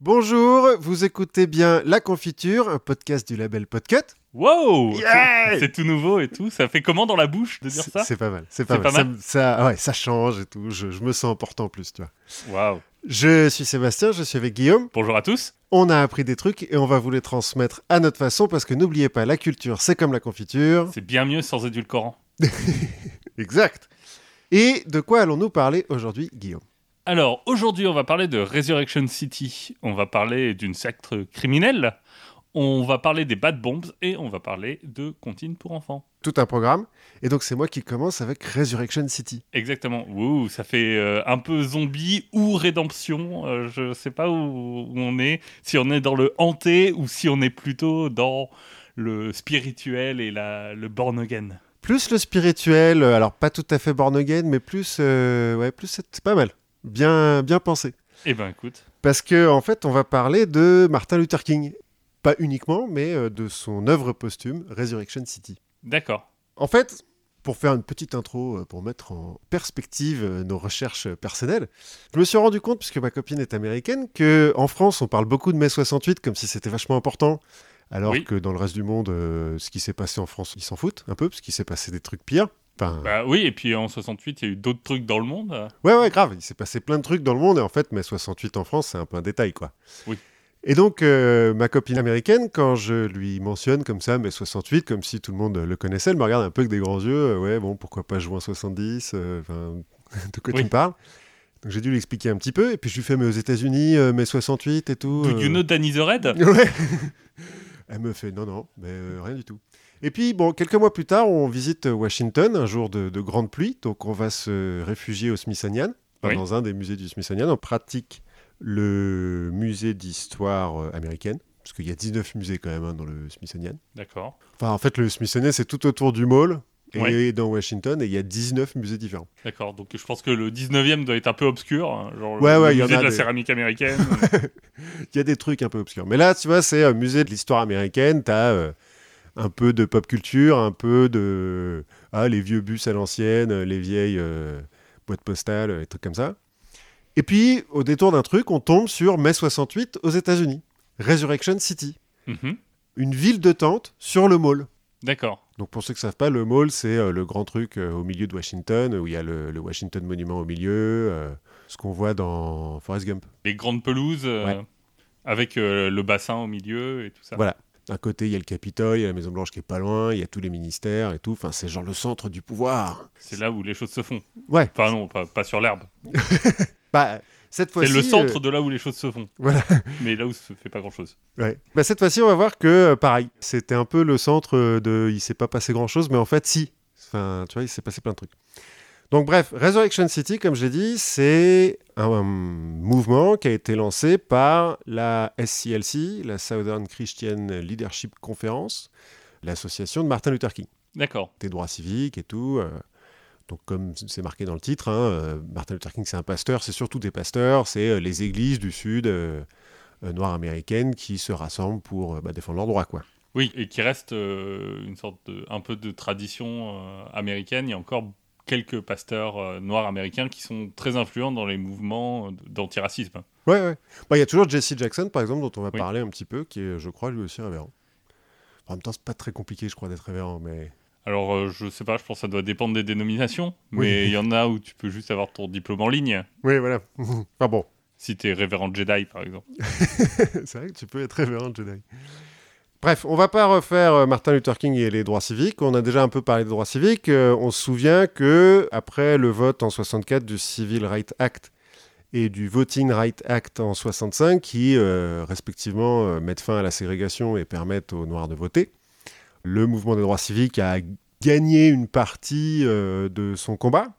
Bonjour, vous écoutez bien La Confiture, un podcast du label Podcut. Wow Yeah C'est tout nouveau et tout. Ça fait comment dans la bouche de dire ça C'est pas mal, c'est pas mal. pas Ça, mal ça- ouais, ça change et tout. Je, je me sens important en plus, tu vois. Waouh Je suis Sébastien, je suis avec Guillaume. Bonjour à tous. On a appris des trucs et on va vous les transmettre à notre façon parce que n'oubliez pas, la culture, c'est comme la confiture. C'est bien mieux sans édulcorant. Exact. Et de quoi allons-nous parler aujourd'hui, Guillaume? Alors, aujourd'hui, on va parler de Resurrection City. On va parler d'une secte criminelle. On va parler des bad bombs et on va parler de comptines pour enfants. Tout un programme. Et donc, c'est moi qui commence avec Resurrection City. Exactement. Ouh, ça fait euh, un peu zombie ou rédemption. Euh, je sais pas où, où on est. Si on est dans le hanté ou si on est plutôt dans le spirituel et la, le born again. Plus le spirituel, euh, alors pas tout à fait born again, mais plus, euh, ouais, plus c'est pas mal. Bien, bien pensé. Eh ben écoute. Parce que en fait, on va parler de Martin Luther King. Pas uniquement, mais euh, de son œuvre posthume, Resurrection City. D'accord. En fait, pour faire une petite intro, euh, pour mettre en perspective euh, nos recherches personnelles, je me suis rendu compte, puisque ma copine est américaine, que en France, on parle beaucoup de mai 68 comme si c'était vachement important, alors Oui. que dans le reste du monde, euh, ce qui s'est passé en France, ils s'en foutent un peu, parce qu'il s'est passé des trucs pires. Enfin, Bah oui, et puis en 68, il y a eu d'autres trucs dans le monde. Ouais, ouais, grave. Il s'est passé plein de trucs dans le monde et en fait, mai 68 en France, c'est un peu un détail, quoi. Oui. Et donc, euh, ma copine américaine, quand je lui mentionne comme ça mai 68, comme si tout le monde le connaissait, elle me regarde un peu avec des grands yeux. euh, ouais, bon, pourquoi pas juin 70 euh, Enfin, de quoi Oui. tu me parles? Donc, j'ai dû lui expliquer un petit peu. Et puis, je lui fais, mais aux États-Unis, euh, mai 68 et tout. Do euh, you know Danny the Red? Ouais. Elle me fait non, non, mais euh, rien du tout. Et puis, bon, quelques mois plus tard, on visite Washington, un jour de, de grande pluie. Donc, on va se réfugier au Smithsonian, Oui. dans un des musées du Smithsonian. On pratique le musée d'histoire euh, américaine, parce qu'il y a 19 musées quand même hein, dans le Smithsonian. D'accord. Enfin, en fait, le Smithsonian, c'est tout autour du mall. Et Ouais. dans Washington, et il y a 19 musées différents. D'accord. Donc je pense que le 19e doit être un peu obscur. hein, Genre Ouais, le ouais, il y musée en a de la des- céramique américaine. Il y a des trucs un peu obscurs. Mais là, tu vois, c'est un musée de l'histoire américaine. Tu as un peu de pop culture, un peu de. Ah, les vieux bus à l'ancienne, les vieilles euh, boîtes postales, et trucs comme ça. Et puis, au détour d'un truc, on tombe sur mai 68 aux États-Unis. Resurrection City. Mhm. Une ville de tentes sur le mall. D'accord. Donc, pour ceux qui ne savent pas, le mall, c'est euh, le grand truc euh, au milieu de Washington, où il y a le, le Washington Monument au milieu, euh, ce qu'on voit dans Forrest Gump. Les grandes pelouses Ouais. avec le bassin au milieu et tout ça. Voilà. D'un côté, il y a le Capitole, il y a la Maison Blanche qui est pas loin, il y a tous les ministères et tout. Enfin, c'est genre le centre du pouvoir. C'est là où les choses se font. Ouais. Enfin non, pas, pas sur l'herbe. Bah, cette C'est fois-ci. le centre euh, de là où les choses se font. Voilà. Mais là où se fait pas grand-chose. ouais. Bah, cette fois-ci, on va voir que, euh, pareil, c'était un peu le centre de. Il s'est pas passé grand-chose, mais en fait, si. Enfin, tu vois, il s'est passé plein de trucs. Donc, bref, Resurrection City, comme j'ai dit, c'est un, un mouvement qui a été lancé par la SCLC, la Southern Christian Leadership Conference, l'association de Martin Luther King. D'accord. des droits civiques et tout. euh. donc, comme c'est marqué dans le titre, hein, euh, Martin Luther King, c'est un pasteur, c'est surtout des pasteurs, c'est euh, les églises du Sud noires américaines qui se rassemblent pour bah, défendre leurs droits. Quoi. Oui, et qui reste une sorte de, un peu de tradition américaine. Il y a encore quelques pasteurs euh, noirs américains qui sont très influents dans les mouvements d'antiracisme. Ouais, ouais. Bah, Il y a toujours Jesse Jackson, par exemple, dont on va Oui. parler un petit peu, qui est, je crois, lui aussi révérend. En même temps, c'est pas très compliqué, je crois, d'être révérend, mais... Alors, euh, je sais pas, je pense que ça doit dépendre des dénominations, mais il y en a où tu peux juste avoir ton diplôme en ligne, Oui, voilà. enfin bon, si tu es révérend Jedi, par exemple. c'est vrai que tu peux être révérend Jedi. Bref, on va pas refaire euh, Martin Luther King et les droits civiques. On a déjà un peu parlé des droits civiques. Euh, on se souvient que après le vote en 64 du Civil Rights Act et du Voting Rights Act en 65, qui euh, respectivement mettent fin à la ségrégation et permettent aux Noirs de voter, le mouvement des droits civiques a gagné une partie de son combat.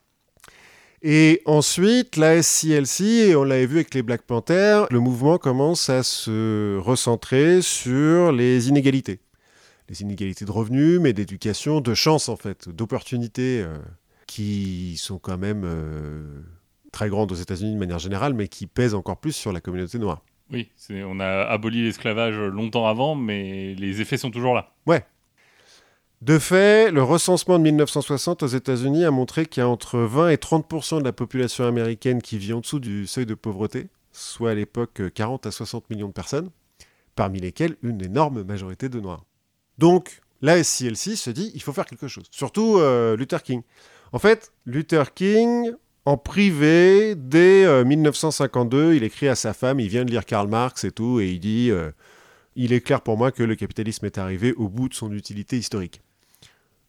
Et ensuite, la SCLC, et on l'avait vu avec les Black Panthers, le mouvement commence à se recentrer sur les inégalités. Les inégalités de revenus, mais d'éducation, de chance en fait, d'opportunités euh, qui sont quand même euh, très grandes aux États-Unis de manière générale, mais qui pèsent encore plus sur la communauté noire. Oui, on a aboli l'esclavage longtemps avant, mais les effets sont toujours là. De fait, le recensement de 1960 aux États-Unis a montré qu'il y a entre 20 et 30% de la population américaine qui vit en dessous du seuil de pauvreté. soit à l'époque 40 à 60 millions de personnes, parmi lesquelles une énorme majorité de Noirs. Donc, la SCLC se dit, il faut faire quelque chose. Surtout euh, Luther King. En fait, Luther King, en privé, dès 1952, il écrit à sa femme, il vient de lire Karl Marx et tout, et il dit, il est clair pour moi que le capitalisme est arrivé au bout de son utilité historique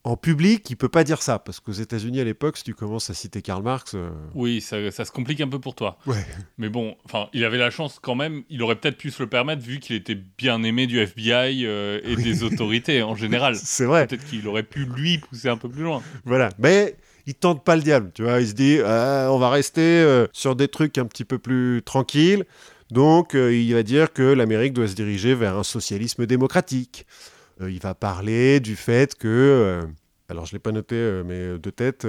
en public, il peut pas dire ça, parce qu'aux États-Unis à l'époque, si tu commences à citer Karl Marx. euh, Oui, ça, ça se complique un peu pour toi. Ouais. Mais bon, enfin, il avait la chance quand même, il aurait peut-être pu se le permettre vu qu'il était bien aimé du FBI euh, et des autorités en général. C'est vrai, Peut-être qu'il aurait pu lui pousser un peu plus loin. voilà. Mais il tente pas le diable, tu vois. Il se dit, Ah, on va rester euh, sur des trucs un petit peu plus tranquilles. Donc, euh, il va dire que l'Amérique doit se diriger vers un socialisme démocratique. Euh, il va parler du fait que, euh, alors je l'ai pas noté, euh, mais de tête,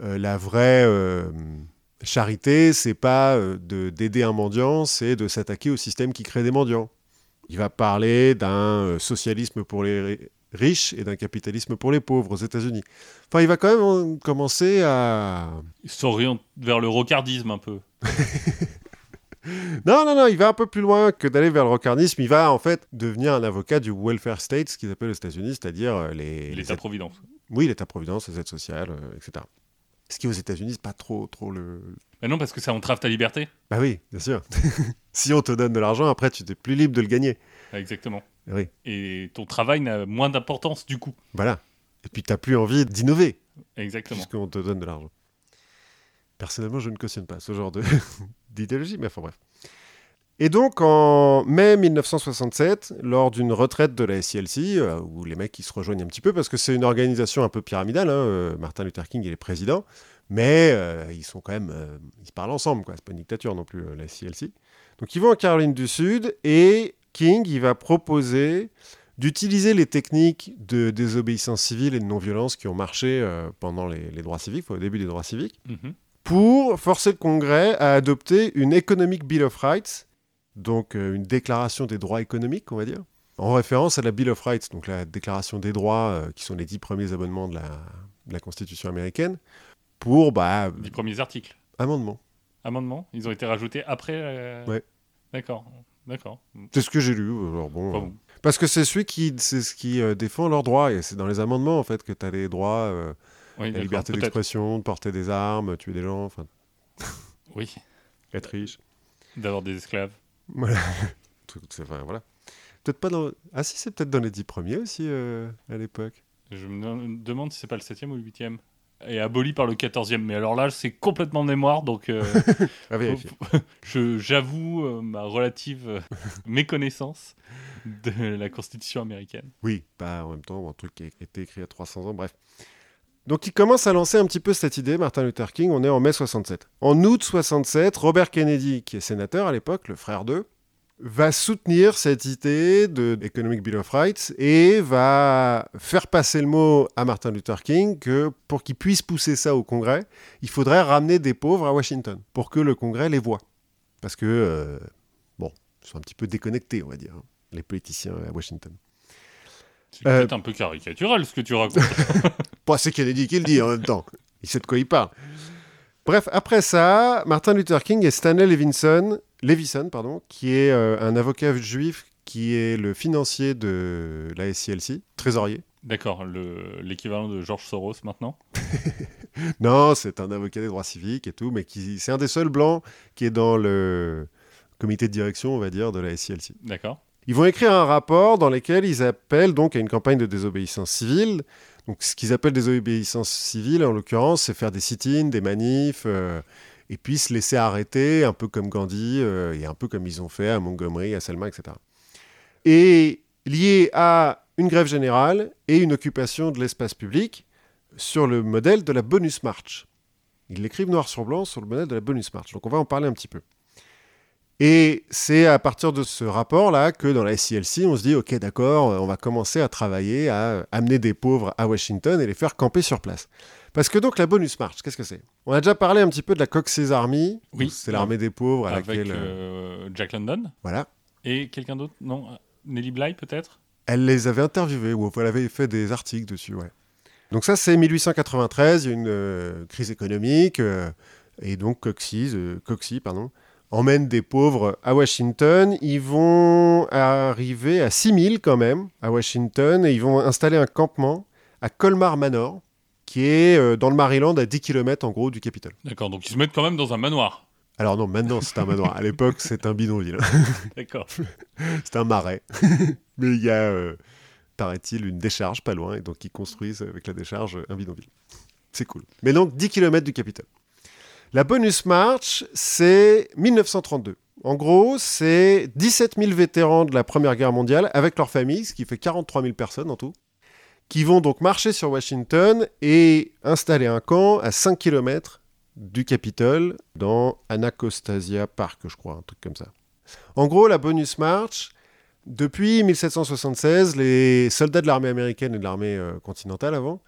la vraie charité, c'est pas de- d'aider un mendiant, c'est de s'attaquer au système qui crée des mendiants. Il va parler d'un socialisme pour les ri- riches et d'un capitalisme pour les pauvres aux États-Unis. Enfin, il va quand même commencer à. Il s'oriente vers le rocardisme un peu. Non, non, non, il va un peu plus loin que d'aller vers le rocardisme. Il va en fait devenir un avocat du welfare state, ce qu'ils appellent aux États-Unis, c'est-à-dire euh, les. les L'État-providence. Oui, l'État-providence, les aides sociales, euh, etc. Ce qui aux États-Unis, c'est pas trop, trop le. Mais non, parce que ça entrave ta liberté. Bah oui, bien sûr. si on te donne de l'argent, après, tu n'es plus libre de le gagner. Ah, Exactement. Oui, Et ton travail n'a moins d'importance du coup. voilà. Et puis, tu n'as plus envie d'innover, Exactement. puisqu'on te donne de l'argent. Personnellement, je ne cautionne pas ce genre d'idéologie, mais enfin bref. Et donc, en mai 1967, lors d'une retraite de la SCLC, euh, où les mecs ils se rejoignent un petit peu, parce que c'est une organisation un peu pyramidale, hein, euh, Martin Luther King il est président, mais euh, ils sont quand même, euh, ils parlent ensemble, quoi. C'est pas une dictature non plus, la SCLC. Donc ils vont en Caroline du Sud, et King il va proposer d'utiliser les techniques de désobéissance civile et de non-violence qui ont marché pendant les, droits civiques, au début des droits civiques, Mhm. Pour forcer le Congrès à adopter une Economic Bill of Rights, donc euh, une déclaration des droits économiques, on va dire, en référence à la Bill of Rights, donc la déclaration des droits, euh, qui sont les dix premiers abonnements de la, de la Constitution américaine, pour bah, Les premiers articles. amendement. Amendements, ils ont été rajoutés après. euh, Ouais. D'accord. D'accord. C'est ce que j'ai lu. alors bon, Enfin, euh, parce que c'est celui qui, ce qui défend leurs droits, et c'est dans les amendements en fait que tu as les droits, Oui, la liberté d'expression, de porter des armes, tuer des gens, enfin, Oui, être riche. d'avoir des esclaves. Voilà. Enfin, voilà. Peut-être pas dans. Ah si, c'est peut-être dans les dix premiers aussi euh, à l'époque. Je me dem- demande si c'est pas le 7 ou le 8 Et aboli par le 14e. Mais alors là, c'est complètement de mémoire, donc euh, je- j'avoue euh, ma relative euh, méconnaissance de la Constitution américaine. Oui, pas en même temps, un truc qui a été écrit il y a 300 ans, bref. Donc il commence à lancer un petit peu cette idée, Martin Luther King, on est en mai 67. En août 67, Robert Kennedy, qui est sénateur à l'époque, le frère d'eux, va soutenir cette idée de Economic Bill of Rights et va faire passer le mot à Martin Luther King que pour qu'il puisse pousser ça au Congrès, il faudrait ramener des pauvres à Washington pour que le Congrès les voit. Parce que, euh, bon, ils sont un petit peu déconnectés, on va dire, hein, les politiciens à Washington. C'est Euh, peut-être un peu caricatural ce que tu racontes. Bon, c'est Kennedy qui le dit en même temps. Il sait de quoi il parle. Bref, après ça, Martin Luther King et Stanley Levinson, Levison, pardon, qui est euh, un avocat juif qui est le financier de la SCLC, trésorier. D'accord, le- l'équivalent de George Soros maintenant. Non, c'est un avocat des droits civiques et tout, mais c'est un des seuls blancs qui est dans le comité de direction, on va dire, de la SCLC. D'accord. Ils vont écrire un rapport dans lequel ils appellent donc à une campagne de désobéissance civile. Donc, ce qu'ils appellent désobéissance civile, en l'occurrence, c'est faire des sit-ins, des manifs, euh, et puis se laisser arrêter, un peu comme Gandhi, euh, et un peu comme ils ont fait à Montgomery, à Selma, etc. Et lié à une grève générale et une occupation de l'espace public sur le modèle de la bonus march. Ils l'écrivent noir sur blanc sur le modèle de la bonus march. Donc, on va en parler un petit peu. Et c'est à partir de ce rapport-là que dans la SCLC, on se dit, OK, d'accord, on va commencer à travailler à amener des pauvres à Washington et les faire camper sur place. Parce que donc la bonus march, qu'est-ce que c'est? On a déjà parlé un petit peu de la Cox's Army. Oui. C'est l'armée des pauvres à Avec laquelle... euh, euh, Jack London Voilà. et quelqu'un d'autre? Non Nelly Bly peut-être? Elle les avait interviewés, ou elle avait fait des articles dessus, ouais. Donc ça, c'est 1893, il y a une euh, crise économique, euh, et donc Coxy, euh, Coxy, pardon, emmènent des pauvres à Washington. Ils vont arriver à 6000 quand même à Washington et ils vont installer un campement à Colmar Manor, qui est euh, dans le Maryland à 10 km en gros du Capitole. D'accord, donc ils se mettent quand même dans un manoir. Alors non, maintenant c'est un manoir. À l'époque, c'est un bidonville. D'accord. c'est un marais. Mais il y a, euh, paraît-il, une décharge pas loin, et donc ils construisent avec la décharge un bidonville. C'est cool. Mais donc 10 km du Capitole. La bonus march, c'est 1932. En gros, c'est 17 000 vétérans de la Première Guerre mondiale avec leurs familles, ce qui fait 43 000 personnes en tout, qui vont donc marcher sur Washington et installer un camp à 5 km du Capitole dans Anacostasia Park, je crois, un truc comme ça. En gros, la bonus march, depuis 1776, les soldats de l'armée américaine et de l'armée euh, continentale avant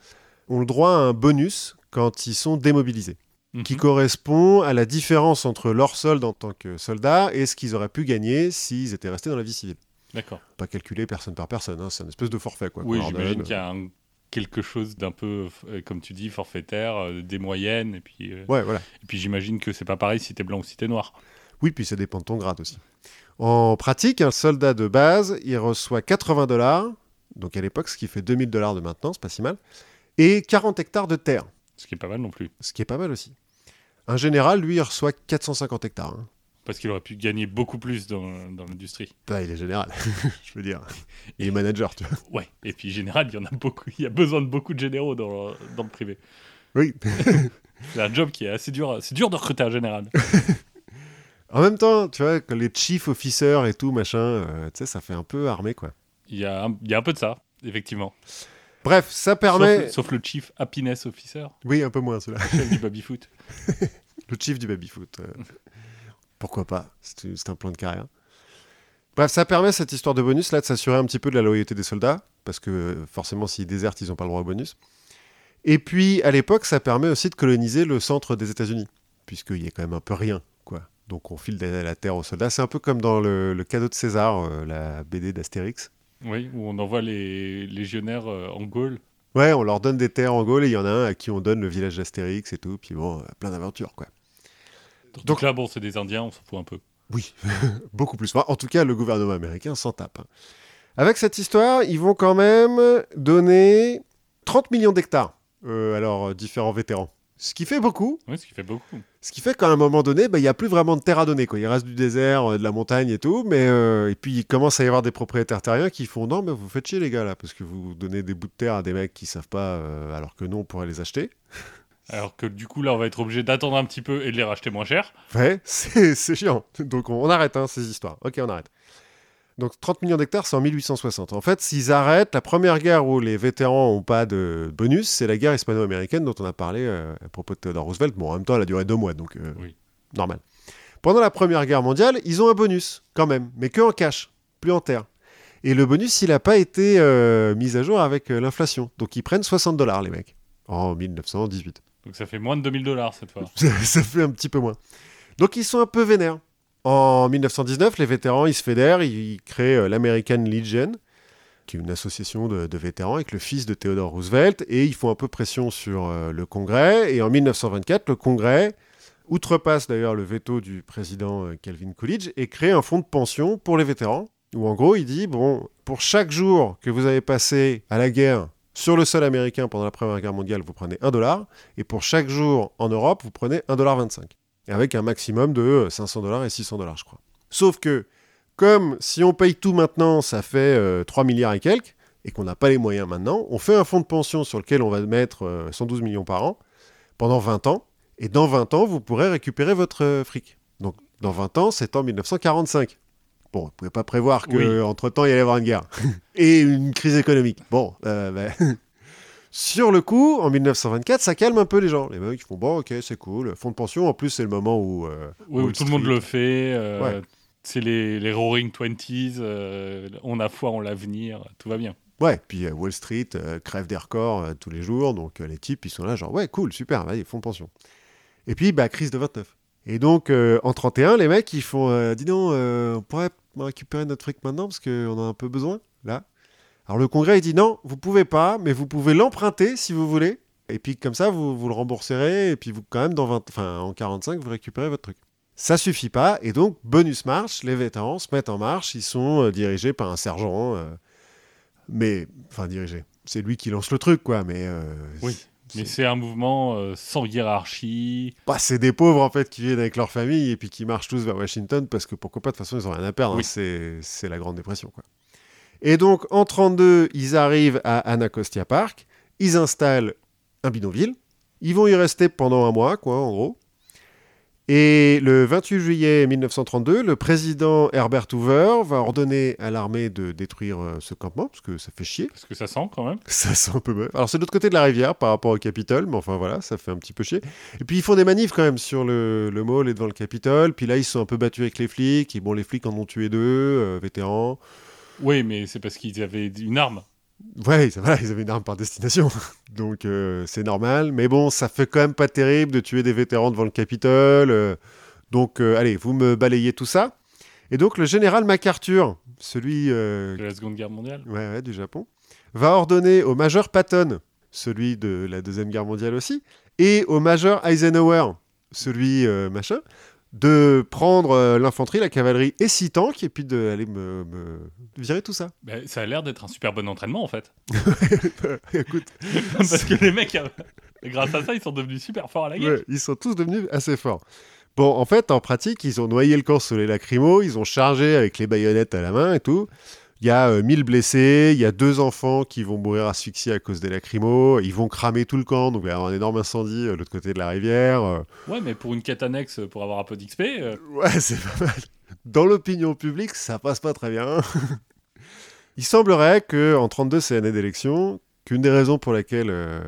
ont le droit à un bonus quand ils sont démobilisés, qui Mhm. correspond à la différence entre leur solde en tant que soldats et ce qu'ils auraient pu gagner s'ils étaient restés dans la vie civile. D'accord. Pas calculé personne par personne, hein, c'est une espèce de forfait. Quoi, Oui, j'imagine qu'il y a un- quelque chose d'un peu, euh, comme tu dis, forfaitaire, euh, des moyennes, et puis, euh, Ouais, voilà. et puis j'imagine que c'est pas pareil si t'es blanc ou si t'es noir. Oui, puis ça dépend de ton grade aussi. En pratique, un soldat de base, il reçoit 80 dollars, donc à l'époque, ce qui fait 2000 dollars de maintenance, pas si mal, et 40 hectares de terre, Ce qui est pas mal non plus. ce qui est pas mal aussi. Un général, lui, il reçoit 450 hectares. hein. Parce qu'il aurait pu gagner beaucoup plus dans, dans l'industrie. Bah, il est général, je veux dire. Il est manager, tu vois. Ouais. Et puis général, il y en a beaucoup. Il y a besoin de beaucoup de généraux dans, dans le privé. Oui. C'est un job qui est assez dur. C'est dur de recruter un général. En même temps, tu vois, que les chief officers et tout, machin, euh, tu sais, ça fait un peu armé, quoi. Il y, a un, il y a un peu de ça, effectivement. Bref, ça permet... sauf le chief happiness officer, Oui, un peu moins, celui-là. chef du baby-foot. Le chief du baby-foot. euh, pourquoi pas C'est un plan de carrière. Bref, ça permet cette histoire de bonus là de s'assurer un petit peu de la loyauté des soldats, parce que euh, forcément, s'ils désertent, ils n'ont pas le droit au bonus. Et puis, à l'époque, ça permet aussi de coloniser le centre des États-Unis, puisqu'il y a quand même un peu rien, quoi. Donc, on file la terre aux soldats. C'est un peu comme dans le, le cadeau de César, euh, la BD d'Astérix. Oui, où on envoie les légionnaires euh, en Gaule. Ouais, on leur donne des terres en Gaule et il y en a un à qui on donne le village d'Astérix et tout. Puis bon, euh, plein d'aventures, quoi. Donc, Donc- là, bon, c'est des Indiens, on s'en fout un peu. Oui, beaucoup plus. Enfin, en tout cas, le gouvernement américain s'en tape. hein. Avec cette histoire, ils vont quand même donner 30 millions d'hectares euh, à leurs différents vétérans. Ce qui fait beaucoup. Oui, ce qui fait beaucoup. Ce qui fait qu'à un moment donné, bah, il n'y a plus vraiment de terre à donner. Quoi. Il reste du désert, euh, de la montagne et tout. Mais, euh, et puis, il commence à y avoir des propriétaires terriens qui font Non, mais vous faites chier, les gars, là, parce que vous donnez des bouts de terre à des mecs qui savent pas, euh, alors que nous, on pourrait les acheter. Alors que du coup, là, on va être obligé d'attendre un petit peu et de les racheter moins cher. Ouais, c'est c'est chiant. Donc on, on arrête hein, ces histoires. Ok, on arrête. Donc 30 millions d'hectares, c'est en 1860. En fait, s'ils arrêtent, la première guerre où les vétérans n'ont pas de bonus, c'est la guerre hispano-américaine dont on a parlé euh, à propos de Theodore Roosevelt. Bon, en même temps, elle a duré deux mois, donc euh, Oui. normal. Pendant la première guerre mondiale, ils ont un bonus, quand même, mais que en cash, plus en terre. Et le bonus, il n'a pas été euh, mis à jour avec l'inflation. Donc ils prennent 60 dollars, les mecs, en 1918. Donc ça fait moins de 2000 dollars cette fois. ça ça fait un petit peu moins. Donc ils sont un peu vénères. En 1919, les vétérans, ils se fédèrent, ils, créent euh, l'American Legion, qui est une association de, vétérans avec le fils de Theodore Roosevelt, et ils font un peu pression sur euh, le Congrès. Et en 1924, le Congrès outrepasse d'ailleurs le veto du président euh, Calvin Coolidge et crée un fonds de pension pour les vétérans, où en gros il dit, bon, pour chaque jour que vous avez passé à la guerre sur le sol américain pendant la Première Guerre mondiale, vous prenez 1 dollar, et pour chaque jour en Europe, vous prenez 1,25$. Et avec un maximum de euh, 500 dollars et 600 dollars, je crois. Sauf que, comme si on paye tout maintenant, ça fait euh, 3 milliards et quelques, et qu'on n'a pas les moyens maintenant, on fait un fonds de pension sur lequel on va mettre euh, 112 millions par an pendant 20 ans, et dans 20 ans, vous pourrez récupérer votre euh, fric. Donc, dans 20 ans, c'est en 1945. Bon, vous ne pouvez pas prévoir qu'entre-temps, il y allait y avoir une guerre. et une crise économique. Bon, euh, ben, Sur le coup, en 1924, ça calme un peu les gens. Les mecs, ils font bon, ok, c'est cool. Fonds de pension, en plus, c'est le moment où. euh, Oui, où tout le monde le fait. euh, Ouais. C'est les, les Roaring Twenties. euh, on a foi en l'avenir. Tout va bien. Ouais, puis Wall Street crève des records tous les jours, donc les types, ils sont là, genre, ouais, cool, super, vas-y, fonds de pension. Et puis, bah, crise de 29. Et donc, en 31, les mecs, ils font, dis donc, on pourrait récupérer notre fric maintenant, parce qu'on en a un peu besoin, là. Alors, le Congrès, il dit, non, vous pouvez pas, mais vous pouvez l'emprunter si vous voulez. Et puis, comme ça, vous, vous le rembourserez, et puis, vous, quand même, dans 20, enfin, en 45, vous récupérez votre truc. Ça suffit pas, et donc, bonus marche, les vétérans se mettent en marche, ils sont euh, dirigés par un sergent, euh, mais, enfin, dirigé, c'est lui qui lance le truc, quoi, mais... euh, Oui. Mais c'est un mouvement sans hiérarchie. Bah, c'est des pauvres en fait qui viennent avec leur famille et puis qui marchent tous vers Washington parce que pourquoi pas de toute façon ils ont rien à perdre. hein. Oui. C'est c'est la grande dépression quoi. Et donc en 32 ils arrivent à Anacostia Park, ils installent un bidonville, ils vont y rester pendant un mois quoi en gros. Et le 28 juillet 1932, le président Herbert Hoover va ordonner à l'armée de détruire euh, ce campement parce que ça fait chier. Parce que ça sent quand même. Ça sent un peu mauvais. Alors c'est de l'autre côté de la rivière par rapport au Capitole, mais enfin voilà, ça fait un petit peu chier. Et puis ils font des manifs quand même sur le, le mall et devant le Capitole. Puis là ils sont un peu battus avec les flics. Et bon les flics en ont tué deux, euh, vétérans. Oui, mais c'est parce qu'ils avaient une arme. Ouais, ça va, ils avaient une arme par destination. Donc euh, c'est normal. Mais bon, ça fait quand même pas terrible de tuer des vétérans devant le Capitole. euh. donc euh, allez, vous me balayez tout ça. Et donc le général MacArthur, celui de la Seconde Guerre mondiale. ouais, ouais, du Japon, va ordonner au major Patton, celui de la Deuxième Guerre mondiale aussi, et au major Eisenhower, celui machin, de prendre euh, l'infanterie, la cavalerie et six tanks, et puis d'aller me, me virer tout ça. Ben, ça a l'air d'être un super bon entraînement en fait. Écoute, Parce que les mecs, euh, grâce à ça, ils sont devenus super forts à la guerre. ouais, ils sont tous devenus assez forts. Bon, en fait, en pratique, ils ont noyé le camp sous les lacrymos, ils ont chargé avec les baïonnettes à la main et tout. Il y a euh, 1000 blessés, il y a deux enfants qui vont mourir asphyxiés à cause des lacrymos, ils vont cramer tout le camp, donc il va y avoir un énorme incendie euh, de l'autre côté de la rivière. euh. Ouais, mais pour une quête annexe, pour avoir un peu d'XP, euh, Ouais, c'est pas mal. Dans l'opinion publique, ça passe pas très bien. il semblerait que en 32, c'est l'année d'élection, qu'une des raisons pour laquelle euh,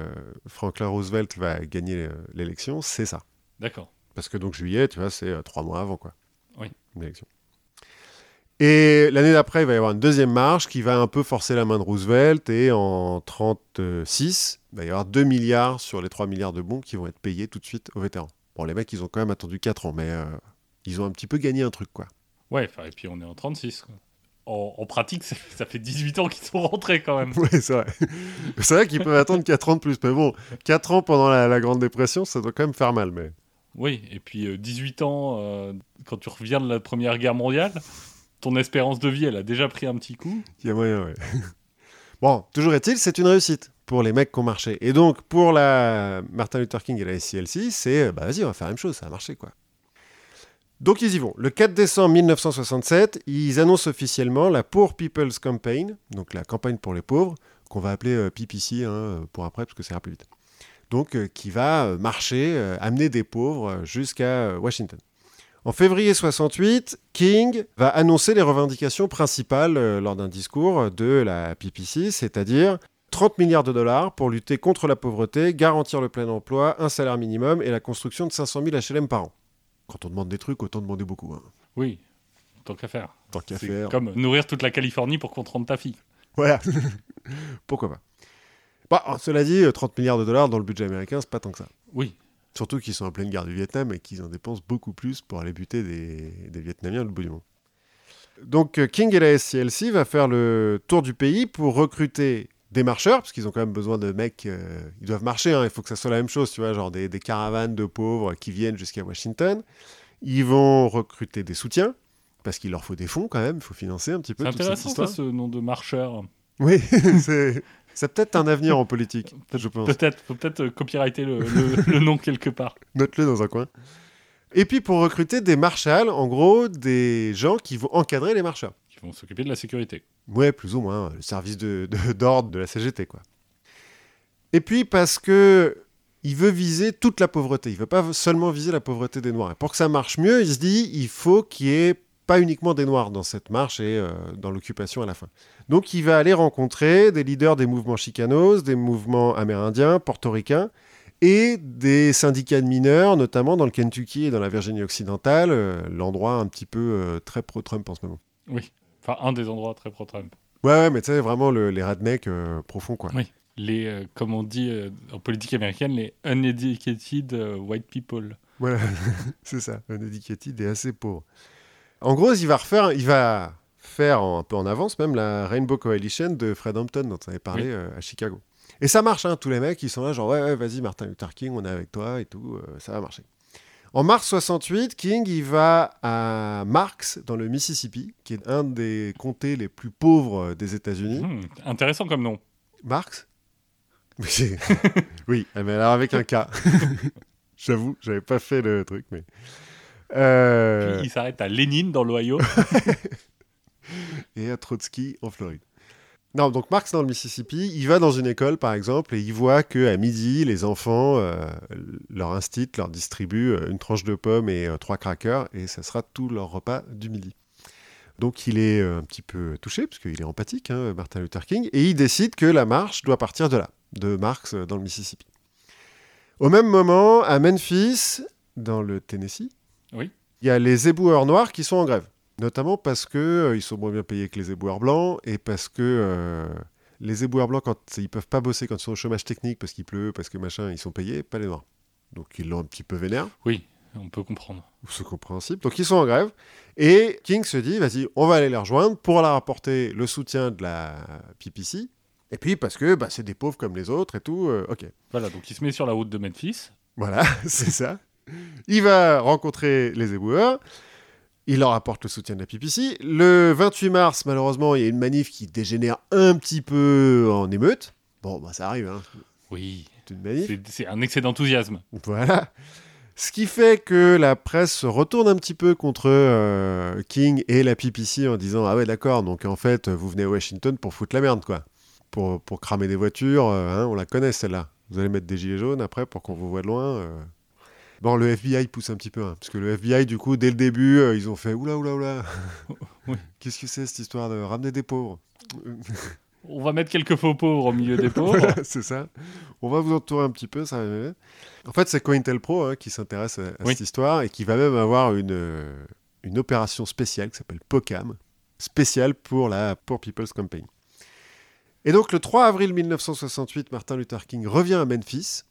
Franklin Roosevelt va gagner euh, l'élection, c'est ça. d'accord. Parce que donc juillet, tu vois, c'est euh, trois mois avant, quoi. Oui. Une élection. Et l'année d'après, il va y avoir une deuxième marche qui va un peu forcer la main de Roosevelt. Et en 36, il va y avoir 2 milliards sur les 3 milliards de bons qui vont être payés tout de suite aux vétérans. Bon, les mecs, ils ont quand même attendu 4 ans, mais euh, ils ont un petit peu gagné un truc, quoi. Ouais, enfin, et puis on est en 36. quoi. En, en pratique, ça fait 18 ans qu'ils sont rentrés quand même. Oui, c'est vrai. c'est vrai qu'ils peuvent attendre 4 ans de plus. Mais bon, 4 ans pendant la, la Grande Dépression, ça doit quand même faire mal. Mais Oui, et puis euh, 18 ans, euh, quand tu reviens de la Première Guerre mondiale, ton espérance de vie, elle a déjà pris un petit coup. Il y a moyen, ouais. bon, toujours est-il, c'est une réussite pour les mecs qui ont marché. Et donc, pour la Martin Luther King et la SCLC, c'est, euh, bah vas-y, on va faire la même chose, ça a marché, quoi. Donc, ils y vont. Le 4 décembre 1967, ils annoncent officiellement la Poor People's Campaign, donc la campagne pour les pauvres, qu'on va appeler euh, PPC hein, pour après, parce que ça ira plus vite. Donc, euh, qui va marcher, amener des pauvres jusqu'à Washington. En février 68, King va annoncer les revendications principales euh, lors d'un discours de la PPC, c'est-à-dire 30 milliards de dollars pour lutter contre la pauvreté, garantir le plein emploi, un salaire minimum et la construction de 500 000 HLM par an. Quand on demande des trucs, autant demander beaucoup. hein. Oui, tant qu'à faire. Tant qu'à faire. comme nourrir toute la Californie pour qu'on te rende ta fille. Voilà. Pourquoi pas Bah, Cela dit, euh, 30 milliards de dollars dans le budget américain, c'est pas tant que ça. Oui, Surtout qu'ils sont en pleine guerre du Vietnam et qu'ils en dépensent beaucoup plus pour aller buter des, des Vietnamiens le bout du monde. Donc euh, King et la SCLC va faire le tour du pays pour recruter des marcheurs, parce qu'ils ont quand même besoin de mecs, euh, ils doivent marcher, hein, il faut que ça soit la même chose, tu vois, genre des, des caravanes de pauvres qui viennent jusqu'à Washington. Ils vont recruter des soutiens, parce qu'il leur faut des fonds quand même, il faut financer un petit peu c'est intéressant ça, ce nom de marcheur. Oui, c'est c'est peut-être un avenir en politique, je pense. Peut-être, faut peut-être euh, copyrighter le, le- le nom quelque part. Note-le dans un coin. Et puis pour recruter des marshals, en gros, des gens qui vont encadrer les marcheurs. Qui vont s'occuper de la sécurité. Ouais, plus ou moins, le service de- de- d'ordre de, la CGT, quoi. Et puis parce que il veut viser toute la pauvreté, il veut pas seulement viser la pauvreté des Noirs. Et pour que ça marche mieux, il se dit, il faut qu'il y ait pas uniquement des Noirs dans cette marche et euh, dans l'occupation à la fin. Donc il va aller rencontrer des leaders des mouvements chicanos, des mouvements amérindiens, portoricains, et des syndicats de mineurs, notamment dans le Kentucky et dans la Virginie occidentale, euh, l'endroit un petit peu euh, très pro-Trump en ce moment. Oui. Enfin, un des endroits très pro-Trump. Ouais, ouais, mais tu sais, vraiment le- les rednecks profonds, quoi. Oui. Les, comme on dit en politique américaine, les uneducated white people. Voilà, c'est ça, un éducated et assez pauvre. En gros, il va refaire, il va faire un peu en avance même la Rainbow Coalition de Fred Hampton dont on avait parlé Oui. euh, à Chicago. Et ça marche, hein, tous les mecs, ils sont là genre ouais, ouais vas-y Martin Luther King, on est avec toi et tout, euh, ça va marcher. En mars 68, King il va à Marks, dans le Mississippi, qui est un des comtés les plus pauvres des États-Unis. Hmm, intéressant comme nom. Marks Mais Oui, mais alors avec un K. J'avoue, j'avais pas fait le truc, mais. Euh, Puis il s'arrête à Lénine dans l'Ohio. et à Trotsky en Floride. Non, donc Marx dans le Mississippi, il va dans une école par exemple et il voit que à midi, les enfants, euh, leur instit, leur distribue euh, une tranche de pomme et euh, trois crackers et ça sera tout leur repas du midi. Donc il est un petit peu touché parce qu'il est empathique, hein, Martin Luther King, et il décide que la marche doit partir de là, de Marx dans le Mississippi. Au même moment, à Memphis, dans le Tennessee, Oui. il y a les éboueurs noirs qui sont en grève. Notamment parce que euh, ils sont moins bien payés que les éboueurs blancs et parce que euh, les éboueurs blancs, quand ils peuvent pas bosser quand ils sont au chômage technique parce qu'il pleut, parce que machin, ils sont payés, pas les noirs. Donc ils l'ont un petit peu vénère, Oui, on peut comprendre. c'est compréhensible. Donc ils sont en grève et King se dit, vas-y, on va aller les rejoindre pour leur apporter le soutien de la PPC. Et puis parce que bah, c'est des pauvres comme les autres et tout, euh, ok. Voilà, donc il se met sur la route de Memphis. Voilà, c'est ça. Il va rencontrer les éboueurs. Il leur apporte le soutien de la PPC. Le 28 mars, malheureusement, il y a une manif qui dégénère un petit peu en émeute. Bon, bah, ça arrive, hein. Oui, C'est un excès d'enthousiasme. Voilà. Ce qui fait que la presse se retourne un petit peu contre euh, King et la PPC en disant Ah ouais, d'accord, donc en fait, vous venez à Washington pour foutre la merde, quoi. Pour, pour cramer des voitures, euh, hein, on la connaît celle-là. Vous allez mettre des gilets jaunes après pour qu'on vous voit de loin. euh. Bon, le FBI pousse un petit peu, hein, parce que le FBI, du coup, dès le début, euh, ils ont fait Oula, oula, oula. Oui. Qu'est-ce que c'est cette histoire de ramener des pauvres? On va mettre quelques faux pauvres au milieu des pauvres. Voilà, c'est ça. On va vous entourer un petit peu, ça. En fait, c'est COINTELPRO hein, qui s'intéresse à, à Oui. cette histoire et qui va même avoir une, euh, une opération spéciale qui s'appelle POCAM, spéciale pour la Poor People's Campaign. Et donc, le 3 avril 1968, Martin Luther King revient à Memphis.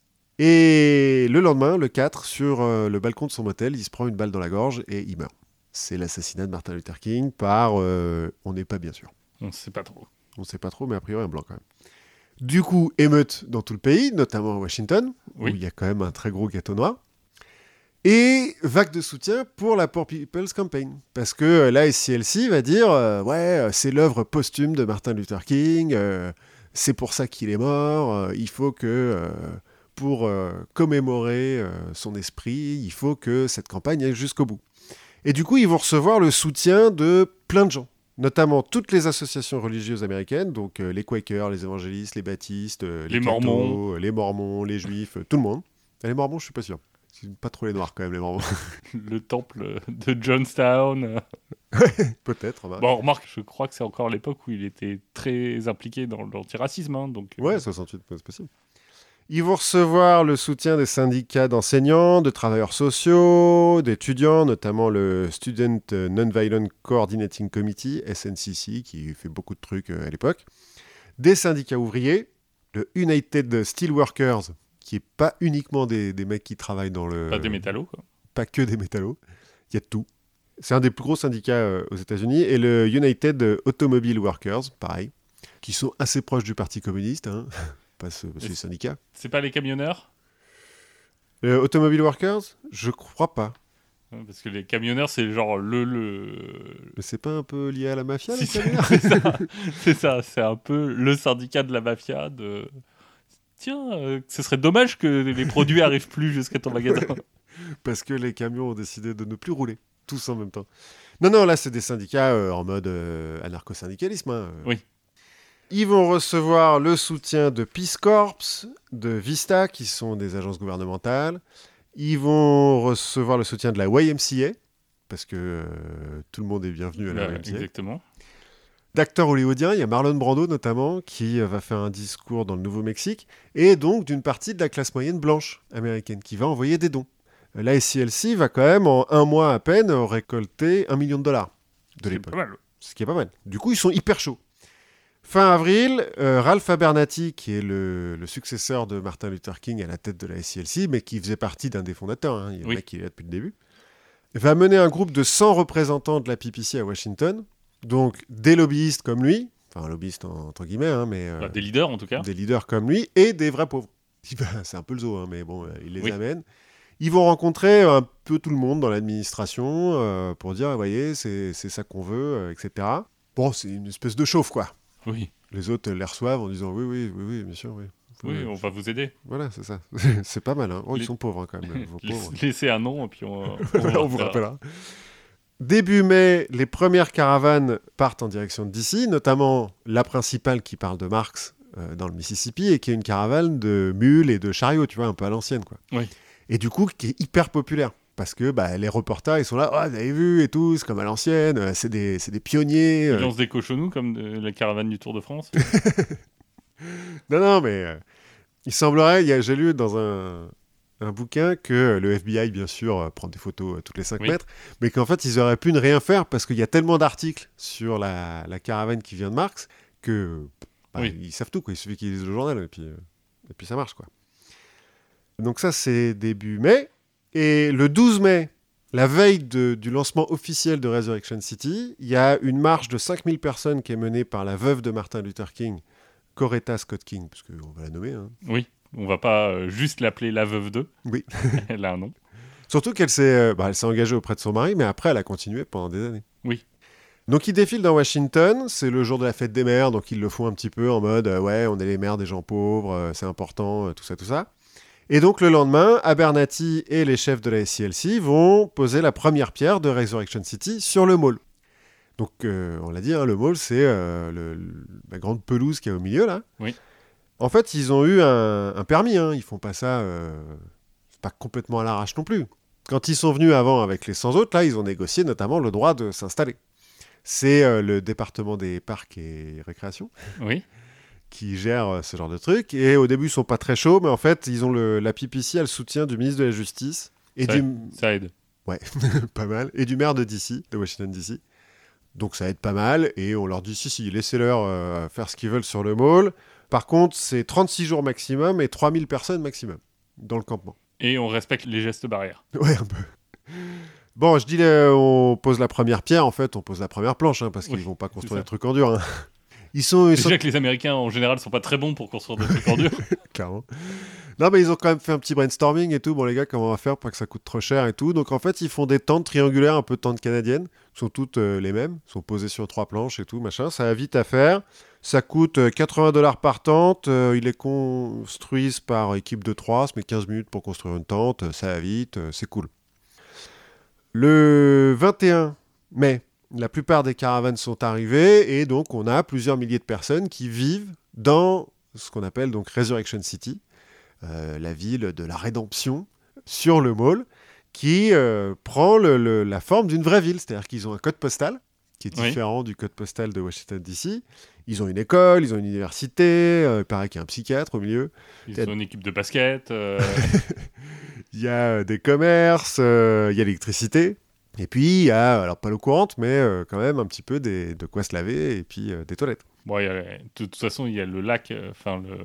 Et le lendemain, le 4, sur euh, le balcon de son motel, il se prend une balle dans la gorge et il meurt. C'est l'assassinat de Martin Luther King par, euh, on n'est pas bien sûr. On ne sait pas trop. On ne sait pas trop, mais a priori un blanc quand même. Du coup, émeute dans tout le pays, notamment à Washington, Oui. où il y a quand même un très gros gâteau noir. Et vague de soutien pour la Poor People's Campaign. Parce que euh, la SCLC va dire euh, Ouais, c'est l'œuvre posthume de Martin Luther King, euh, c'est pour ça qu'il est mort, euh, il faut que, pour euh, commémorer euh, son esprit, il faut que cette campagne aille jusqu'au bout. Et du coup, ils vont recevoir le soutien de plein de gens notamment toutes les associations religieuses américaines, donc euh, les Quakers, les évangélistes, les baptistes, Les cathos, Mormons. les mormons, les juifs, tout le monde. Et les mormons, je suis pas sûr. C'est pas trop les noirs quand même, les mormons. Le temple de Johnstown. Peut-être. bah. Bon, remarque, je crois que c'est encore l'époque où il était très impliqué dans l'antiracisme. hein, donc, Ouais, 68, c'est possible. Ils vont recevoir le soutien des syndicats d'enseignants, de travailleurs sociaux, d'étudiants, notamment le Student Nonviolent Coordinating Committee, SNCC, qui fait beaucoup de trucs euh, à l'époque, des syndicats ouvriers, le United Steelworkers, qui est pas uniquement des, des mecs qui travaillent dans le... pas des métallos. Quoi. pas que des métallos, il y a de tout. C'est un des plus gros syndicats euh, aux États-Unis. Et le United Automobile Workers, pareil, qui sont assez proches du Parti communiste, hein, syndicats. C'est pas les camionneurs? Euh, Automobile Workers? Je crois pas. Parce que les camionneurs, c'est genre le. le... Mais c'est pas un peu lié à la mafia, Si, les c'est camionneurs? c'est ça, c'est un peu le syndicat de la mafia de. Tiens, euh, ce serait dommage que les produits arrivent plus jusqu'à ton magasin. Parce que les camions ont décidé de ne plus rouler, tous en même temps. Non, non, là, c'est des syndicats euh, en mode euh, anarcho-syndicalisme. hein. Oui. Ils vont recevoir le soutien de Peace Corps, de Vista, qui sont des agences gouvernementales. Ils vont recevoir le soutien de la YMCA, parce que euh, tout le monde est bienvenu à la YMCA. exactement. D'acteurs hollywoodiens, il y a Marlon Brando notamment, qui va faire un discours dans le Nouveau-Mexique, et donc d'une partie de la classe moyenne blanche américaine, qui va envoyer des dons. Euh, La SCLC va quand même, en un mois à peine, récolter un million de dollars de l'époque ce qui est pas mal. Du coup, ils sont hyper chauds. Fin avril, euh, Ralph Abernathy, qui est le, le successeur de Martin Luther King à la tête de la SCLC, mais qui faisait partie d'un des fondateurs, hein, il y a Oui. mec qui est là depuis le début, va mener un groupe de 100 représentants de la PPC à Washington, donc des lobbyistes comme lui, enfin lobbyistes en- entre guillemets, hein, mais euh, Bah, des leaders en tout cas. des leaders comme lui et des vrais pauvres. Va- C'est un peu le zoo, hein, mais bon, euh, il les Oui. amène. Ils vont rencontrer un peu tout le monde dans l'administration euh, pour dire, vous voyez, c'est c'est ça qu'on veut, euh, etc. Bon, c'est une espèce de chauffe, quoi. Oui, Les autres les reçoivent en disant, oui, oui, oui, oui, bien sûr, oui. oui, on va vous aider. Voilà, c'est ça. c'est pas mal, hein. Oh, ils sont pauvres, hein, quand même, vos pauvres. Laissez un nom et puis on, on, on vous rappellera. Début mai, les premières caravanes partent en direction de DC, notamment la principale qui parle de Marx euh, dans le Mississippi et qui est une caravane de mules et de chariots, tu vois, un peu à l'ancienne, quoi. Oui. Et du coup, qui est hyper populaire. Parce que bah, les reporters, ils sont là, oh, vous avez vu et tout, c'est comme à l'ancienne, euh, c'est des, des pionniers. Ils euh. lancent des cochonous comme de- la caravane du Tour de France. Non, non, mais euh, il semblerait, j'ai lu dans un, un bouquin que le FBI, bien sûr, prend des photos toutes les 5 Oui. mètres, mais qu'en fait, ils auraient pu ne rien faire parce qu'il y a tellement d'articles sur la, la caravane qui vient de Marx que bah, Oui. ils savent tout, quoi. il suffit qu'ils lisent le journal et puis, et puis ça marche. quoi. Donc ça, c'est début mai. Et le 12 mai, la veille de- du lancement officiel de Resurrection City, il y a une marche de 5000 personnes qui est menée par la veuve de Martin Luther King, Coretta Scott King, parce qu'on va la nommer. hein. Oui, on va pas euh, juste l'appeler la veuve 2. Oui. Elle a un nom. Surtout qu'elle s'est euh, bah, engagée auprès de son mari, mais après, elle a continué pendant des années. Oui. Donc, ils défilent dans Washington. C'est le jour de la fête des mères, donc ils le font un petit peu en mode euh, ouais, on est les mères des gens pauvres, euh, c'est important, euh, tout ça, tout ça. Et donc, le lendemain, Abernathy et les chefs de la SCLC vont poser la première pierre de Resurrection City sur le mall. Donc, euh, on l'a dit, hein, le mall, c'est euh, la grande pelouse qui est au milieu, là. Oui. En fait, ils ont eu un, un permis, hein. ils font pas ça euh, pas complètement à l'arrache non plus. Quand ils sont venus avant avec les 100 autres, là, ils ont négocié notamment le droit de s'installer. C'est le département des parcs et récréations Oui, qui gère euh, ce genre de truc. Et au début, ils sont pas très chauds, mais en fait, ils ont le, la PPC a le soutien du ministre de la Justice et Ça- du ça aide. pas mal et du maire de DC, de Washington DC. Donc ça aide pas mal et on leur dit si si, laissez-leur euh, faire ce qu'ils veulent sur le mall. Par contre, c'est 36 jours maximum et 3000 personnes maximum dans le campement. Et on respecte les gestes barrières. Ouais, un peu. Bon, je dis, euh, on pose la première pierre, en fait, on pose la première planche, hein, parce qu'ils Oui, vont pas construire des trucs en dur. hein. Ils sont, ils sont Déjà que les Américains en général sont pas très bons pour construire des trucs en dur. clairement. Non, mais ils ont quand même fait un petit brainstorming et tout. Bon, les gars, comment on va faire pour que ça coûte trop cher et tout. Donc, en fait, ils font des tentes triangulaires, un peu tentes canadiennes. Elles sont toutes euh, les mêmes, sont posées sur trois planches et tout, machin. Ça va vite à faire. Ça coûte euh, 80 dollars par tente. Euh, ils les construisent par équipe de 3. Ça met 15 minutes pour construire une tente. Ça va vite. euh, c'est cool. Le 21 mai, la plupart des caravanes sont arrivées et donc on a plusieurs milliers de personnes qui vivent dans ce qu'on appelle donc Resurrection City, euh, la ville de la rédemption, sur le mall, qui euh, prend le- le- la forme d'une vraie ville. C'est-à-dire qu'ils ont un code postal qui est Oui. différent du code postal de Washington DC. Ils ont une école, ils ont une université, euh, il paraît qu'il y a un psychiatre au milieu. Ils ont une équipe de basket. Il y a des commerces, il y a l'électricité. Et puis, il y a, alors pas l'eau courante, mais euh, quand même un petit peu des- de quoi se laver et puis euh, des toilettes. bon, il y a- de toute façon, il y a le lac, euh, enfin le,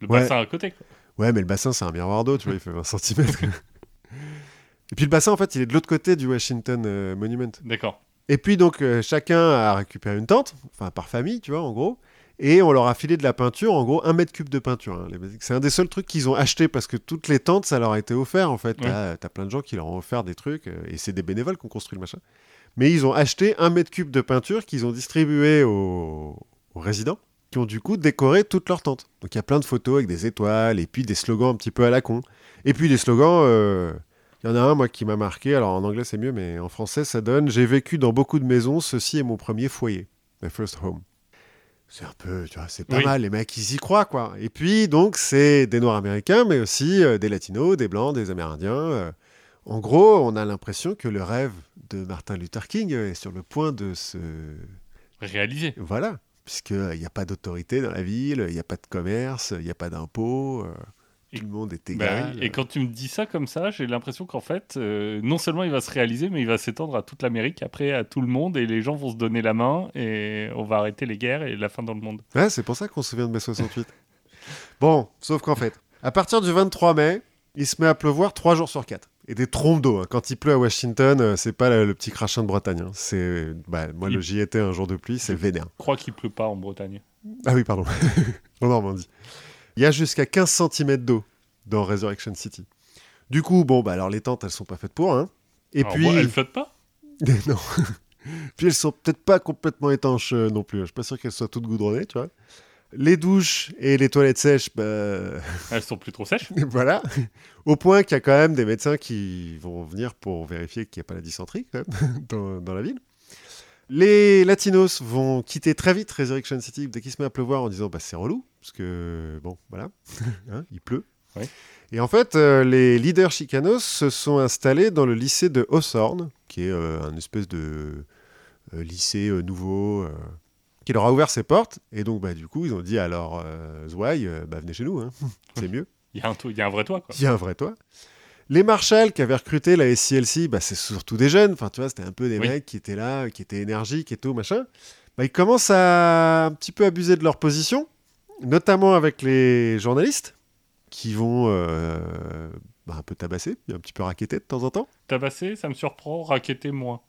le Ouais. bassin à côté. quoi. Ouais, mais le bassin, c'est un miroir d'eau, tu vois, il fait 20 cm. et puis le bassin, en fait, il est de l'autre côté du Washington euh, Monument. D'accord. Et puis, donc, chacun a récupéré une tente, enfin, par famille, tu vois, en gros. Et on leur a filé de la peinture, en gros, un mètre cube de peinture. hein. C'est un des seuls trucs qu'ils ont acheté parce que toutes les tentes, ça leur a été offert, en fait. Ouais. T'as t'as plein de gens qui leur ont offert des trucs, euh, et c'est des bénévoles qui ont construit le machin. Mais ils ont acheté un mètre cube de peinture qu'ils ont distribué aux, aux résidents, qui ont du coup décoré toute leur tente. Donc il y a plein de photos avec des étoiles, et puis des slogans un petit peu à la con. Et puis des slogans, euh, il y en a un, moi, qui m'a marqué, alors en anglais c'est mieux, mais en français ça donne « J'ai vécu dans beaucoup de maisons, ceci est mon premier foyer, my first home ». C'est un peu, tu vois, c'est pas Oui. mal, les mecs, ils y croient, quoi. Et puis, donc, c'est des Noirs américains, mais aussi euh, des Latinos, des Blancs, des Amérindiens. euh. En gros, on a l'impression que le rêve de Martin Luther King euh, est sur le point de se... Réalisé. Voilà, puisqu'il n'y a pas d'autorité dans la ville, il n'y a pas de commerce, il n'y a pas d'impôts, euh, tout le monde est Bah égal. oui, Et quand tu me dis ça comme ça, j'ai l'impression qu'en fait, euh, non seulement il va se réaliser, mais il va s'étendre à toute l'Amérique, après à tout le monde, et les gens vont se donner la main, et on va arrêter les guerres et la fin dans le monde. Ouais, c'est pour ça qu'on se souvient de mai 68. bon, sauf qu'en fait, à partir du 23 mai, il se met à pleuvoir 3 jours sur 4. Et des trompes d'eau. hein. Quand il pleut à Washington, euh, c'est pas le, le petit crachin de Bretagne. hein. C'est, bah, moi, Il- le j'y étais un jour de pluie, c'est vénère. Je crois qu'il pleut pas en Bretagne. Ah oui, pardon. en Normandie. Il y a jusqu'à 15 cm d'eau dans Resurrection City. Du coup, bon, bah alors les tentes, elles sont pas faites pour, hein. Et Alors, puis, bon, elle flotte pas non. puis elles sont peut-être pas complètement étanches euh, non plus. Je suis pas sûr qu'elles soient toutes goudronnées, tu vois. Les douches et les toilettes sèches, bah, Elles sont plus trop sèches voilà. Au point qu'il y a quand même des médecins qui vont venir pour vérifier qu'il n'y a pas la dysenterie quand même, dans, dans la ville. Les Latinos vont quitter très vite Resurrection City dès qu'il se met à pleuvoir en disant bah, c'est relou, parce que bon, voilà, Hein, il pleut. Ouais. Et en fait, euh, les leaders chicanos se sont installés dans le lycée de Hawthorne, qui est euh, un espèce de euh, lycée nouveau, qui leur a ouvert ses portes. Et donc, bah, du coup, ils ont dit alors, euh, bah, venez chez nous, hein, c'est mieux. Il y, a un il y a un vrai toit, quoi. Il y a un vrai toit. Les Marshall qui avaient recruté la SCLC, bah, c'est surtout des jeunes. Enfin, tu vois, c'était un peu des Oui. mecs qui étaient là, qui étaient énergiques et tout, machin. Bah, ils commencent à un petit peu abuser de leur position, notamment avec les journalistes qui vont euh, bah, un peu tabasser, un petit peu raqueter de temps en temps. Tabasser, ça me surprend, raqueter moins.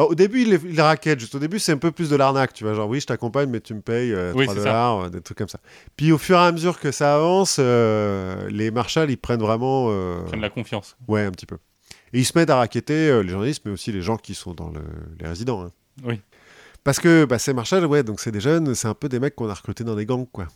Alors, au début, ils ils les raquettent. Juste au début, c'est un peu plus de l'arnaque. Tu vois, genre, oui, je t'accompagne, mais tu me payes euh, Oui, 3 c'est ça. dollars, euh, des trucs comme ça. Puis, au fur et à mesure que ça avance, euh, les Marshall, ils prennent vraiment. euh, Prennent la confiance. Ouais, un petit peu. Et ils se mettent à raqueter les journalistes, mais aussi les gens qui sont dans le- les résidents. hein. Oui. Parce que bah, c'est Marshall, ouais, donc c'est des jeunes, c'est un peu des mecs qu'on a recrutés dans des gangs, quoi.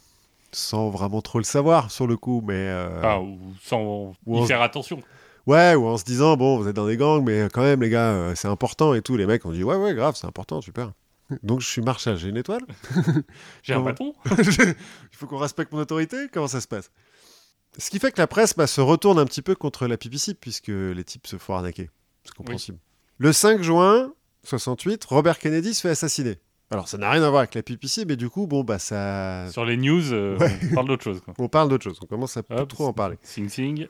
Sans vraiment trop le savoir, sur le coup, mais... euh, Enfin, ou sans ou y faire attention. Ouais, ou en se disant, bon, vous êtes dans des gangs, mais quand même, les gars, euh, c'est important et tout. Les mecs ont dit, ouais, ouais, grave, c'est important, super. Donc je suis Marshall, j'ai une étoile J'ai un bâton Il faut qu'on respecte mon autorité Comment ça se passe? Ce qui fait que la presse bah, se retourne un petit peu contre la PPC, puisque les types se font arnaquer. C'est compréhensible. Le 5 juin 68, Robert Kennedy se fait assassiner. Alors ça n'a rien à voir avec la PPC, mais du coup, bon, bah ça... Sur les news, euh, Ouais. on parle d'autre chose. Quoi. On parle d'autre chose, on commence à plus Hop, trop en parler. Sing Sing.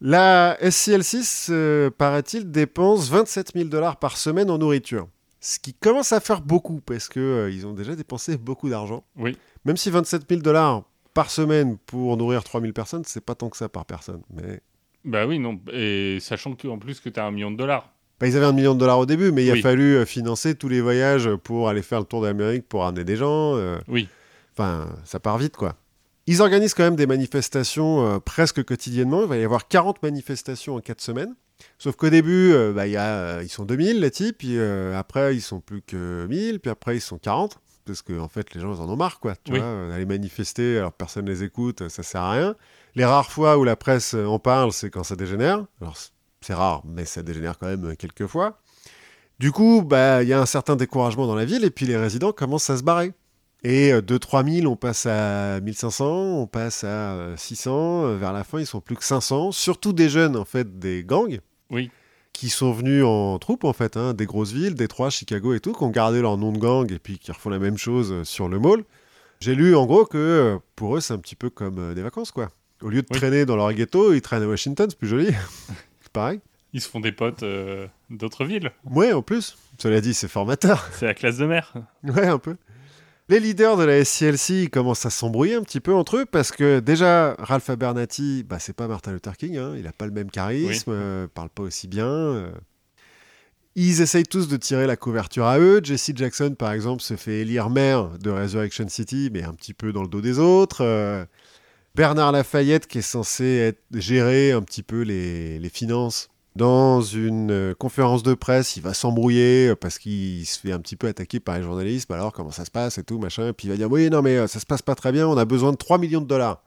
La SCL6, euh, paraît-il, dépense 27 000 dollars par semaine en nourriture. Ce qui commence à faire beaucoup, parce qu'ils ont déjà dépensé beaucoup d'argent. Oui. Même si 27 000 dollars par semaine pour nourrir 3000 personnes, c'est pas tant que ça par personne. Mais Bah oui, non. Et sachant qu'en plus que tu as un million de dollars. Bah, ils avaient un million de dollars au début, mais il a fallu euh, financer tous les voyages pour aller faire le tour d'Amérique pour ramener des gens. euh, Oui. Enfin, ça part vite, quoi. Ils organisent quand même des manifestations euh, presque quotidiennement. Il va y avoir 40 manifestations en 4 semaines. Sauf qu'au début, euh, bah, il y a, euh, ils sont 2000, les types, puis après, ils sont plus que 1000, puis après, ils sont 40. Parce qu'en en fait, les gens, ils en ont marre, quoi. Tu Oui. vois, aller manifester, alors personne les écoute, ça sert à rien. Les rares fois où la presse en parle, c'est quand ça dégénère. Alors, c'est rare, mais ça dégénère quand même quelques fois. Du coup, bah, il y a un certain découragement dans la ville, et puis les résidents commencent à se barrer. Et euh, de 3000, on passe à 1500, on passe à euh, 600. euh, Vers la fin, ils sont plus que 500. Surtout des jeunes, en fait, des gangs. Oui. Qui sont venus en troupe, en fait, hein, des grosses villes, Détroit, Chicago et tout, qui ont gardé leur nom de gang et puis qui refont la même chose euh, sur le mall. J'ai lu, en gros, que euh, pour eux, c'est un petit peu comme euh, des vacances, quoi. Au lieu de Oui. traîner dans leur ghetto, ils traînent à Washington, c'est plus joli. pareil. Ils se font des potes euh, d'autres villes. Ouais, en plus. Cela dit, c'est formateur. C'est la classe de mer. Ouais, un peu. Les leaders de la SCLC commencent à s'embrouiller un petit peu entre eux parce que déjà, Ralph Abernathy, bah, c'est pas Martin Luther King, hein, il n'a pas le même charisme, Oui. euh, parle pas aussi bien. euh. Ils essayent tous de tirer la couverture à eux. Jesse Jackson, par exemple, se fait élire maire de Resurrection City, mais un petit peu dans le dos des autres. euh. Bernard Lafayette, qui est censé être, gérer un petit peu les, les finances, dans une euh, conférence de presse, il va s'embrouiller euh, parce qu'il se fait un petit peu attaquer par les journalistes. Bah alors, comment ça se passe et tout, machin. Puis il va dire Oui, non, mais euh, ça se passe pas très bien, on a besoin de 3 millions de dollars.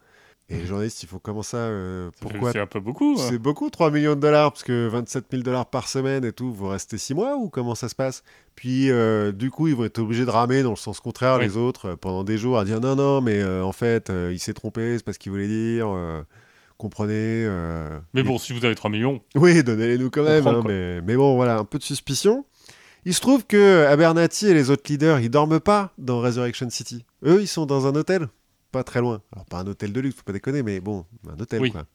Et les journalistes, il faut comment ça euh, Pourquoi C'est un peu beaucoup. hein. C'est beaucoup, 3 millions de dollars, parce que 27 000 dollars par semaine et tout, vous restez 6 mois ou comment ça se passe? Puis, euh, du coup, ils vont être obligés de ramer dans le sens contraire Oui. les autres pendant des jours à dire non, non, mais euh, en fait, il s'est trompé, c'est pas ce qu'il voulait dire, comprenez. euh, Mais bon, si vous avez 3 millions, oui, donnez-les-nous quand même. prend, hein, mais, mais bon, voilà, un peu de suspicion. Il se trouve que Abernathy et les autres leaders, ils dorment pas dans Resurrection City. Eux, ils sont dans un hôtel, pas très loin. Alors, pas un hôtel de luxe, faut pas déconner, mais bon, un hôtel, Oui. quoi.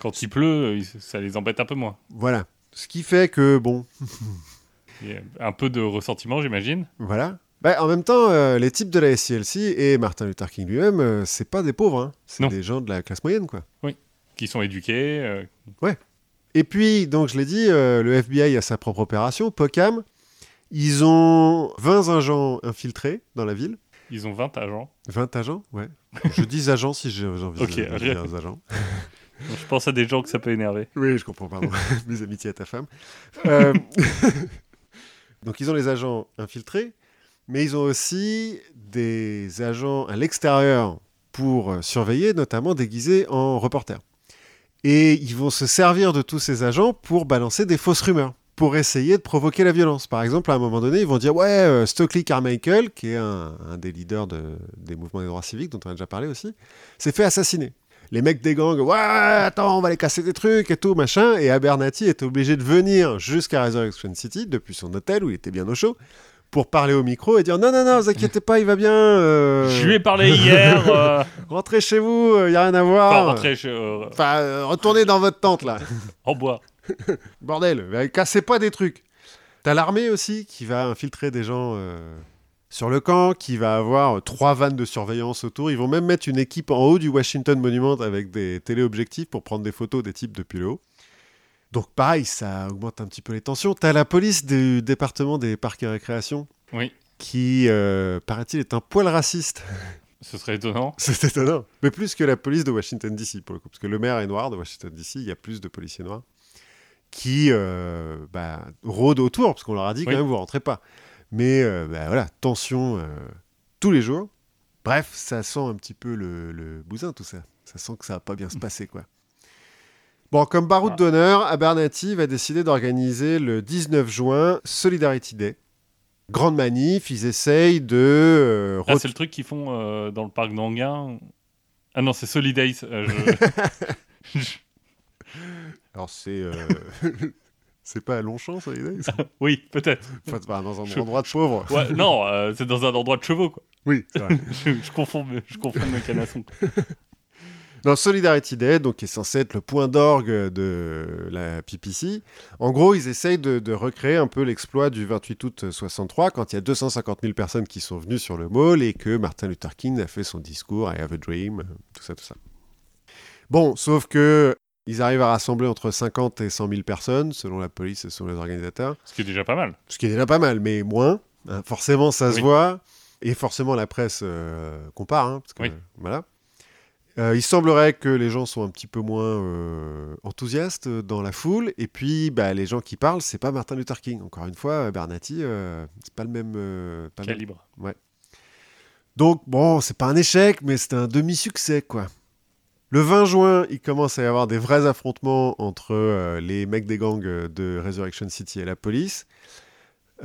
quand il pleut, euh, ça les embête un peu moins. Voilà. Ce qui fait que, bon, Il y a un peu de ressentiment, j'imagine. voilà. Bah, en même temps, euh, les types de la SCLC et Martin Luther King lui-même, euh, c'est pas des pauvres, hein. c'est des gens de la classe moyenne, quoi. Qui sont éduqués. euh, Et puis, donc je l'ai dit, euh, le FBI a sa propre opération, POCAM. Ils ont 20 agents infiltrés dans la ville. ils ont 20 agents. 20 agents Ouais. Je dis agents si j'ai envie Ok, de, dire agents. Je pense à des gens que ça peut énerver. Oui, je comprends, pardon. Mes amitiés à ta femme. Euh, Donc, ils ont les agents infiltrés, mais ils ont aussi des agents à l'extérieur pour surveiller, notamment déguisés en reporters. Et ils vont se servir de tous ces agents pour balancer des fausses rumeurs, pour essayer de provoquer la violence. Par exemple, à un moment donné, ils vont dire Ouais, euh, Stokely Carmichael, qui est un, des leaders de- des mouvements des droits civiques, dont on a déjà parlé aussi, s'est fait assassiner. Les mecs des gangs, ouais, attends, on va les casser des trucs et tout, machin. Et Abernathy est obligé de venir jusqu'à Resurrection City, depuis son hôtel où il était bien au chaud, pour parler au micro et dire Non, non, non, vous inquiétez pas, il va bien. euh, Je lui ai parlé hier. euh, Rentrez chez vous, il y a rien à Enfin, voir. rentrer chez- euh, Enfin, euh, retournez dans votre tente là. en bois. Bordel, euh, cassez pas des trucs. T'as l'armée aussi qui va infiltrer des gens euh, sur le camp, qui va avoir euh, trois vannes de surveillance autour. Ils vont même mettre une équipe en haut du Washington Monument avec des téléobjectifs pour prendre des photos des types depuis le haut. Donc pareil, ça augmente un petit peu les tensions. T'as la police du département des parcs et récréations Oui, qui, euh, paraît-il, est un poil raciste. ce serait étonnant. C'est étonnant. Mais plus que la police de Washington DC, pour le coup. Parce que le maire est noir de Washington DC, il y a plus de policiers noirs qui euh, bah, rôdent autour, parce qu'on leur a dit quand même, vous rentrez pas. Mais euh, bah, voilà, tension tous les jours. Bref, ça sent un petit peu le, le bousin, tout ça. Ça sent que ça va pas bien se passer, quoi. Bon, comme baroud Ah. d'honneur, Abernathy va décider d'organiser le 19 juin Solidarity Day. Grande manif, ils essayent de euh, Ah, c'est le truc qu'ils font euh, dans le parc d'Anguin. Ah non, c'est Solidays. euh, je- Alors c'est euh, c'est pas à Longchamp ça Oui, peut-être. Enfin, c'est pas dans un Je- endroit de pauvre. Ouais, non, c'est dans un endroit de chevaux, quoi. Oui, c'est vrai. Je, je confonds, je confonds mes canassons. Dans Solidarity Day, donc qui est censé être le point d'orgue de la PPC, en gros, ils essayent de, de recréer un peu l'exploit du 28 août 63, quand il y a 250 000 personnes qui sont venues sur le mall et que Martin Luther King a fait son discours I have a dream, tout ça, tout ça. Bon, sauf que ils arrivent à rassembler entre 50 et 100 000 personnes, selon la police et selon les organisateurs. Ce qui est déjà pas mal. Ce qui est déjà pas mal, mais moins. hein. forcément, ça se voit. Et forcément, la presse euh, compare. hein, parce que, Oui. voilà. Euh, il semblerait que les gens sont un petit peu moins euh, enthousiastes dans la foule. Et puis, bah, les gens qui parlent, c'est pas Martin Luther King. Encore une fois, Bernati, euh, c'est pas le même. euh, pas le même- Calibre. Donc, bon, c'est pas un échec, mais c'est un demi-succès, quoi. Le 20 juin, il commence à y avoir des vrais affrontements entre les mecs des gangs de Resurrection City et la police.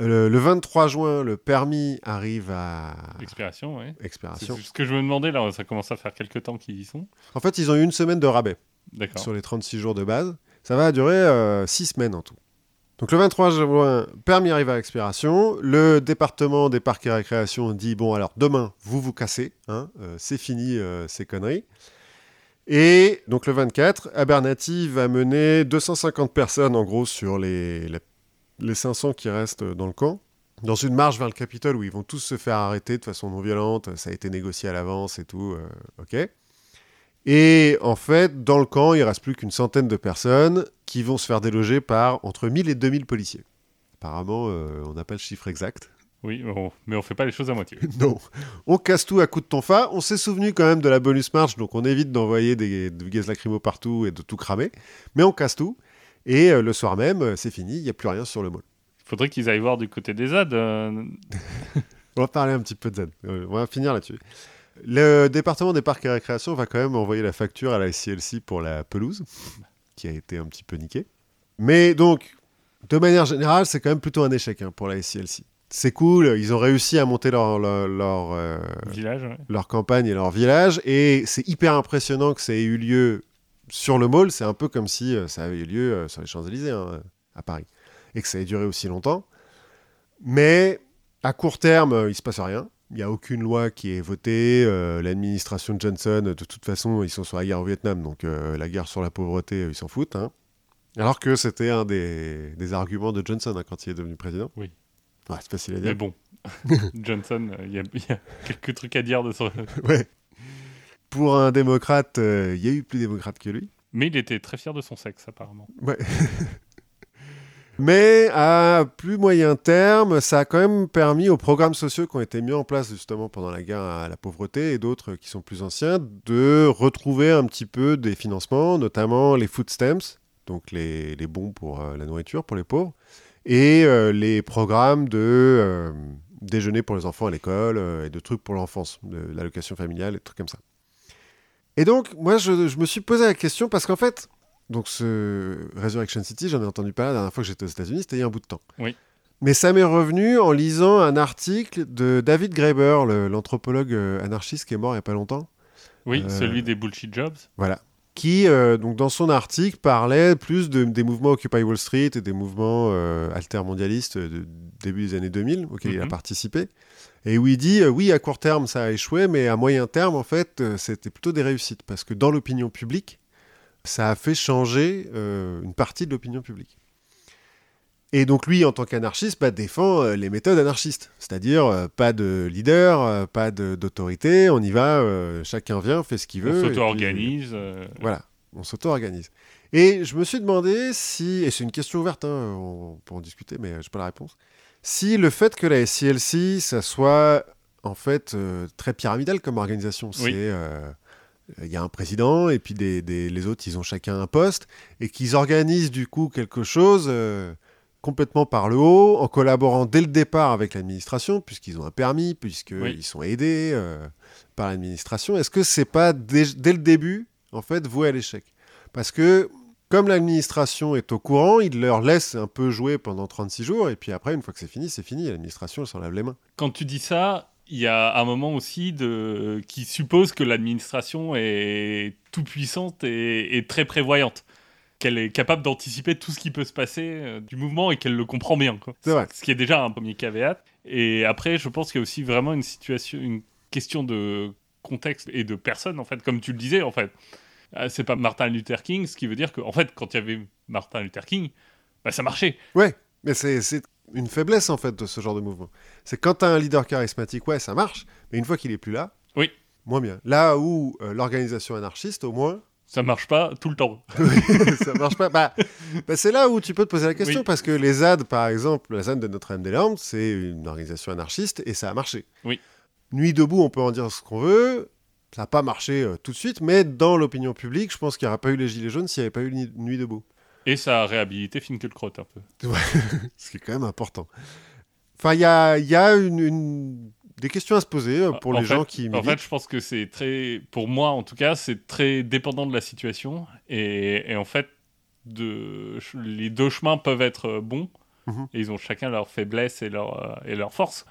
Euh, le 23 juin, le permis arrive à L'expiration, oui. C'est expiration. ce que je me demandais, là, ça commence à faire quelques temps qu'ils y sont. En fait, ils ont eu une semaine de rabais sur les 36 jours de base. Ça va durer 6 semaines en tout. Donc le 23 juin, permis arrive à expiration. Le département des parcs et récréations dit bon alors demain vous vous cassez, hein, euh, c'est fini euh, ces conneries. Et donc le 24, Abernathy va mener 250 personnes en gros sur les, la- les 500 qui restent dans le camp, dans une marche vers le Capitole où ils vont tous se faire arrêter de façon non violente. Ça a été négocié à l'avance et tout. euh, ok. Et en fait, dans le camp, il reste plus qu'une centaine de personnes qui vont se faire déloger par entre 1000 et 2000 policiers. Apparemment, euh, on n'a pas le chiffre exact. Oui, mais on fait pas les choses à moitié. non. On casse tout à coup de tonfa. On s'est souvenu quand même de la bonus marche, donc on évite d'envoyer des, du gaz lacrymo partout et de tout cramer. Mais on casse tout. Et euh, le soir même, euh, c'est fini, il n'y a plus rien sur le mall. Faudrait qu'ils aillent voir du côté des ZAD. euh, On va parler un petit peu de Z. Euh, On va finir là-dessus. Le département des parcs et récréations va quand même envoyer la facture à la SCLC pour la pelouse, qui a été un petit peu niquée. Mais donc, de manière générale, c'est quand même plutôt un échec hein, pour la SCLC. C'est cool, ils ont réussi à monter leur, leur, leur, euh, village, ouais. leur campagne et leur village, et c'est hyper impressionnant que ça ait eu lieu sur le mall. C'est un peu comme si euh, ça avait eu lieu euh, sur les Champs-Élysées hein, à Paris, et que ça ait duré aussi longtemps. Mais à court terme, euh, il se passe rien. Il n'y a aucune loi qui est votée. euh, L'administration Johnson, de toute façon, ils sont sur la guerre au Vietnam, donc euh, la guerre sur la pauvreté, euh, ils s'en foutent. hein. Alors que c'était un des, des arguments de Johnson hein, quand il est devenu président. Oui. Ouais, c'est facile à Mais dire. bon, Johnson, euh, il y, y a quelques trucs à dire de son... Ouais. Pour un démocrate, euh, il y a eu plus démocrate que lui. Mais il était très fier de son sexe, apparemment. Ouais. Mais à plus moyen terme, ça a quand même permis aux programmes sociaux qui ont été mis en place justement pendant la guerre à la pauvreté et d'autres qui sont plus anciens de retrouver un petit peu des financements, notamment les food stamps, donc les, les bons pour euh, la nourriture pour les pauvres, et euh, les programmes de euh, déjeuner pour les enfants à l'école et de trucs pour l'enfance, de l'allocation familiale et trucs comme ça. Et donc, moi, je, je me suis posé la question parce qu'en fait, donc ce Resurrection City, j'en ai entendu parler la dernière fois que j'étais aux États-Unis, c'était il y a un bout de temps. Oui. Mais ça m'est revenu en lisant un article de David Graeber, l'anthropologue euh, anarchiste qui est mort il n'y a pas longtemps. Oui, Euh, celui des bullshit jobs. Voilà. Qui, euh, donc, dans son article, parlait plus de- des mouvements Occupy Wall Street et des mouvements euh, altermondialistes de début des années 2000 auxquels il a Mhm. participé. Et où il dit, euh, oui, à court terme, ça a échoué, mais à moyen terme, en fait, c'était plutôt des réussites. Parce que dans l'opinion publique, ça a fait changer une partie de l'opinion publique. Et donc lui, en tant qu'anarchiste, bah, défend euh, les méthodes anarchistes, c'est-à-dire euh, pas de leader, euh, pas d'autorité, on y va, euh, chacun vient, fait ce qu'il On veut. puis- s'auto-organise. voilà, on s'auto-organise. Et je me suis demandé si, et c'est une question ouverte, hein, on peut en discuter, mais je n'ai pas la réponse, si le fait que la SCLC, ça soit en fait très pyramidal comme organisation, c'est... Oui. euh, il y a un président et puis des, des- les autres, ils ont chacun un poste et qu'ils organisent du coup quelque chose euh, complètement par le haut, en collaborant dès le départ avec l'administration, puisqu'ils ont un permis, puisqu'ils Oui. sont aidés euh, par l'administration. Est-ce que c'est pas dès, dès le début, en fait, voué à l'échec? Parce que comme l'administration est au courant, il leur laisse un peu jouer pendant 36 jours, et puis après, une fois que c'est fini, c'est fini, l'administration, s'en lave les mains. Quand tu dis ça, il y a un moment aussi de... qui suppose que l'administration est tout puissante et, et très prévoyante. Qu'elle est capable d'anticiper tout ce qui peut se passer euh, du mouvement et qu'elle le comprend bien. quoi. C'est vrai. Ce qui est déjà un premier caveat. Et après, je pense qu'il y a aussi vraiment une situation, une question de contexte et de personne, en fait, comme tu le disais, en fait. Ah, C'est pas Martin Luther King, ce qui veut dire qu'en fait, quand il y avait Martin Luther King, bah, ça marchait. Ouais, mais c'est c'est une faiblesse, en fait, de ce genre de mouvement. C'est quand tu as un leader charismatique, ouais, ça marche, mais une fois qu'il est plus là, Oui. moins bien. Là où euh, l'organisation anarchiste, au moins, Ça marche pas tout le temps. ça marche pas. Bah, bah, c'est là où tu peux te poser la question, Oui. parce que les ZAD, par exemple, la ZAD de Notre-Dame-des-Landes, c'est une organisation anarchiste et ça a marché. Oui. Nuit debout, on peut en dire ce qu'on veut. Ça n'a pas marché euh, tout de suite, mais dans l'opinion publique, je pense qu'il n'y aurait pas eu les Gilets jaunes s'il n'y avait pas eu Nuit debout. Et ça a réhabilité Finkielkraut un peu. Ce qui est quand même important. Enfin, il y a, il y a une, une- des questions à se poser euh, pour En les fait- gens qui En militent. fait, je pense que c'est très, pour moi en tout cas, c'est très dépendant de la situation. Et, et en fait, de, les deux chemins peuvent être bons. Mhm. Et ils ont chacun leurs faiblesses et leurs euh, et forces.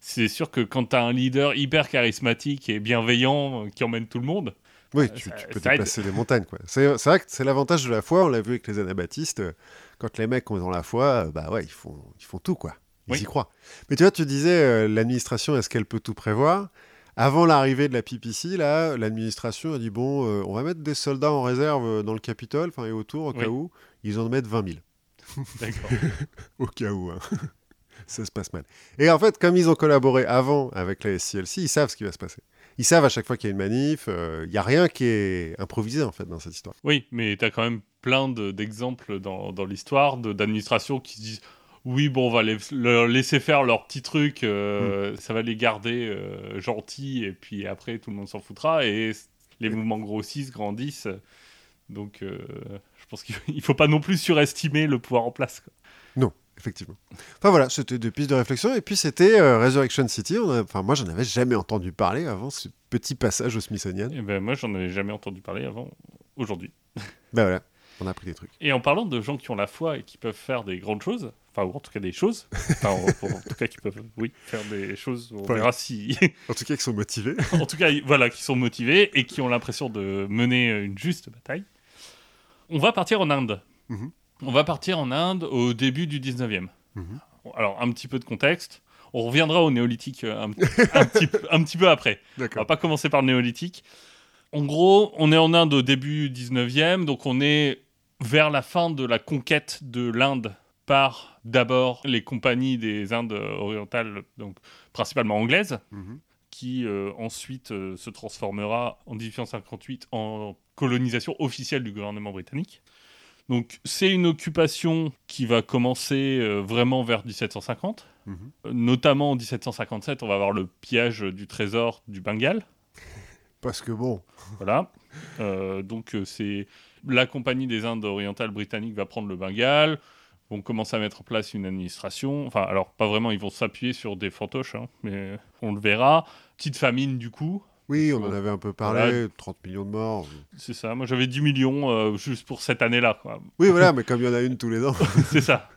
C'est sûr que quand tu as un leader hyper charismatique et bienveillant euh, qui emmène tout le monde, Oui, tu, tu peux déplacer des montagnes. quoi. C'est vrai que c'est l'avantage de la foi, on l'a vu avec les anabaptistes, quand les mecs ont dans la foi, bah ouais, ils font, ils font tout, quoi. Ils Oui. y croient. Mais tu vois, tu disais, euh, l'administration, est-ce qu'elle peut tout prévoir? Avant l'arrivée de la PPC, là, l'administration a dit, bon, euh, on va mettre des soldats en réserve euh, dans le Capitole, enfin, et autour, au Oui. cas où. Ils en mettent 20 000. d'accord. Au cas où, hein. ça se passe mal. Et en fait, comme ils ont collaboré avant avec la SCLC, ils savent ce qui va se passer. Ils savent à chaque fois qu'il y a une manif, euh, il n'y a rien qui est improvisé, en fait, dans cette histoire. Oui, mais tu as quand même plein de- d'exemples dans, dans l'histoire d'administrations qui se disent oui, bon, on va les- leur laisser faire leur petit truc, euh, ça va les garder euh, gentils, et puis après, tout le monde s'en foutra, et les mouvements grossissent, grandissent. Donc, euh, je pense qu'il ne faut pas non plus surestimer le pouvoir en place. quoi. Non, effectivement. Enfin voilà, c'était des pistes de réflexion. Et puis c'était Resurrection City. On a- Enfin, moi, j'en avais jamais entendu parler avant ce petit passage au Smithsonian. Et ben, moi, j'en avais jamais entendu parler avant aujourd'hui. Ben voilà, on a appris des trucs. Et en parlant de gens qui ont la foi et qui peuvent faire des grandes choses, enfin, ou en tout cas des choses, enfin, en, en tout cas qui peuvent, oui, faire des choses, on verra si. En tout cas, qui sont motivés. en tout cas, voilà, qui sont motivés et qui ont l'impression de mener une juste bataille. On va partir en Inde. Mhm. On va partir en Inde au début du 19e. Mhm. Alors, un petit peu de contexte. On reviendra au néolithique euh, un, un petit, peu- un petit peu après. On va pas commencer par le néolithique. En gros, on est en Inde au début 19e, donc on est vers la fin de la conquête de l'Inde par d'abord les compagnies des Indes orientales, donc principalement anglaises, Mhm. qui euh, ensuite euh, se transformera en 1858 en colonisation officielle du gouvernement britannique. Donc c'est une occupation qui va commencer euh, vraiment vers 1750. Mhm. Notamment en 1757, on va avoir le pillage du trésor du Bengale. Parce que bon, Voilà. Donc c'est la compagnie des Indes orientales britanniques va prendre le Bengale, vont commencer à mettre en place une administration. Enfin, alors pas vraiment, ils vont s'appuyer sur des fantoches, hein, mais on le verra. Petite famine du coup, oui, on en avait un peu parlé, Voilà. 30 millions de morts. c'est ça. Moi j'avais 10 millions euh, juste pour cette année-là. Oui, voilà, mais comme il y en a une tous les ans. c'est ça.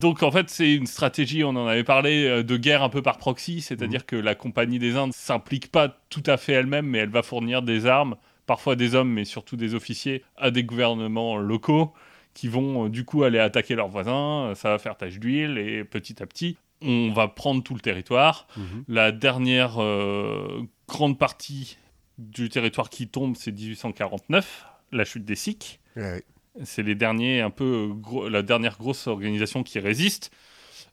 Donc en fait, c'est une stratégie, on en avait parlé, euh, de guerre un peu par proxy, c'est-à-dire que la Compagnie des Indes s'implique pas tout à fait elle-même, mais elle va fournir des armes, parfois des hommes, mais surtout des officiers, à des gouvernements locaux qui vont euh, du coup aller attaquer leurs voisins, euh, ça va faire tache d'huile, et petit à petit, on va prendre tout le territoire. Mhm. La dernière euh, grande partie du territoire qui tombe, c'est 1849, la chute des Sikhs. Ouais. C'est les derniers, un peu gros- la dernière grosse organisation qui résiste.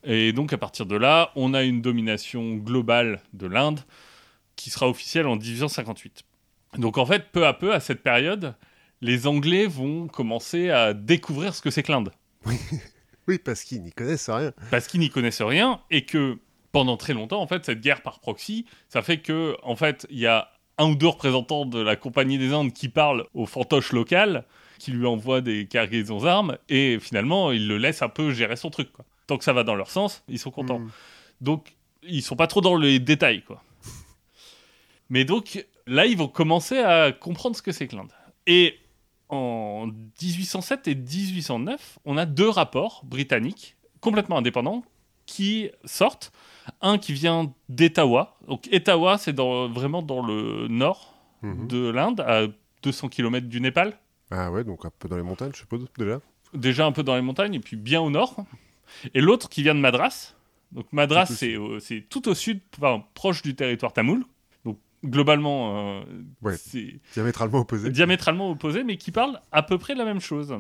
Et donc à partir de là, on a une domination globale de l'Inde qui sera officielle en 1858. Donc en fait, peu à peu, à cette période, les Anglais vont commencer à découvrir ce que c'est que l'Inde. Oui, parce qu'ils n'y connaissent rien. Parce qu'ils n'y connaissent rien et que pendant très longtemps, en fait, cette guerre par proxy, ça fait que, en fait, il y a un ou deux représentants de la Compagnie des Indes qui parlent aux fantoches locales, qui lui envoient des cargaisons d'armes, et finalement, ils le laissent un peu gérer son truc. Quoi. Tant que ça va dans leur sens, ils sont contents. Mhm. Donc, ils sont pas trop dans les détails, quoi. Mais donc, là, ils vont commencer à comprendre ce que c'est que l'Inde. Et en 1807 et 1809, on a deux rapports britanniques complètement indépendants qui sortent. Un qui vient d'Etawa. Donc, Etawah, c'est dans, vraiment dans le nord Mhm. de l'Inde, à 200 km du Népal. Ah ouais, donc un peu dans les montagnes, je suppose, déjà. déjà un peu dans les montagnes et puis bien au nord. Et l'autre qui vient de Madras. Donc Madras, c'est tout au sud, enfin, proche du territoire tamoul. Globalement, euh, Ouais. c'est Diamétralement opposés. diamétralement opposé, mais qui parlent à peu près de la même chose.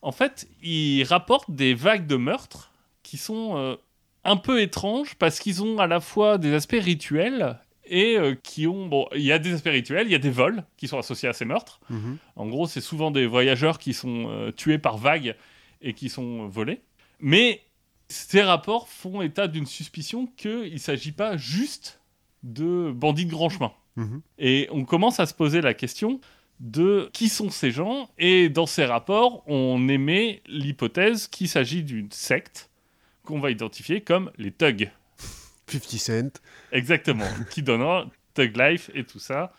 En fait, ils rapportent des vagues de meurtres qui sont euh, un peu étranges parce qu'ils ont à la fois des aspects rituels et euh, qui ont... Bon, il y a des aspects rituels, il y a des vols qui sont associés à ces meurtres. Mhm. En gros, c'est souvent des voyageurs qui sont tués par vagues et qui sont volés. Mais ces rapports font état d'une suspicion qu'il ne s'agit pas juste de bandits de grand chemin. Mhm. Et on commence à se poser la question de qui sont ces gens et dans ces rapports, on émet l'hypothèse qu'il s'agit d'une secte qu'on va identifier comme les thugs. 50 Cent. Exactement, qui donnera Thug Life et tout ça.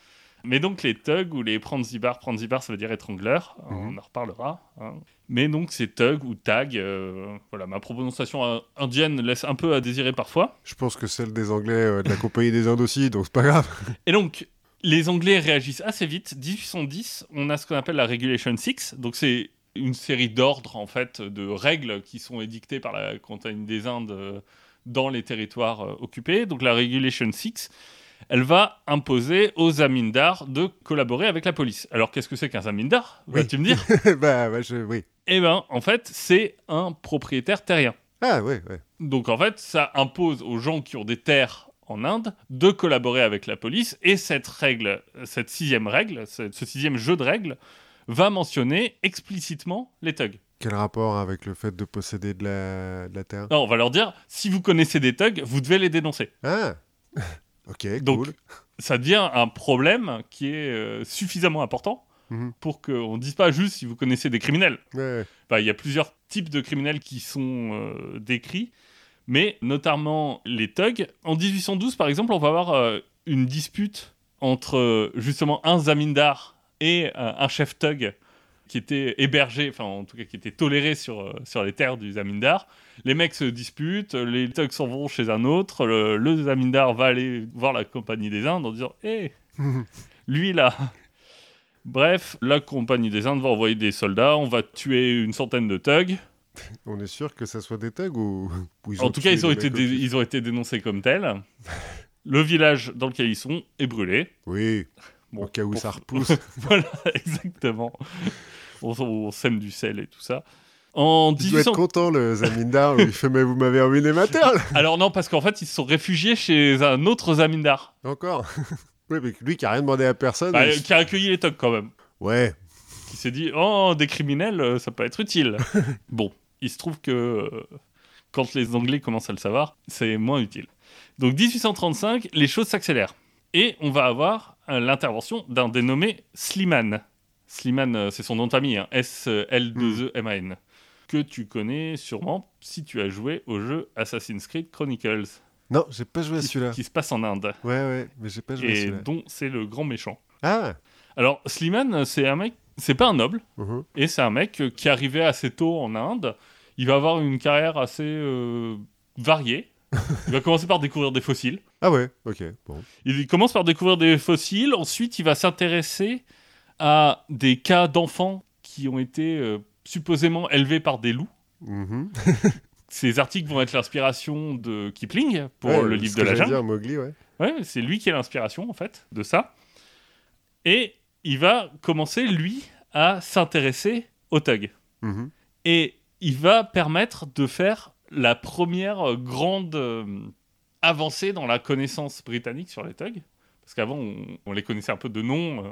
Mais donc les thugs ou les pranzibar, pranzibar ça veut dire étrangleur, hein, Mhm. on en reparlera. hein. Mais donc c'est thug ou tag, euh, voilà, ma prononciation euh, indienne laisse un peu à désirer parfois. Je pense que celle des Anglais euh, de la Compagnie des Indes aussi, donc c'est pas grave. Et donc les Anglais réagissent assez vite. 1810, on a ce qu'on appelle la Regulation 6, donc c'est une série d'ordres en fait, de règles qui sont édictées par la Compagnie des Indes dans les territoires occupés. Donc la Regulation 6, elle va imposer aux zamindars de collaborer avec la police. Alors qu'est-ce que c'est qu'un zamindar? Oui. Vas-tu me dire? Bah, bah, je... oui. Eh ben, en fait, c'est un propriétaire terrien. Ah ouais, ouais. Donc en fait, ça impose aux gens qui ont des terres en Inde de collaborer avec la police. Et cette règle, cette sixième règle, ce ce sixième jeu de règles, va mentionner explicitement les thugs. Quel rapport avec le fait de posséder de la, de la terre? Non, on va leur dire, si vous connaissez des thugs, vous devez les dénoncer. Ah Ok, Donc, cool. Ça devient un problème qui est euh, suffisamment important Mhm. pour qu'on ne dise pas juste si vous connaissez des criminels. Ouais. Il y a plusieurs types de criminels qui sont euh, décrits, mais notamment les thugs. En 1812, par exemple, on va avoir euh, une dispute entre justement un zamindar et un chef thug qui était hébergé, enfin en tout cas qui était toléré sur, sur les terres du zamindar. Les mecs se disputent, les thugs s'en vont chez un autre, le, le zamindar va aller voir la compagnie des Indes en disant Hé, lui là Bref, la compagnie des Indes va envoyer des soldats, on va tuer une centaine de thugs. On est sûr que ça soit des thugs ou, en tout cas, ils ont, été mecs dé- au-dessus ils ont été dénoncés comme tels. Le village dans lequel ils sont est brûlé. Oui, Bon, au cas où pour- ça repousse. voilà, exactement. On, on sème du sel et tout ça. En Il doit être 1800... content, le Zamindar, où il fait Mais vous m'avez ruiné ma terre Alors non, parce qu'en fait, ils se sont réfugiés chez un autre zamindar, Encore Oui, mais lui qui a rien demandé à personne. Bah, il- qui a accueilli les thugs quand même. Ouais, qui s'est dit Oh, des criminels, euh, ça peut être utile. bon, il se trouve que euh, quand les Anglais commencent à le savoir, c'est moins utile. Donc 1835, les choses s'accélèrent. Et on va avoir euh, l'intervention d'un dénommé Sliman. Sliman, euh, c'est son nom de famille, hein, S-L-2-E-M-A-N. Que tu connais sûrement si tu as joué au jeu Assassin's Creed Chronicles, Non, j'ai pas joué à celui-là. qui se passe en Inde, Ouais, ouais, mais j'ai pas joué à et celui-là. dont c'est le grand méchant. Ah Alors, Sliman, c'est un mec, c'est pas un noble, mhm. et c'est un mec qui est arrivé assez tôt en Inde. Il va avoir une carrière assez euh, variée. Il va commencer par découvrir des fossiles. Ah ouais, ok, bon. Il commence par découvrir des fossiles. Ensuite, il va s'intéresser à des cas d'enfants qui ont été euh, supposément élevés par des loups. Mhm. Ces articles vont être l'inspiration de Kipling pour Ouais, le livre de la jungle. Mowgli, ouais. Ouais, c'est lui qui est l'inspiration en fait de ça. Et il va commencer lui à s'intéresser aux thugs. Mhm. Et il va permettre de faire la première grande euh, avancée dans la connaissance britannique sur les thugs. Parce qu'avant, on, on les connaissait un peu de nom. euh,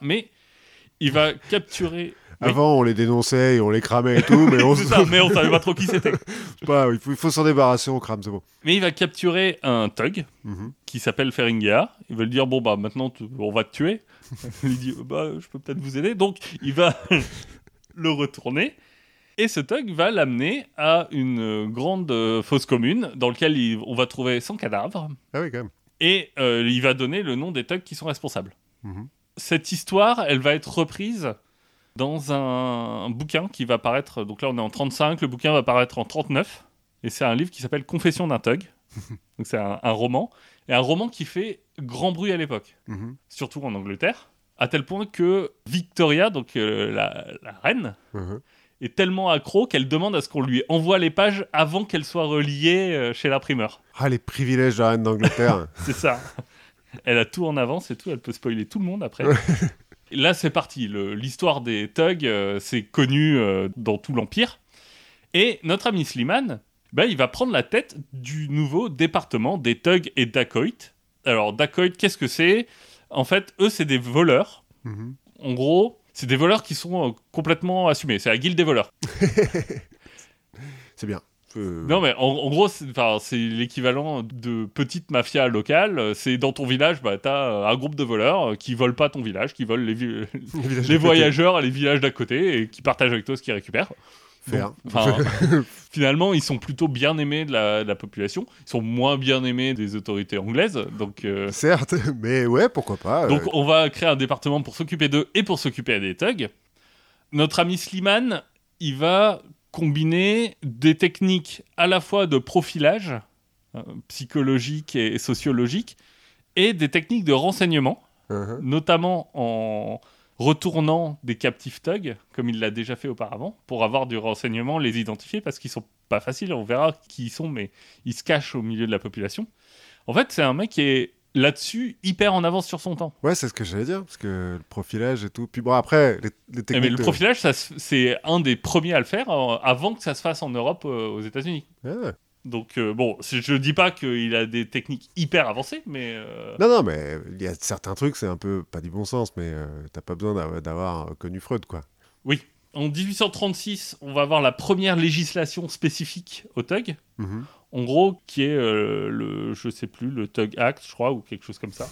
mais il va capturer. Oui. Avant, on les dénonçait et on les cramait et tout, mais on on savait pas trop qui c'était. pas, il faut, s'en débarrasser, on crame, c'est bon. Mais il va capturer un thug Mhm. qui s'appelle Feringea. Il va lui dire Bon, bah maintenant, tu- on va te tuer. il dit Bah, je peux peut-être vous aider. Donc, il va le retourner. Et ce thug va l'amener à une grande euh, fosse commune dans laquelle il- on va trouver son cadavre. Ah oui, quand même. Et euh, il va donner le nom des thugs qui sont responsables. Mhm. Cette histoire, elle va être reprise dans un, un bouquin qui va paraître. Donc là, on est en 35, le bouquin va paraître en 39. Et c'est un livre qui s'appelle Confession d'un thug. donc c'est un, un roman. Et un roman qui fait grand bruit à l'époque, Mhm. surtout en Angleterre. À tel point que Victoria, donc euh, la, la reine, Mhm. est tellement accro qu'elle demande à ce qu'on lui envoie les pages avant qu'elles soient reliées euh, chez l'imprimeur. Ah, les privilèges de la reine d'Angleterre. C'est ça. Elle a tout en avance et tout, elle peut spoiler tout le monde après. Là, c'est parti. L'histoire des thugs, euh, c'est connu euh, dans tout l'Empire. Et notre ami Slimane, bah, il va prendre la tête du nouveau département des thugs et dacoits. Alors, dacoits, qu'est-ce que c'est? En fait, eux, c'est des voleurs. Mhm. En gros, c'est des voleurs qui sont euh, complètement assumés. C'est la guilde des voleurs. C'est bien. Non, mais en, en gros, c'est l'équivalent de petite mafia locale. C'est dans ton village, bah, t'as euh, un groupe de voleurs euh, qui volent pas ton village, qui volent les, voyageurs à les villages d'à côté et qui partagent avec toi ce qu'ils récupèrent. Finalement, ils sont plutôt bien aimés de la, de la population. Ils sont moins bien aimés des autorités anglaises. Donc, euh, Certes, mais ouais, pourquoi pas. euh, donc on va créer un département pour s'occuper d'eux et pour s'occuper des thugs. Notre ami Slimane, il va combiner des techniques à la fois de profilage euh, psychologique et sociologique et des techniques de renseignement, mhm. notamment en retournant des captifs thugs, comme il l'a déjà fait auparavant, pour avoir du renseignement, les identifier, parce qu'ils sont pas faciles, on verra qui ils sont, mais ils se cachent au milieu de la population. En fait, c'est un mec qui est là-dessus hyper en avance sur son temps. Ouais, c'est ce que j'allais dire, parce que le profilage et tout. Puis bon, après, les, les Eh, techniques. mais le profilage, ça c'est un des premiers à le faire euh, avant que ça se fasse en Europe, euh, aux États-Unis. Ah. Donc, euh, bon, je dis pas qu'il a des techniques hyper avancées, mais. Non, non, mais il y a certains trucs, c'est un peu, pas du bon sens, mais t'as pas besoin d'avoir- connu Freud, quoi. En 1836, on va avoir la première législation spécifique au thug. Mhm. En gros, qui est euh, le, je sais plus, le Thug Act, je crois, ou quelque chose comme ça.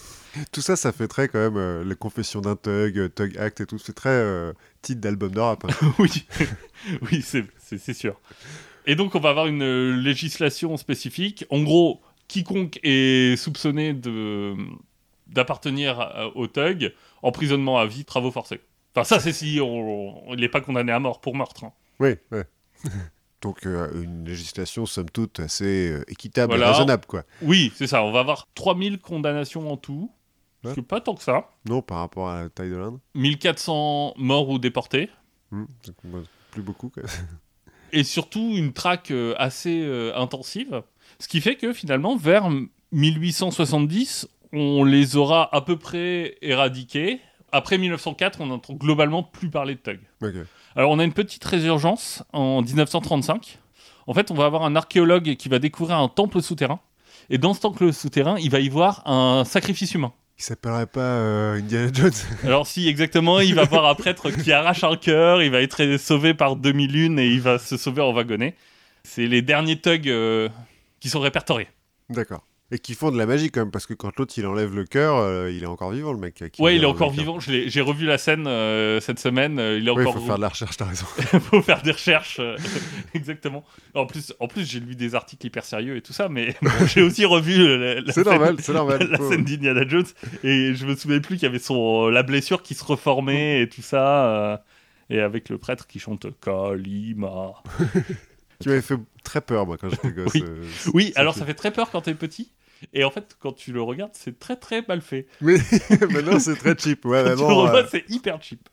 Tout ça, ça fait très quand même euh, les confessions d'un thug, euh, thug act et tout. C'est très euh, titre d'album de rap. hein. oui, oui, c'est sûr. Et donc, on va avoir une législation spécifique. En gros, quiconque est soupçonné de d'appartenir au thug, emprisonnement à vie, travaux forcés. Enfin, ça, c'est si on on- il n'est pas condamné à mort pour meurtre. hein. oui, ouais. Donc euh, une législation, somme toute, assez euh, équitable Voilà. et raisonnable, quoi. Oui, c'est ça. On va avoir 3000 condamnations en tout. Ouais. C'est pas tant que ça. Non, par rapport à la taille de l'Inde. 1400 morts ou déportés. Donc, bah, plus beaucoup, quoi. et surtout une traque euh, assez intensive. Ce qui fait que finalement, vers 1870, on les aura à peu près éradiqués. Après 1904, on n'entend globalement plus parler de thugs. Ok. Alors, on a une petite résurgence en 1935. En fait, on va avoir un archéologue qui va découvrir un temple souterrain. Et dans ce temple souterrain, il va y voir un sacrifice humain. Il s'appellerait pas euh, Indiana Jones Alors si, exactement, il va voir un prêtre qui arrache un cœur, il va être sauvé par demi-lune et il va se sauver en wagonnet. C'est les derniers thugs euh, qui sont répertoriés. D'accord. Et qui font de la magie quand même, parce que quand l'autre il enlève le cœur, euh, il est encore vivant le mec. qui Ouais, il est encore vivant. J'ai revu la scène euh, cette semaine. euh, il est Oui, il encore. faut faire de la recherche, t'as raison. faut faire des recherches. exactement. En plus, en plus j'ai lu des articles hyper sérieux et tout ça, mais bon, j'ai aussi revu la, scène- normal, c'est normal. la Faut- scène d'Indiana Jones et je me souvenais plus qu'il y avait son la blessure qui se reformait et tout ça et avec le prêtre qui chante Kalima. Qui m'avait fait très peur, moi, quand j'étais gosse. Oui. euh, Oui, alors ça fait très peur quand t'es petit et en fait quand tu le regardes c'est très très mal fait. Mais maintenant, c'est très cheap. Ouais, Quand tu le euh, c'est hyper cheap.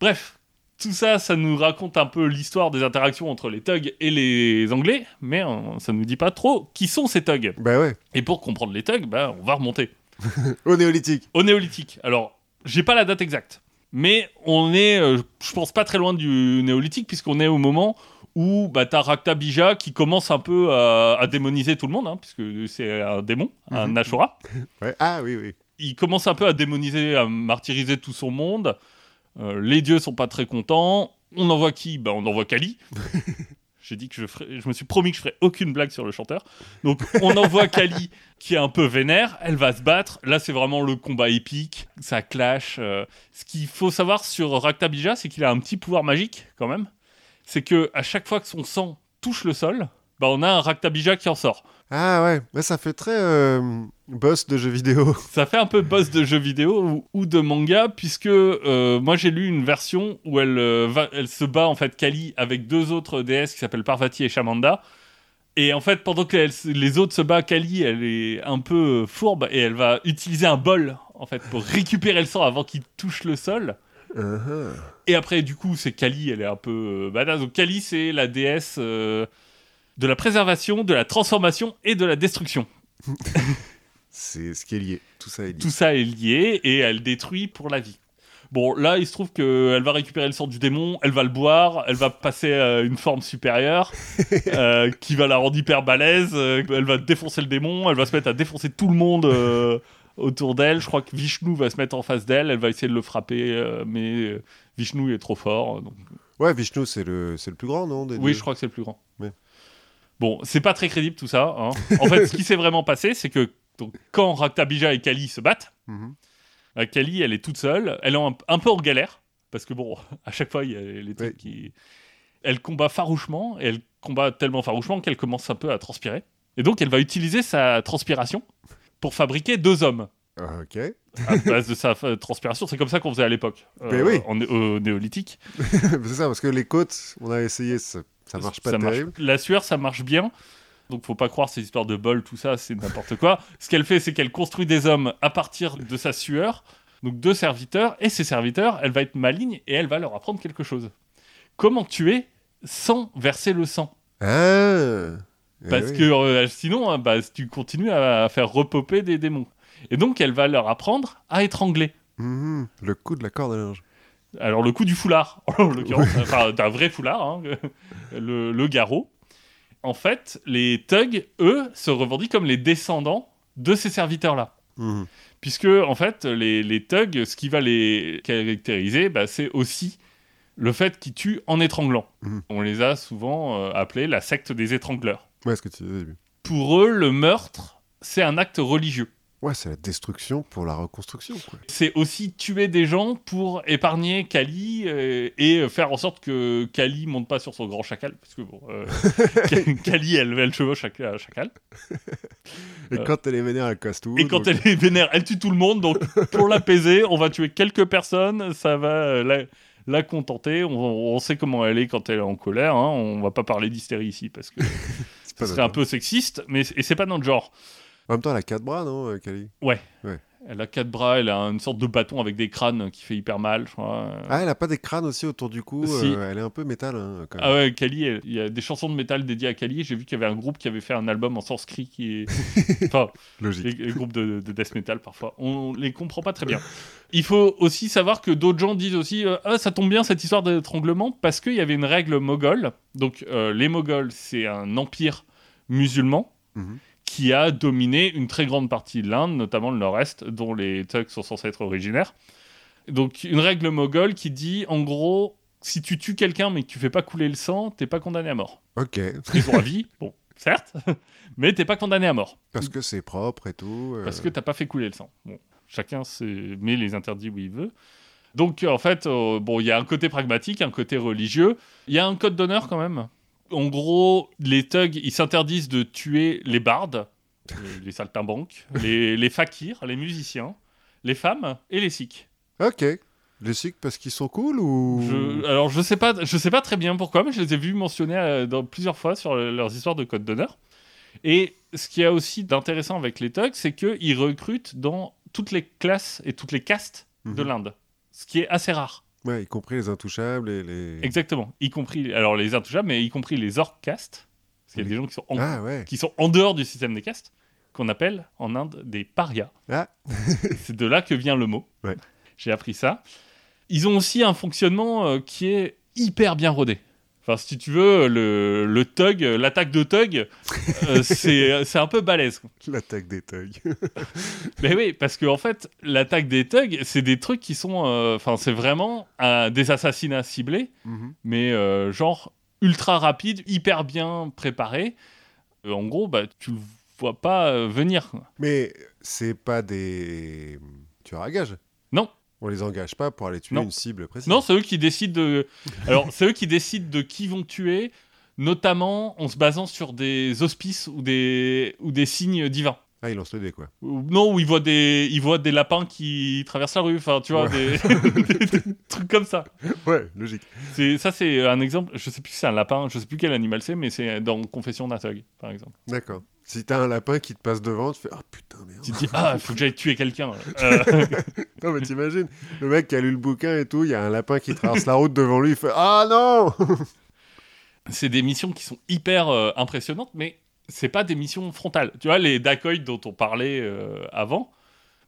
Bref. Tout ça, ça nous raconte un peu l'histoire des interactions entre les thugs et les Anglais, mais euh, ça nous dit pas trop qui sont ces thugs. Bah ouais. Et pour comprendre les thugs, bah, on va remonter. Au néolithique. au néolithique. Alors, j'ai pas la date exacte, mais on est, euh, je pense, pas très loin du néolithique, puisqu'on est au moment où bah, t'as Rakta Bija qui commence un peu à, à démoniser tout le monde, hein, puisque c'est un démon, un Mhm. Ashura. Ouais. Ah oui, oui. Il commence un peu à démoniser, à martyriser tout son monde. Euh, les dieux sont pas très contents. On envoie qui? Bah, On envoie Kali. J'ai dit que je, ferais- je me suis promis que je ferais aucune blague sur le chanteur. Donc on envoie Kali qui est un peu vénère, elle va se battre. Là c'est vraiment le combat épique, ça clash. euh. Ce qu'il faut savoir sur Raktabija, c'est qu'il a un petit pouvoir magique quand même. C'est que à chaque fois que son sang touche le sol, bah on a un Raktabija qui en sort. Ah ouais. Mais ça fait très euh, boss de jeux vidéo. Ça fait un peu boss de jeux vidéo ou, ou de manga, puisque euh, moi j'ai lu une version où elle, euh, va, elle se bat en fait Kali avec deux autres déesses qui s'appellent Parvati et Shamanda. Et en fait, pendant que elle les autres se battent, Kali, elle est un peu fourbe et elle va utiliser un bol en fait pour récupérer le sang avant qu'il touche le sol. Uh-huh. Et après, du coup, c'est Kali, elle est un peu euh, badass. Donc Kali, c'est la déesse euh, de la préservation, de la transformation et de la destruction. C'est ce qui est lié. Tout ça est lié. Tout ça est lié et elle détruit pour la vie. Bon, là, il se trouve qu'elle va récupérer le sang du démon, elle va le boire, elle va passer à une forme supérieure euh, qui va la rendre hyper balèze, euh, elle va défoncer le démon, elle va se mettre à défoncer tout le monde euh, autour d'elle. Je crois que Vishnu va se mettre en face d'elle, elle va essayer de le frapper, euh, mais euh, Vishnu est trop fort. donc- Ouais, Vishnu, c'est le, c'est le plus grand, non des Oui, je crois que c'est le plus grand. Ouais. Bon, c'est pas très crédible tout ça. hein. En fait, ce qui s'est vraiment passé, c'est que donc, quand Raktabija et Kali se battent, Mhm. Euh, Kali, elle est toute seule. Elle est un, un peu en galère. Parce que bon, à chaque fois, il y a les trucs Ouais. qui. Elle combat farouchement. Et elle combat tellement farouchement qu'elle commence un peu à transpirer. Et donc, elle va utiliser sa transpiration pour fabriquer deux hommes. Ok. À base de sa transpiration. C'est comme ça qu'on faisait à l'époque. euh, Mais oui. en- au néolithique. c'est ça, parce que les côtes, on a essayé, ça, ça marche pas Ça marche- terrible. La sueur, ça marche bien. Donc, faut pas croire ces histoires de bol, tout ça, c'est n'importe quoi. Ce qu'elle fait, c'est qu'elle construit des hommes à partir de sa sueur. Donc, deux serviteurs. Et ces serviteurs, elle va être maligne et elle va leur apprendre quelque chose. Comment tuer sans verser le sang? Ah Eh Parce oui. que euh, sinon, hein, bah, tu continues à, à faire repoper des démons. Et donc, elle va leur apprendre à étrangler. Mhm. Le coup de la corde à linge. Alors, le coup du foulard, en l'occurrence, enfin, d'un vrai foulard, hein, le, le garrot. En fait, les thugs, eux, se revendiquent comme les descendants de ces serviteurs-là. Mhm. Puisque, en fait, les, les thugs, ce qui va les caractériser, bah, c'est aussi le fait qu'ils tuent en étranglant. Mhm. On les a souvent euh, appelés la secte des étrangleurs. Ouais, ce que tu disais. Pour eux, le meurtre, c'est un acte religieux. Ouais, c'est la destruction pour la reconstruction. C'est aussi tuer des gens pour épargner Kali euh, et faire en sorte que Kali monte pas sur son grand chacal. Parce que bon, euh, Kali, elle, elle chevauche un chacal. Et Euh. quand elle est vénère, elle casse tout. Et quand elle est vénère, elle tue tout le monde. Donc pour l'apaiser, on va tuer quelques personnes. Ça va euh, la, la contenter. On, on sait comment elle est quand elle est en colère. Hein. On va pas parler d'hystérie ici parce que ce serait un peu sexiste. Mais et c'est pas notre genre. En même temps, elle a quatre bras, non, euh, Kali? Elle a quatre bras. Elle a une sorte de bâton avec des crânes qui fait hyper mal. Je crois. Ah, elle a pas des crânes aussi autour du cou. Si. euh, elle est un peu métal, hein, quand même. Ah ouais, Kali, il y a des chansons de métal dédiées à Kali. J'ai vu qu'il y avait un groupe qui avait fait un album en sanskrit qui est. Enfin, Logique. les, les groupes de, de death metal parfois. On les comprend pas très bien. Il faut aussi savoir que d'autres gens disent aussi euh, Ah, ça tombe bien cette histoire d'étranglement parce qu'il y avait une règle moghole. Donc, euh, les Moghols, c'est un empire musulman Mhm. Qui a dominé une très grande partie de l'Inde, notamment le nord-est, dont les thugs sont censés être originaires. Donc une règle moghole qui dit, en gros, si tu tues quelqu'un mais que tu fais pas couler le sang, t'es pas condamné à mort. Ok. Ils ont à vie, bon, certes, mais t'es pas condamné à mort. Parce que c'est propre et tout. euh, Parce que t'as pas fait couler le sang. Bon, chacun met les interdits où il veut. Donc en fait, euh, bon, il y a un côté pragmatique, un côté religieux. Il y a un code d'honneur quand même. En gros, les thugs, ils s'interdisent de tuer les bardes, euh, les saltimbanques, les, les fakirs, les musiciens, les femmes et les sikhs. Ok. Les Sikhs parce qu'ils sont cool ou? Je- alors je sais pas, je sais pas très bien pourquoi, mais je les ai vus mentionner euh, dans plusieurs fois sur le- leurs histoires de code d'honneur. Et ce qu'il y a aussi d'intéressant avec les thugs, c'est qu'ils recrutent dans toutes les classes et toutes les castes de Mhm. l'Inde, ce qui est assez rare. Ouais, y compris les intouchables et les. Exactement, y compris alors les intouchables, mais y compris les orc castes, parce qu'il y a des gens qui sont en, Ah ouais. qui sont en dehors du système des castes, qu'on appelle en Inde des parias. Ah. c'est de là que vient le mot. Ouais. J'ai appris ça. Ils ont aussi un fonctionnement euh, qui est hyper bien rodé. Enfin, si tu veux, le, le thug, l'attaque de thug, euh, c'est c'est un peu balèze. L'attaque des thugs. Mais oui, parce qu'en en fait, l'attaque des thugs, c'est des trucs qui sont. euh, Enfin, c'est vraiment des assassinats ciblés, Mhm. mais euh, genre ultra rapide, hyper bien préparé. En gros, bah, tu le vois pas venir. Mais c'est pas des tueurs à gages. Non. On les engage pas pour aller tuer Non. une cible précise. Non, c'est eux qui décident de. Alors, c'est eux qui décident de qui vont tuer, notamment en se basant sur des auspices ou des, ou des signes divins. Ah, ils lancent le dé quoi. Non, où ils voient des, ils voient des lapins qui traversent la rue, enfin, tu vois, des... des trucs comme ça. Ouais, logique. C'est, ça, c'est un exemple. Je sais plus si c'est un lapin, je sais plus quel animal c'est, mais c'est dans Confession d'un thug, par exemple. D'accord. Si t'as un lapin qui te passe devant, tu fais Ah putain, merde. Tu te dis, ah, il faut que j'aille tuer quelqu'un. Euh, Non, mais t'imagines, le mec qui a lu le bouquin et tout, il y a un lapin qui traverse la route devant lui, il fait Ah non c'est des missions qui sont hyper euh, impressionnantes, mais c'est pas des missions frontales. Tu vois, les dacoits dont on parlait euh, avant,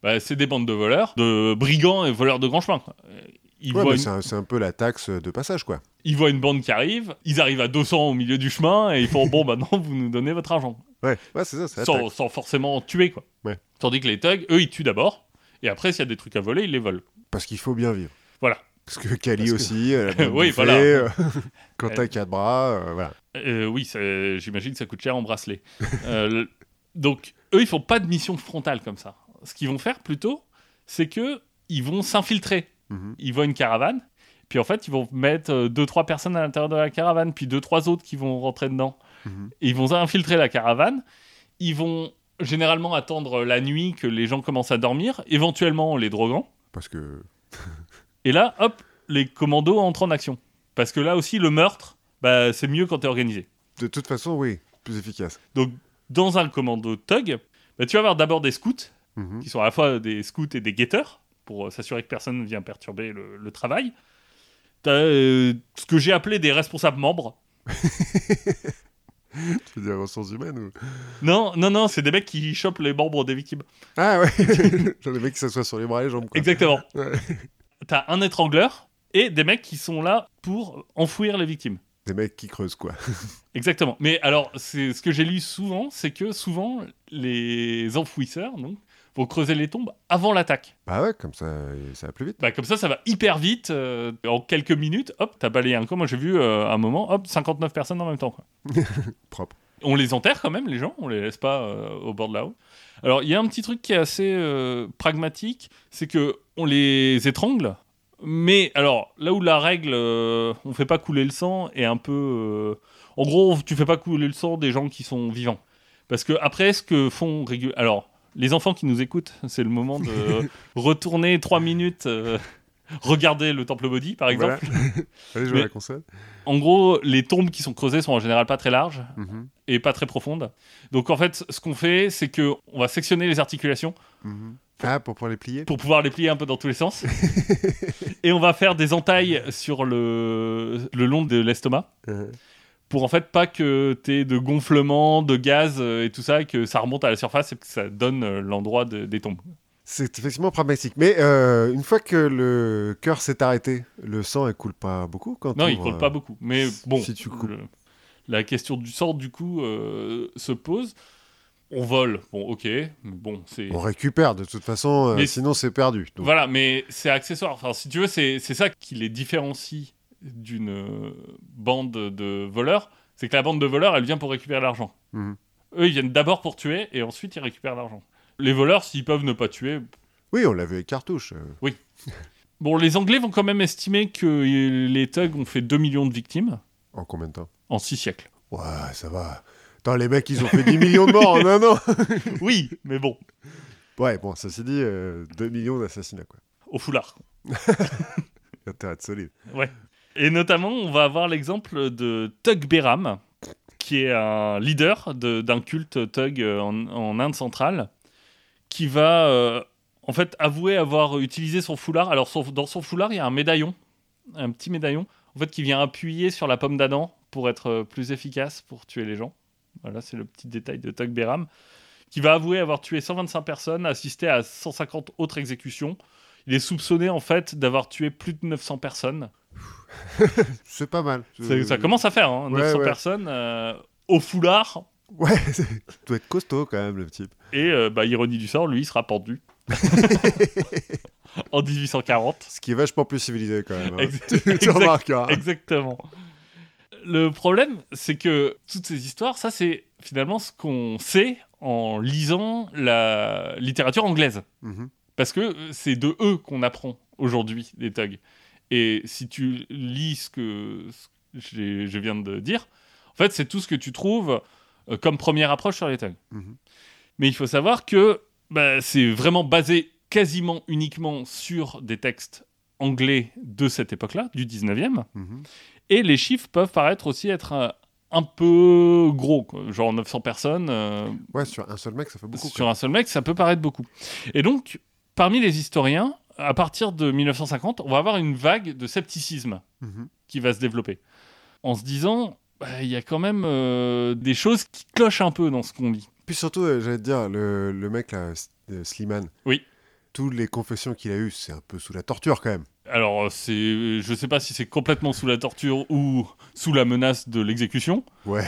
bah, c'est des bandes de voleurs, de brigands et voleurs de grand chemin. quoi. Euh, Ils, Ouais, une, c'est un, peu la taxe de passage quoi. ils voient une bande qui arrive, ils arrivent à 200 au milieu du chemin et ils font bon, bah non, vous nous donnez votre argent. Ouais, ouais c'est ça, Sans, sans forcément tuer, quoi. Ouais. Tandis que les thugs, eux, ils tuent d'abord, et après, s'il y a des trucs à voler, ils les volent. Parce qu'il faut bien vivre. Voilà. Parce que Kali Parce que- aussi, elle a bien Oui, bouffé, voilà. euh, quand t'as quatre bras, euh, voilà. Euh, oui, j'imagine que ça coûte cher en bracelet. Le- donc, eux, ils font pas de mission frontale comme ça. Ce qu'ils vont faire plutôt, c'est que ils vont s'infiltrer. Mhm. Ils voient une caravane, puis en fait, ils vont mettre deux, trois personnes à l'intérieur de la caravane, puis deux, trois autres qui vont rentrer dedans. Mhm. Et ils vont infiltrer la caravane. Ils vont généralement attendre la nuit que les gens commencent à dormir, éventuellement en les droguant. Parce que. Et là, hop, les commandos entrent en action. Parce que là aussi, le meurtre, bah, c'est mieux quand t'es organisé. De toute façon, oui, plus efficace. Donc, dans un commando thug, bah, tu vas avoir d'abord des scouts, Mhm. qui sont à la fois des scouts et des guetteurs, pour euh, s'assurer que personne ne vient perturber le, le travail. T'as euh, ce que j'ai appelé des responsables membres. Tu veux dire ressources humaines ou? Non, non, non, c'est des mecs qui chopent les membres des victimes. Ah ouais Genre les mecs qui s'assoient sur les bras et les jambes, quoi. Exactement. Ouais. T'as un étrangleur et des mecs qui sont là pour enfouir les victimes. Des mecs qui creusent, quoi. Exactement. Mais alors, c'est ce que j'ai lu souvent, c'est que souvent les enfouisseurs donc, vont creuser les tombes avant l'attaque. Bah ouais, comme ça, ça va plus vite. Bah, comme ça, ça va hyper vite. euh, en quelques minutes, hop, t'as balayé un camp. Moi, j'ai vu euh, un moment, hop, 59 personnes en même temps. quoi. Propre. On les enterre quand même, les gens. On les laisse pas euh, au bord de la route. Alors, il y a un petit truc qui est assez euh, pragmatique, c'est que on les étrangle. Mais alors, là où la règle, euh, on fait pas couler le sang, est un peu. euh, en gros, tu fais pas couler le sang des gens qui sont vivants. Parce que après, ce que font régu- Alors, les enfants qui nous écoutent, c'est le moment de retourner trois minutes, euh, regarder le temple body, par exemple. Voilà. Allez jouer Mais- à la console. En gros, les tombes qui sont creusées sont en général pas très larges Mhm. et pas très profondes. Donc en fait, ce qu'on fait, c'est que on va sectionner les articulations Mhm. Ah, pour pouvoir les plier pour pouvoir les plier un peu dans tous les sens. et on va faire des entailles sur le, le long de l'estomac Euh, pour en fait pas que tu aies de gonflement, de gaz euh, et tout ça, et que ça remonte à la surface et que ça donne euh, l'endroit de- des tombes. C'est effectivement pragmatique. Mais euh, une fois que le cœur s'est arrêté, le sang, il coule pas beaucoup quand Non, on, il coule euh, pas beaucoup. Mais bon, si tu coupes. le- la question du sang, du coup, euh, se pose. On vole, bon, ok, mais bon, c'est. On récupère de toute façon, euh, Mais- sinon c'est perdu. Donc, Voilà, mais c'est accessoire. Enfin, si tu veux, c'est ça qui les différencie d'une euh, bande de voleurs. C'est que la bande de voleurs, elle vient pour récupérer l'argent. Mhm. Eux, ils viennent d'abord pour tuer et ensuite ils récupèrent l'argent. Les voleurs, s'ils peuvent ne pas tuer. Oui, on l'a vu avec Cartouche. euh. Bon, les Anglais vont quand même estimer que les thugs ont fait 2 millions de victimes En combien de temps? En 6 siècles. Ouais, ça va. Attends, les mecs, ils ont fait 10 millions de morts en un an. oui, mais bon, Ouais, bon, ceci dit, euh, 2 millions d'assassinats, quoi. au foulard. Intérêt de solide. Et notamment, on va avoir l'exemple de Tug Behram, qui est un leader de- d'un culte Tug euh, en, en Inde centrale, qui va euh, en fait avouer avoir utilisé son foulard. Alors, son- dans son foulard, il y a un médaillon, un petit médaillon, en fait, qui vient appuyer sur la pomme d'Adam pour être euh, plus efficace pour tuer les gens. Voilà, c'est le petit détail de Tug Behram, qui va avouer avoir tué 125 personnes, assisté à 150 autres exécutions. Il est soupçonné en fait d'avoir tué plus de 900 personnes. C'est pas mal. Ça, ça commence à faire, hein, ouais, 900 ouais. personnes euh, au foulard. Ouais, doit être costaud quand même, le type. Et euh, bah, ironie du sort, lui, il sera pendu. en 1840. Ce qui est vachement plus civilisé quand même. hein. Tu, tu exact- remarqueras. Exactement. Le problème, c'est que toutes ces histoires, ça, c'est finalement ce qu'on sait en lisant la littérature anglaise. Mhm. Parce que c'est de eux qu'on apprend aujourd'hui, les thugs. Et si tu lis ce que, ce que j'ai- je viens de dire, en fait, c'est tout ce que tu trouves euh, comme première approche sur les thugs. Mhm. Mais il faut savoir que bah, c'est vraiment basé quasiment uniquement sur des textes anglais de cette époque-là, du 19e. Mhm. Et les chiffres peuvent paraître aussi être euh, un peu gros, quoi. genre 900 personnes. euh, Ouais, sur un seul mec, ça fait beaucoup. sur un seul mec, ça peut paraître beaucoup. Et donc, parmi les historiens, à partir de 1950, on va avoir une vague de scepticisme. Mhm. qui va se développer. En se disant, bah, il y a quand même euh, des choses qui clochent un peu dans ce qu'on lit. Puis surtout, euh, j'allais te dire, le, le mec là, Slimane. Oui. Toutes les confessions qu'il a eues, c'est un peu sous la torture quand même. Alors, c'est, je sais pas si c'est complètement sous la torture ou sous la menace de l'exécution, Ouais.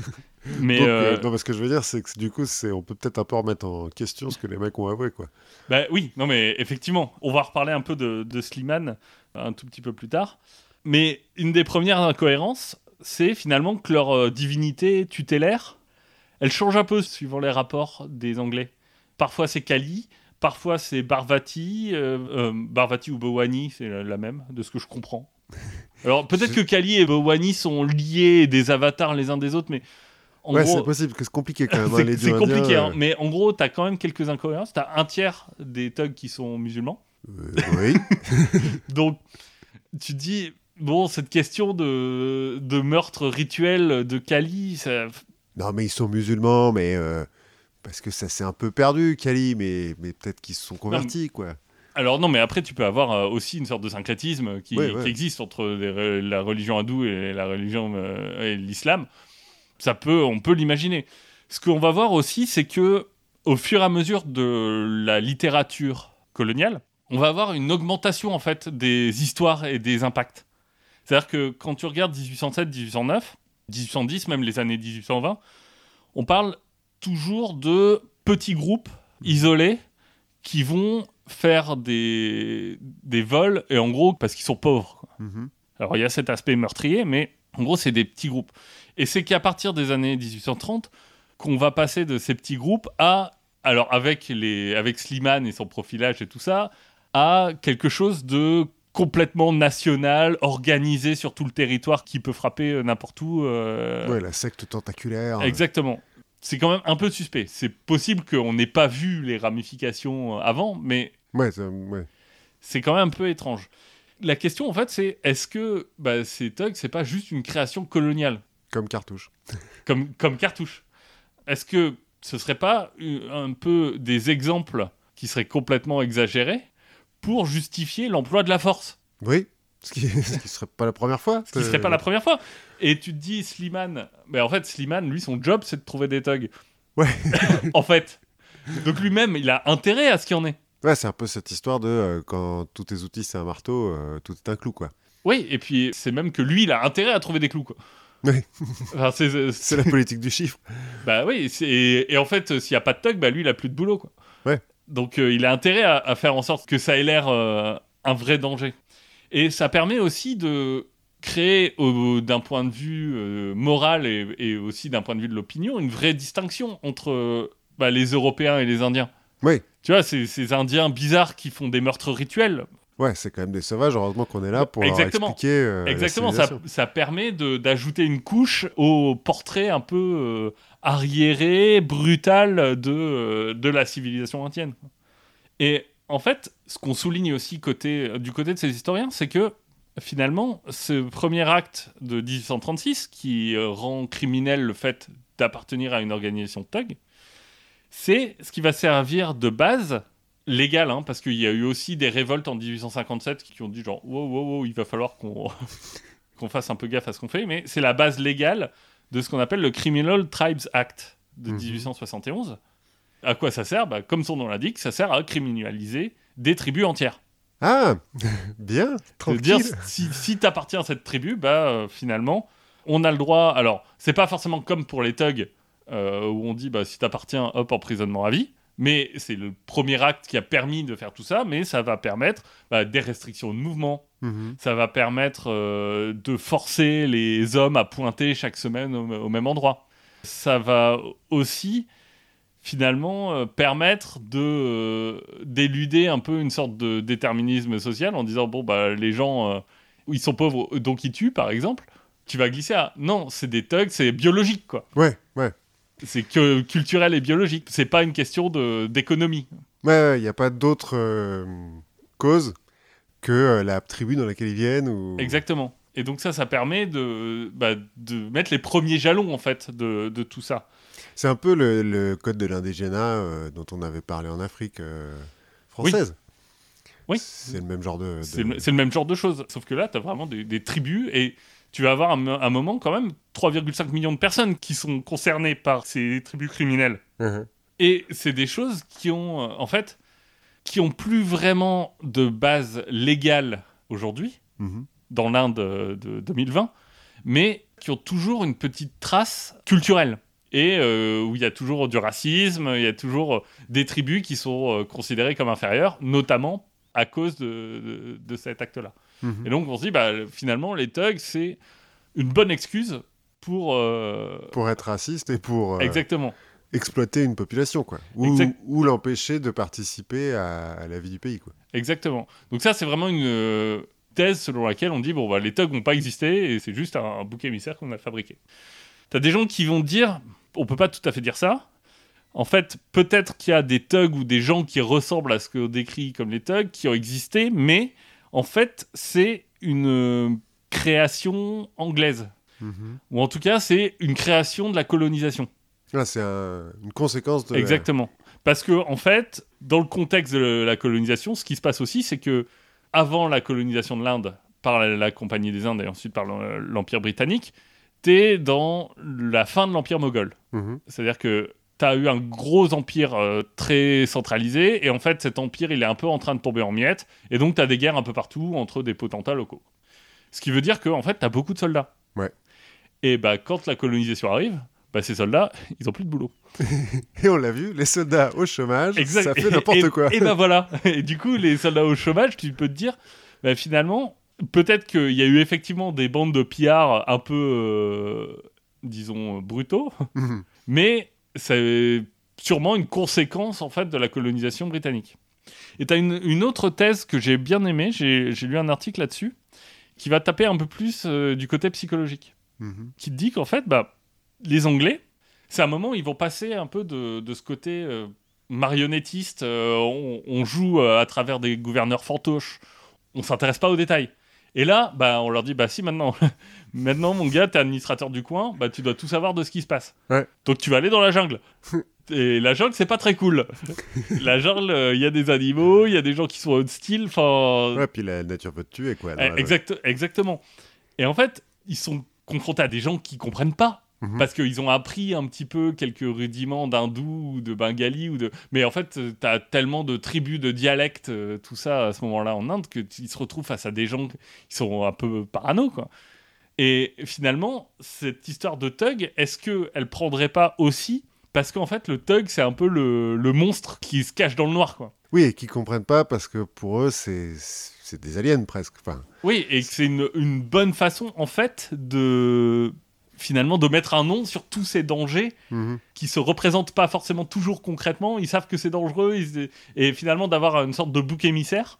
mais Donc, euh, euh, non, mais ce que je veux dire, c'est que du coup, c'est, on peut peut-être un peu remettre en question ce que les mecs ont avoué, quoi. Bah oui, non mais effectivement, on va reparler un peu de, de Slimane un tout petit peu plus tard. Mais une des premières incohérences, c'est finalement que leur euh, divinité tutélaire, elle change un peu suivant les rapports des Anglais. Parfois c'est Kali, parfois c'est Barvati, euh, euh, Barvati ou Bowani, c'est la, la même, de ce que je comprends. Alors peut-être que Kali et Bowani sont liés, des avatars les uns des autres, mais en ouais, gros, c'est possible, que c'est compliqué quand même. hein, c'est compliqué, hein. euh, mais en gros, t'as quand même quelques incohérences. T'as un tiers des thugs qui sont musulmans. euh, oui. Donc, tu te dis, bon, cette question de, de meurtre rituel de Kali, ça... non, mais ils sont musulmans, mais. euh, parce que ça s'est un peu perdu, Kali, mais, mais peut-être qu'ils se sont convertis, quoi. Alors non, mais après, tu peux avoir euh, aussi une sorte de syncrétisme qui, Ouais, ouais. qui existe entre les la religion hindoue et la religion euh, et l'islam. Ça peut, on peut l'imaginer. Ce qu'on va voir aussi, c'est que au fur et à mesure de la littérature coloniale, on va avoir une augmentation en fait des histoires et des impacts. C'est-à-dire que quand tu regardes 1807, 1809, 1810, même les années 1820, on parle toujours de petits groupes isolés qui vont faire des, des vols, et en gros, parce qu'ils sont pauvres. quoi. Mhm. Alors il y a cet aspect meurtrier, mais en gros, c'est des petits groupes. Et c'est qu'à partir des années 1830 qu'on va passer de ces petits groupes à, alors avec, les, avec Slimane et son profilage et tout ça, à quelque chose de complètement national, organisé sur tout le territoire qui peut frapper euh, n'importe où. euh, Ouais, la secte tentaculaire. Exactement. C'est quand même un peu suspect. C'est possible qu'on n'ait pas vu les ramifications euh, avant, mais Ouais, c'est quand même un peu étrange. La question, en fait, c'est est-ce que bah, ces thugs, c'est pas juste une création coloniale, Comme cartouche. comme, comme cartouche Est-ce que ce serait pas euh, un peu des exemples qui seraient complètement exagérés pour justifier l'emploi de la force? Oui. Ce qui, ce qui serait pas la première fois. Ce qui serait pas la première fois. Et tu te dis, Slimane, mais en fait, Slimane, lui, son job, c'est de trouver des thugs. Ouais. en fait. Donc lui-même, il a intérêt à ce qu'il y en ait. Ouais, c'est un peu cette histoire de euh, quand tous tes outils c'est un marteau, euh, tout est un clou, quoi. Oui, et puis c'est même que lui, il a intérêt à trouver des clous. Quoi. Oui. Enfin, c'est- C'est la politique du chiffre. Bah oui, c'est- et en fait, s'il n'y a pas de thug, bah lui, il a plus de boulot. Quoi. Ouais. Donc euh, il a intérêt à, à faire en sorte que ça ait l'air euh, un vrai danger. Et ça permet aussi de créer, d'un point de vue euh, moral et, et aussi d'un point de vue de l'opinion, une vraie distinction entre bah, les Européens et les Indiens. Oui. Tu vois, ces, ces Indiens bizarres qui font des meurtres rituels. Ouais, c'est quand même des sauvages. Heureusement qu'on est là pour leur Exactement. expliquer. euh, la Exactement, ça, permet d'ajouter une couche au portrait un peu euh, arriéré, brutal de, euh, de la civilisation indienne. Et en fait, ce qu'on souligne aussi côté, du côté de ces historiens, c'est que finalement, ce premier acte de 1836, qui euh, rend criminel le fait d'appartenir à une organisation thug, c'est ce qui va servir de base légale, hein, parce qu'il y a eu aussi des révoltes en 1857 qui ont dit genre, wow, wow, wow, il va falloir qu'on qu'on fasse un peu gaffe à ce qu'on fait, mais c'est la base légale de ce qu'on appelle le Criminal Tribes Act de Mhm. 1871. À quoi ça sert? Bah, Comme son nom l'indique, ça sert à criminaliser des tribus entières. Ah, bien, tranquille. dire si, si tu appartiens à cette tribu, bah euh, finalement, on a le droit. Alors, c'est pas forcément comme pour les thugs euh, où on dit bah si t'appartiens, hop, emprisonnement à vie. Mais c'est le premier acte qui a permis de faire tout ça, mais ça va permettre bah, des restrictions de mouvement, Mhm. ça va permettre euh, de forcer les hommes à pointer chaque semaine au, au même endroit. Ça va aussi finalement euh, permettre de euh, d'éluder un peu une sorte de déterminisme social en disant bon bah les gens euh, ils sont pauvres donc ils tuent par exemple. Tu vas glisser à non c'est des thugs c'est biologique quoi. Ouais, ouais. C'est que culturel et biologique. C'est pas une question de d'économie. Ouais, il n'y a pas d'autre cause que la tribu dans laquelle ils viennent. Ou... Exactement. Et donc ça, ça permet de, bah, de mettre les premiers jalons en fait de, de tout ça. C'est un peu le, le code de l'indigénat euh, dont on avait parlé en Afrique euh, française. Oui. C'est le même genre de. de- C'est le, même genre de choses. Sauf que là, tu as vraiment des, des tribus et tu vas avoir un, un moment quand même 3,5 millions de personnes qui sont concernées par ces tribus criminelles. Mhm. Et c'est des choses qui ont, euh, en fait, qui ont plus vraiment de base légale aujourd'hui, Mhm. dans l'Inde de 2020, mais qui ont toujours une petite trace culturelle. Et euh, où il y a toujours du racisme, il y a toujours euh, des tribus qui sont euh, considérées comme inférieures, notamment à cause de, de- de cet acte-là. Mhm. Et donc on se dit, bah, finalement, les thugs, c'est une bonne excuse pour... euh, Pour être raciste et pour Exactement. exploiter une population, quoi. Ou, Exact. ou l'empêcher de participer à, à la vie du pays, quoi. Exactement. Donc ça, c'est vraiment une thèse selon laquelle on dit, bon, bah, les thugs n'ont pas existé et c'est juste un, un bouc émissaire qu'on a fabriqué. T'as des gens qui vont dire, on peut pas tout à fait dire ça. En fait, peut-être qu'il y a des thugs ou des gens qui ressemblent à ce qu'on décrit comme les thugs qui ont existé, mais en fait, c'est une euh, création anglaise. Mhm. Ou en tout cas, c'est une création de la colonisation. Là, c'est un- une conséquence de. Exactement. Parce que, en fait, dans le contexte de la colonisation, ce qui se passe aussi, c'est que avant la colonisation de l'Inde par la, la Compagnie des Indes et ensuite par l'E- l'Empire britannique, t'es dans la fin de l'Empire moghol. Mhm. C'est-à-dire que t'as eu un gros empire euh, très centralisé, et en fait, cet empire, il est un peu en train de tomber en miettes, et donc t'as des guerres un peu partout entre des potentats locaux. Ce qui veut dire que, en fait, t'as beaucoup de soldats. Ouais. Et bah, quand la colonisation arrive, bah, ces soldats, ils ont plus de boulot. Et on l'a vu, les soldats au chômage, Exact. ça fait Et- n'importe et- quoi. Et ben voilà. Et du coup, les soldats au chômage, tu peux te dire, bah, finalement, peut-être qu'il y a eu effectivement des bandes de pillards un peu, euh, disons, brutaux, Mhm. mais c'est sûrement une conséquence en fait de la colonisation britannique. Et tu as une, une autre thèse que j'ai bien aimée, j'ai j'ai lu un article là-dessus, qui va taper un peu plus euh, du côté psychologique Mhm. qui te dit qu'en fait, bah, les Anglais, c'est un moment où ils vont passer un peu de, de ce côté euh, marionnettiste, euh, on, on joue euh, à travers des gouverneurs fantoches, on s'intéresse pas aux détails. Et là, bah, on leur dit, bah si maintenant, maintenant mon gars, t'es administrateur du coin, bah tu dois tout savoir de ce qui se passe. Ouais. Donc tu vas aller dans la jungle. Et la jungle, c'est pas très cool. la jungle, euh, il y a des animaux, il y a des gens qui sont hostiles, enfin... Ouais, puis la nature veut te tuer, quoi. Eh, exact- exactement. Et en fait, ils sont confrontés à des gens qui comprennent pas. Mhm. Parce qu'ils ont appris un petit peu quelques rudiments d'hindou ou de bengali ou de. Mais en fait, euh, t'as tellement de tribus, de dialectes, euh, tout ça à ce moment-là en Inde tu se retrouvent face à des gens qui sont un peu parano quoi. Et finalement, cette histoire de thug, est-ce qu'elle prendrait pas aussi? Parce qu'en fait, le thug, c'est un peu le, le monstre qui se cache dans le noir, quoi. Oui, et qui comprennent pas parce que pour eux, c'est des aliens presque. Enfin, Oui, et que c'est une, une bonne façon, en fait, de finalement de mettre un nom sur tous ces dangers mhm. qui se représentent pas forcément toujours concrètement. Ils savent que c'est dangereux ils- et finalement d'avoir une sorte de bouc émissaire,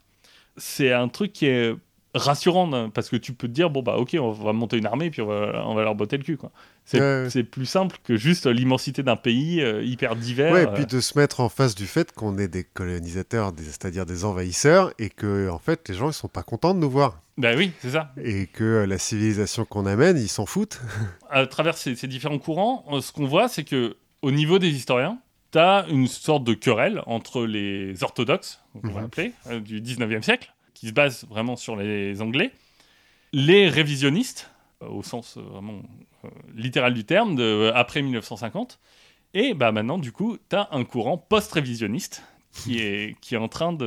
c'est un truc qui est rassurant hein, parce que tu peux te dire bon bah ok on va monter une armée puis on va, on va leur botter le cul quoi. C'est Ouais, plus simple que juste l'immensité d'un pays euh, hyper divers. Ouais, et euh, puis de se mettre en face du fait qu'on est des colonisateurs, c'est-à-dire des envahisseurs, et que en fait les gens ils sont pas contents de nous voir, Bah oui c'est ça. et que euh, la civilisation qu'on amène, ils s'en foutent. à travers ces, ces différents courants, ce qu'on voit, c'est que au niveau des historiens, tu as une sorte de querelle entre les orthodoxes, on va Mhm. appeler, euh, du 19e siècle, qui se base vraiment sur les Anglais, les révisionnistes, euh, au sens euh, vraiment euh, littéral du terme, après 1950, et bah maintenant, du coup, tu as un courant post-révisionniste qui est, qui est en train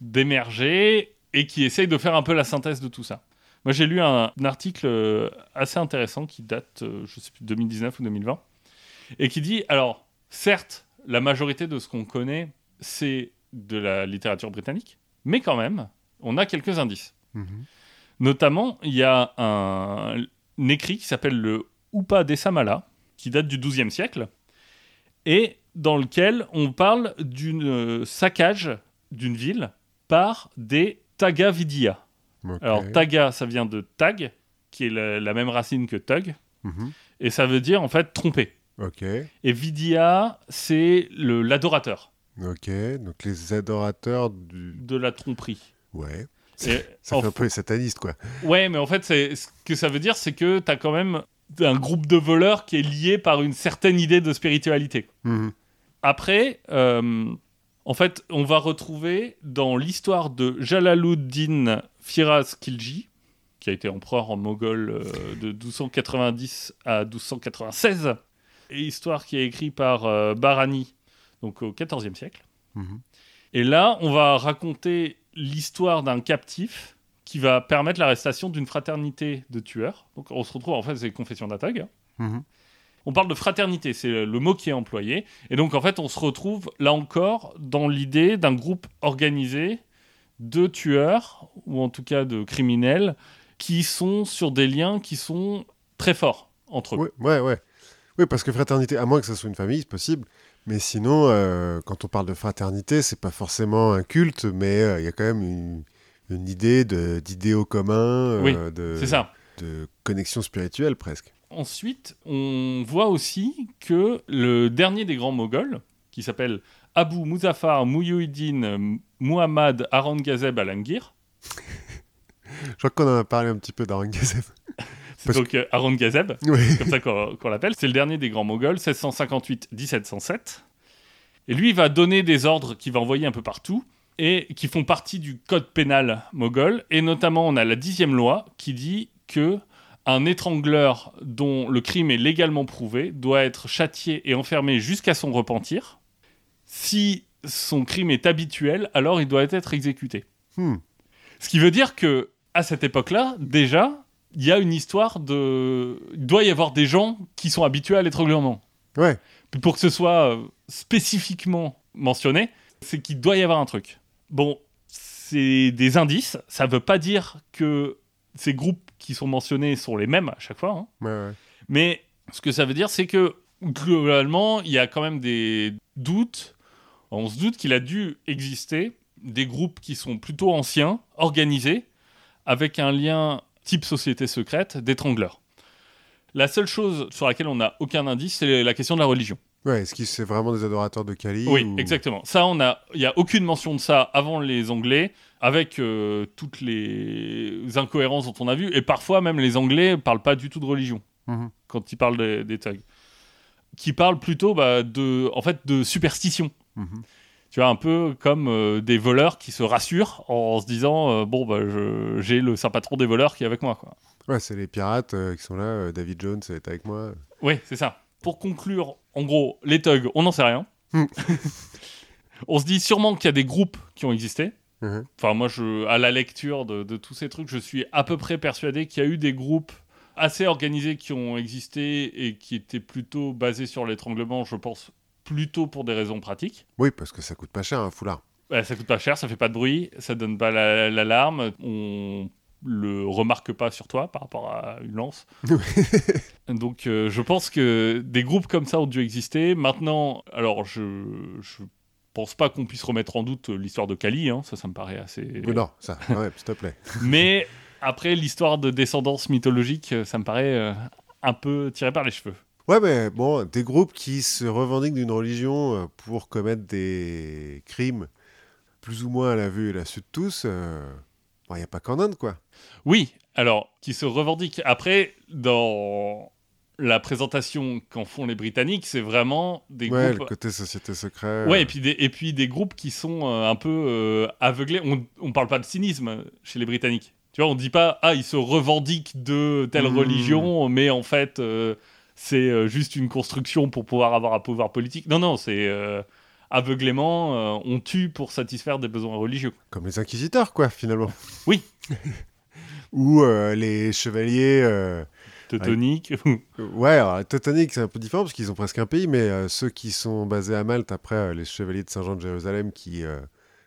d'émerger et qui essaye de faire un peu la synthèse de tout ça. Moi, j'ai lu un, un article assez intéressant qui date, je sais plus, 2019 ou 2020, et qui dit alors, certes, la majorité de ce qu'on connaît, c'est de la littérature britannique, mais quand même, on a quelques indices. Mhm. Notamment, il y a un, un écrit qui s'appelle le Upadesamala, qui date du XIIe siècle, et dans lequel on parle d'une euh, saccage d'une ville par des Tagavidya. Ok. Alors, taga, ça vient de tag, qui est la, la même racine que tug, Mhm. et ça veut dire en fait tromper. Et vidya, c'est le- l'adorateur ok. Donc les adorateurs du. de la tromperie. Ouais. Et Ça en fait un peu les satanistes, quoi. Ouais, mais en fait, ce que ça veut dire, c'est que tu as quand même un groupe de voleurs qui est lié par une certaine idée de spiritualité. Mhm. Après, euh, en fait, on va retrouver dans l'histoire de Jalaluddin Firaz Khilji, qui a été empereur en Moghol euh, de 1290 à 1296, et histoire qui est écrite par euh, Barani, donc au XIVe siècle. Mhm. Et là, on va raconter l'histoire d'un captif qui va permettre l'arrestation d'une fraternité de tueurs. Donc on se retrouve, en fait, c'est Confession d'un thug. Mhm. On parle de fraternité, c'est le mot qui est employé. Et donc, en fait, on se retrouve là encore dans l'idée d'un groupe organisé de tueurs, ou en tout cas de criminels, qui sont sur des liens qui sont très forts entre eux. Ouais, ouais, ouais. Oui, parce que fraternité, à moins que ce soit une famille, c'est possible. Mais sinon, euh, quand on parle de fraternité, c'est pas forcément un culte, mais euh, il y a quand même une, une idée d'idéaux communs, euh, Oui, de, C'est ça. de connexion spirituelle presque. Ensuite, on voit aussi que le dernier des grands Moghols, qui s'appelle Abu Muzaffar Muhyiddin Muhammad Aurangzeb Alangir, Je crois qu'on en a parlé un petit peu d'Aurangzeb. C'est donc euh, Aurangzeb, oui. comme ça qu'on qu'on l'appelle. C'est le dernier des grands Moghols, 1658-1707. Et lui, il va donner des ordres qu'il va envoyer un peu partout et qui font partie du code pénal moghol. Et notamment, on a la dixième loi qui dit que un étrangleur dont le crime est légalement prouvé doit être châtié et enfermé jusqu'à son repentir. Si son crime est habituel, alors il doit être exécuté. Hmm. Ce qui veut dire que à cette époque-là, déjà, il y a une histoire de. Il doit y avoir des gens qui sont habitués à l'étranglement. Ouais. Puis pour que ce soit euh, spécifiquement mentionné, c'est qu'il doit y avoir un truc. Bon, c'est des indices. Ça veut pas dire que ces groupes qui sont mentionnés sont les mêmes à chaque fois. hein. Ouais, ouais. Mais ce que ça veut dire, c'est que globalement, il y a quand même des doutes. On se doute qu'il a dû exister des groupes qui sont plutôt anciens, organisés, avec un lien type société secrète d'étrangleurs. La seule chose sur laquelle on n'a aucun indice, c'est la question de la religion. Ouais, est-ce que c'est vraiment des adorateurs de Kali Oui, ou- exactement. Ça, on a, il y a aucune mention de ça avant les Anglais, avec euh, toutes les incohérences dont on a vu, et parfois même les Anglais parlent pas du tout de religion Mhm. quand ils parlent des, des thugs, qui parlent plutôt bah, de, en fait, de superstition. Mhm. Tu vois, un peu comme euh, des voleurs qui se rassurent en se disant euh, bon bah j'ai le saint patron des voleurs qui est avec moi quoi. Ouais, c'est les pirates euh, qui sont là. David Jones est avec moi. Oui, c'est ça. Pour conclure, en gros, les thugs, on n'en sait rien. Hmm. on se dit sûrement qu'il y a des groupes qui ont existé. Mhm. Enfin, moi, je, à la lecture de, de tous ces trucs, je suis à peu près persuadé qu'il y a eu des groupes assez organisés qui ont existé et qui étaient plutôt basés sur l'étranglement, je pense, plutôt pour des raisons pratiques. Oui, parce que ça coûte pas cher un foulard. Ouais, ça coûte pas cher, ça fait pas de bruit, ça donne pas la- l'alarme, on le remarque pas sur toi par rapport à une lance. Donc euh, je pense que des groupes comme ça ont dû exister. Maintenant, alors je, je pense pas qu'on puisse remettre en doute l'histoire de Kali, hein, ça ça me paraît assez... Oui, non, ça, ouais, s'il te plaît. Mais après l'histoire de descendance mythologique, ça me paraît euh, un peu tiré par les cheveux. Ouais, mais bon, des groupes qui se revendiquent d'une religion euh, pour commettre des crimes plus ou moins à la vue et la su de tous, il n'y a pas qu'en Inde, quoi. Oui, alors, qui se revendiquent. Après, dans la présentation qu'en font les Britanniques, c'est vraiment des ouais, le groupes. côté société secrète. Ouais, et puis, des, et puis des groupes qui sont euh, un peu euh, aveuglés. On, on parle pas de cynisme chez les Britanniques. Tu vois, on dit pas, ah, ils se revendiquent de telle Mmh. religion, mais en fait, euh, c'est euh, juste une construction pour pouvoir avoir un pouvoir politique. Non, non, c'est euh, aveuglément, euh, on tue pour satisfaire des besoins religieux. Comme les inquisiteurs, quoi, finalement. Oui. Ou euh, les chevaliers. Teutonique. Ouais, Teutoniques, c'est un peu différent parce qu'ils ont presque un pays, mais ceux qui sont basés à Malte, après, les chevaliers de Saint-Jean de Jérusalem qui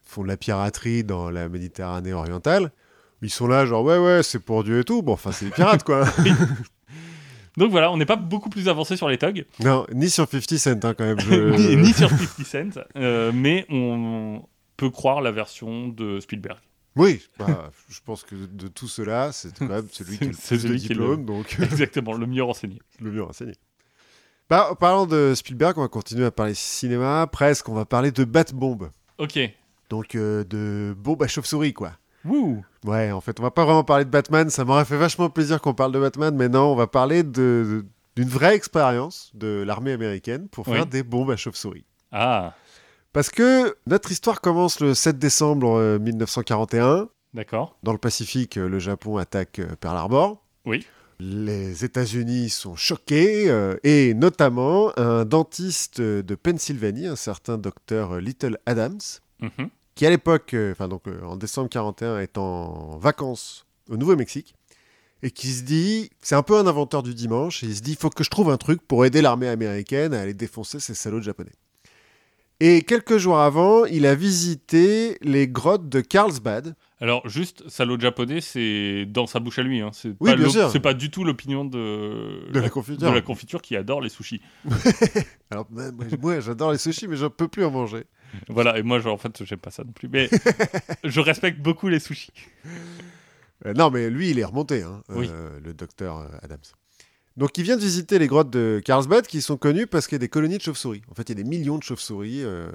font de la piraterie dans la Méditerranée orientale, ils sont là, genre, ouais, ouais, c'est pour Dieu et tout. Bon, enfin, c'est des pirates, quoi. Donc voilà, on n'est pas beaucoup plus avancé sur les thugs. non, ni sur 50 Cent, hein, quand même. je- ni, ni sur 50 Cent, euh, mais on peut croire la version de Spielberg. Oui, bah, je pense que de tout cela, c'est quand même celui qui a le plus de le- donc Exactement, le mieux renseigné. le mieux renseigné. Bah, en parlant de Spielberg, on va continuer à parler cinéma. Presque, on va parler de Bat-Bombe. Ok. Donc, euh, de bombe à chauve-souris, quoi. Wouh Ouais, en fait, on va pas vraiment parler de Batman. Ça m'aurait fait vachement plaisir qu'on parle de Batman, mais non, on va parler de- d'une vraie expérience de l'armée américaine pour faire Oui. des bombes à chauve-souris. Ah, Parce que notre histoire commence le 7 décembre euh, 1941. d'accord. Dans le Pacifique, euh, le Japon attaque euh, Pearl Harbor. Oui. Les États-Unis sont choqués, euh, et notamment un dentiste de Pennsylvanie, un certain docteur Little Adams, Mhm. Qui à l'époque, euh, enfin donc euh, en décembre 41, est en vacances au Nouveau-Mexique, et qui se dit, c'est un peu un inventeur du dimanche, et il se dit, il faut que je trouve un truc pour aider l'armée américaine à aller défoncer ces salauds de japonais. Et quelques jours avant, il a visité les grottes de Carlsbad, Alors, juste, salaud japonais, c'est dans sa bouche à lui. Hein. C'est Oui, pas pas du tout l'opinion de... de la confiture. de la confiture qui adore les sushis. Alors, moi, j'adore les sushis, mais je peux plus en manger. Voilà, et moi, genre, en fait, j'aime pas ça non plus. Mais je respecte beaucoup les sushis. Euh, non, mais lui, il est remonté, hein, Oui. euh, le docteur euh, Adams. Donc, il vient de visiter les grottes de Carlsbad, qui sont connues parce qu'il y a des colonies de chauves-souris. En fait, il y a des millions de chauves-souris, euh,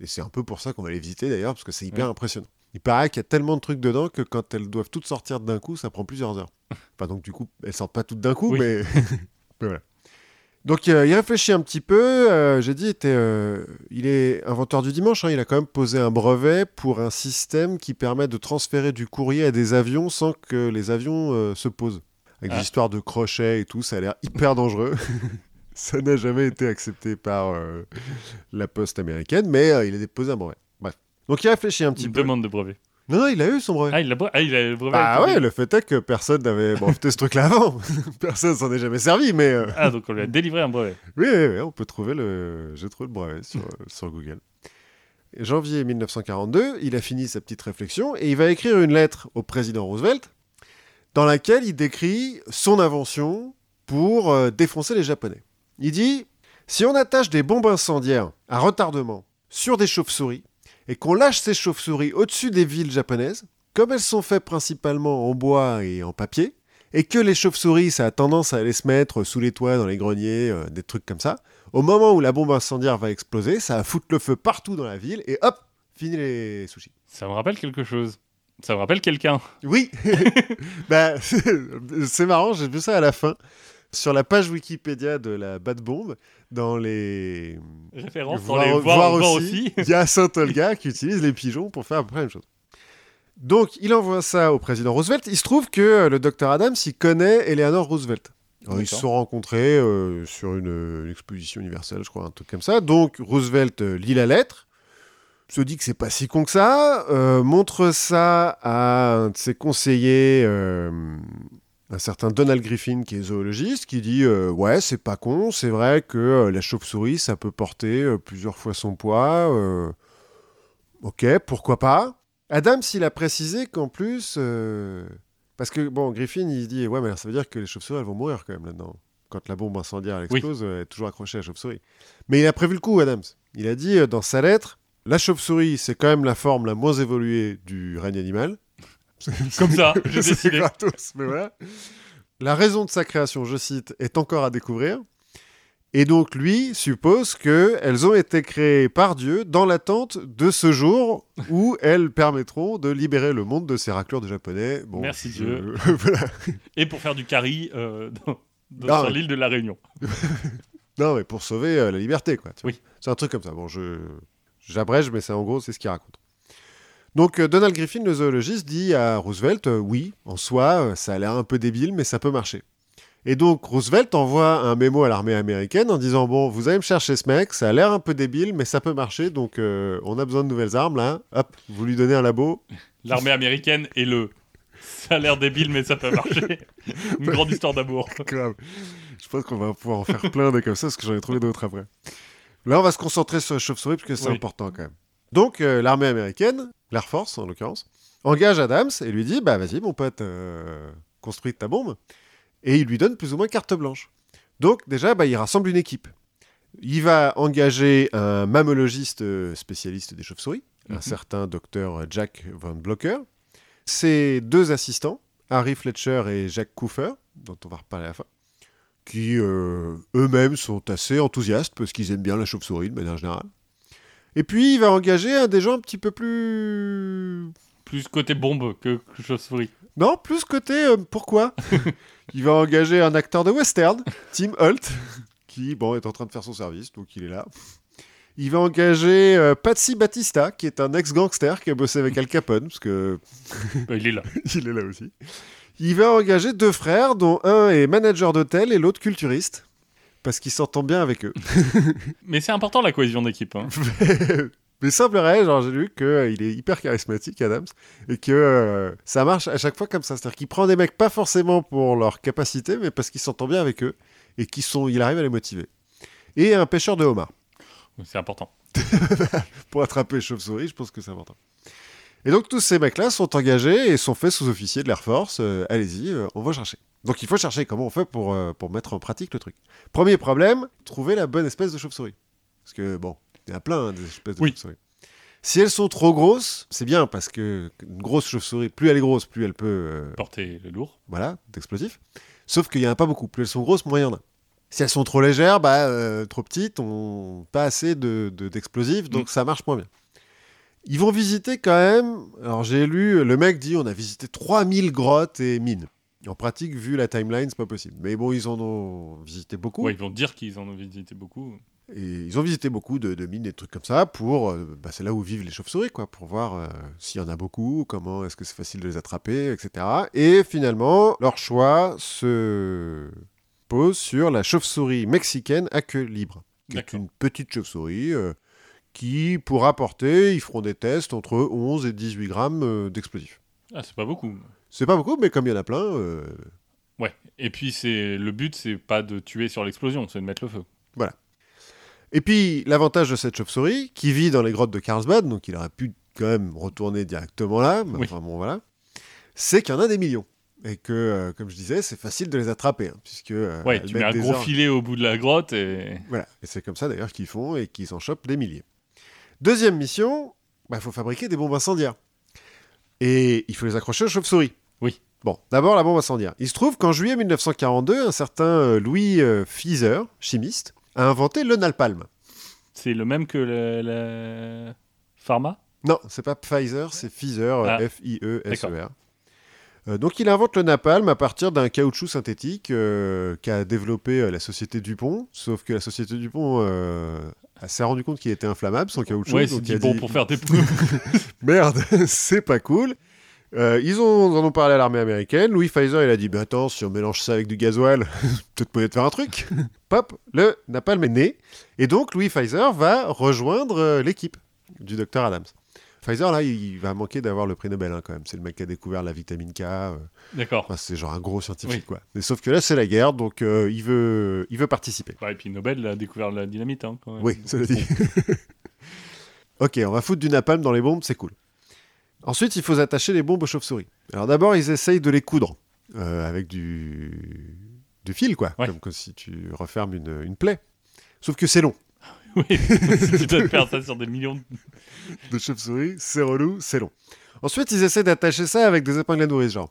et c'est un peu pour ça qu'on va les visiter d'ailleurs, parce que c'est hyper impressionnant. Il paraît qu'il y a tellement de trucs dedans que quand elles doivent toutes sortir d'un coup, ça prend plusieurs heures. Enfin, donc, du coup, elles sortent pas toutes d'un coup, Oui. mais... mais voilà. Donc, euh, il réfléchit un petit peu. euh, J'ai dit, il était, euh, il est inventeur du dimanche. hein, il a quand même posé un brevet pour un système qui permet de transférer du courrier à des avions sans que les avions euh, se posent. Avec Ah. des histoires de crochets et tout, ça a l'air hyper dangereux. ça n'a jamais été accepté par la poste américaine, mais il a déposé un brevet. Bref. Donc, il réfléchit un petit Une peu. demande de brevet. Non, non, il a eu son brevet. Ah, il a, bre- ah, il a le brevet. Ah ouais, le fait est que personne n'avait breveté ce truc-là avant. personne s'en est jamais servi, mais euh, Ah, donc on lui a délivré un brevet. oui, oui, oui, on peut trouver le. J'ai trouvé le brevet sur, euh, sur Google. Janvier 1942, il a fini sa petite réflexion et il va écrire une lettre au président Roosevelt dans laquelle il décrit son invention pour euh, défoncer les Japonais. Il dit si on attache des bombes incendiaires à retardement sur des chauves-souris et qu'on lâche ces chauves-souris au-dessus des villes japonaises, comme elles sont faites principalement en bois et en papier, et que les chauves-souris, ça a tendance à aller se mettre sous les toits, dans les greniers, euh, des trucs comme ça, au moment où la bombe incendiaire va exploser, ça va foutre le feu partout dans la ville, et hop, fini les sushis. Ça me rappelle quelque chose. Ça me rappelle quelqu'un. Oui, bah, c'est marrant, j'ai vu ça à la fin. Sur la page Wikipédia de la Bad Bombe, dans les Référence voir, pour les voir aussi, aussi. il y a Saint Olga qui utilise les pigeons pour faire à peu près la même chose. Donc, il envoie ça au président Roosevelt. Il se trouve que euh, le docteur Adams, il connaît Eleanor Roosevelt. Alors, ils se sont rencontrés euh, sur une, une exposition universelle, je crois, un truc comme ça. Donc, Roosevelt euh, lit la lettre, se dit que c'est pas si con que ça, euh, montre ça à un de ses conseillers, euh, un certain Donald Griffin, qui est zoologiste, qui dit euh, Ouais, c'est pas con, c'est vrai que euh, la chauve-souris, ça peut porter euh, plusieurs fois son poids. ok, pourquoi pas Adams, il a précisé qu'en plus. parce que, bon, Griffin, il dit Ouais, mais ça veut dire que les chauves-souris, elles vont mourir quand même là-dedans. Quand la bombe incendiaire elle Oui. explose, elle est toujours accrochée à la chauve-souris. Mais il a prévu le coup, Adams. Il a dit dans sa lettre La chauve-souris, c'est quand même la forme la moins évoluée du règne animal. Comme ça, j'ai C'est décidé. gratos, mais voilà. La raison de sa création, je cite, est encore à découvrir. Et donc, lui suppose qu'elles ont été créées par Dieu dans l'attente de ce jour où elles permettront de libérer le monde de ces raclures de japonais. Bon, Merci je- Dieu. voilà. Et pour faire du carry euh, dans- l'île de la Réunion. Non, mais pour sauver euh, la liberté, quoi. tu vois. Oui. C'est un truc comme ça. Bon, je j'abrège, mais c'est en gros, c'est ce qu'il raconte. Donc, euh, Donald Griffin, le zoologiste, dit à Roosevelt euh, Oui, en soi, euh, ça a l'air un peu débile, mais ça peut marcher. Et donc, Roosevelt envoie un mémo à l'armée américaine en disant Bon, vous allez me chercher ce mec, ça a l'air un peu débile, mais ça peut marcher, donc euh, on a besoin de nouvelles armes, là. Hop, vous lui donnez un labo. L'armée américaine et le. Ça a l'air débile, mais ça peut marcher. Une grande histoire d'amour. Je pense qu'on va pouvoir en faire plein de comme ça, parce que j'en ai trouvé d'autres après. Là, on va se concentrer sur les chauves-souris, parce que c'est Oui. important quand même. Donc, euh, l'armée américaine, l'Air Force en l'occurrence, engage Adams et lui dit Bah, vas-y, mon pote, euh, construis ta bombe. Et il lui donne plus ou moins carte blanche. Donc, déjà, bah, il rassemble une équipe. Il va engager un mammologiste euh, spécialiste des chauves-souris, un Mhm. certain docteur Jack Von Blocker. Ses deux assistants, Harry Fletcher et Jack Cooper, dont on va reparler à la fin, qui euh, eux-mêmes sont assez enthousiastes parce qu'ils aiment bien la chauve-souris de manière générale. Et puis il va engager des gens un petit peu plus. Plus côté bombe que que chauve-souris. Non, plus côté euh, pourquoi Il va engager un acteur de western, Tim Holt, qui bon, est en train de faire son service, donc il est là. Il va engager euh, Patsy Batista, qui est un ex-gangster qui a bossé avec Al Capone, parce que Bah, il est là. il est là aussi. Il va engager deux frères, dont un est manager d'hôtel et l'autre culturiste, parce qu'il s'entend bien avec eux. Mais c'est important la cohésion d'équipe. hein. Mais semblerait, genre j'ai lu qu'il est hyper charismatique, Adams, et que euh, ça marche à chaque fois comme ça. C'est-à-dire qu'il prend des mecs pas forcément pour leur capacité, mais parce qu'il s'entend bien avec eux, et qu'il sont, il arrive à les motiver. Et un pêcheur de homard. C'est important. Pour attraper les chauves-souris, je pense que c'est important. Et donc tous ces mecs-là sont engagés et sont faits sous-officiers de l'Air Force. Euh, Allez-y, euh, on va chercher. Donc il faut chercher comment on fait pour, euh, pour mettre en pratique le truc. Premier problème, trouver la bonne espèce de chauve-souris. Parce que bon, il y en a plein hein, des espèces de Oui. chauves-souris. Si elles sont trop grosses, c'est bien parce que une grosse chauve-souris, plus elle est grosse, plus elle peut, euh, Porter le lourd. voilà, d'explosifs. Sauf qu'il n'y en a pas beaucoup. Plus elles sont grosses, moins il y en a. Si elles sont trop légères, bah, euh, trop petites, on pas assez de, de- d'explosifs, donc ça marche moins bien. Ils vont visiter quand même. Alors j'ai lu, le mec dit on a visité 3000 grottes et mines. En pratique, vu la timeline, c'est pas possible. Mais bon, ils en ont visité beaucoup. Ouais, ils vont dire qu'ils en ont visité beaucoup. Et ils ont visité beaucoup de, de mines et de trucs comme ça pour. euh, bah, c'est là où vivent les chauves-souris, quoi, pour voir euh, s'il y en a beaucoup, comment est-ce que c'est facile de les attraper, etc. Et finalement, leur choix se pose sur la chauve-souris mexicaine à queue libre, qui est une petite chauve-souris euh, qui pourra porter, ils feront des tests entre 11 et 18 grammes euh, d'explosifs. Ah, c'est pas beaucoup. C'est pas beaucoup, mais comme il y en a plein, euh, Ouais. Et puis c'est le but, c'est pas de tuer sur l'explosion, c'est de mettre le feu. Et puis, l'avantage de cette chauve-souris, qui vit dans les grottes de Carlsbad, donc il aurait pu quand même retourner directement là, mais Oui. enfin bon, voilà, c'est qu'il y en a des millions. Et que, euh, comme je disais, c'est facile de les attraper, hein, puisque... euh, Ouais, tu mets un gros heures- filet au bout de la grotte et. Voilà, et c'est comme ça d'ailleurs qu'ils font et qu'ils en chopent des milliers. Deuxième mission, il faut fabriquer des bombes incendiaires. Et il faut les accrocher aux chauves-souris. Bon, d'abord la bombe incendiaire. Il se trouve qu'en juillet 1942, un certain euh, Louis euh, Fieser, chimiste, a inventé le napalm. C'est le même que le, le- Pharma? Non, c'est pas Pfizer, c'est Pfizer, euh, Ah. F-I-E-S-E-R. Euh, donc il invente le napalm à partir d'un caoutchouc synthétique euh, qu'a développé euh, la société Dupont, sauf que la société Dupont s'est rendu compte qu'il était inflammable son caoutchouc. Ouais, donc il a dit pour faire des. Merde, c'est pas cool. Euh, ils, ont, en ont parlé à l'armée américaine. Louis Pfizer, il a dit bah, Attends, si on mélange ça avec du gasoil, peut-être moyen de faire un truc. Pop, le napalm est né. Et donc, Louis Pfizer va rejoindre euh, l'équipe du docteur Adams. Pfizer, là, il va manquer d'avoir le prix Nobel, hein, quand même. C'est le mec qui a découvert la vitamine K. euh, D'accord. enfin, c'est genre un gros scientifique, Oui. quoi. Mais sauf que là, c'est la guerre, donc euh, il, veut, il veut participer. Ouais, et puis Nobel a découvert la dynamite. Hein, quand même. Oui, cela dit. ok, on va foutre du napalm dans les bombes, c'est cool. Ensuite, il faut attacher les bombes aux chauves-souris. Alors d'abord, ils essayent de les coudre euh, avec du... du fil, quoi. Ouais. Comme si tu refermes une, une plaie. Sauf que c'est long. Oui, si tu dois faire ça sur des millions de... De chauves-souris, c'est relou, c'est long. Ensuite, ils essaient d'attacher ça avec des épingles à nourrice, genre.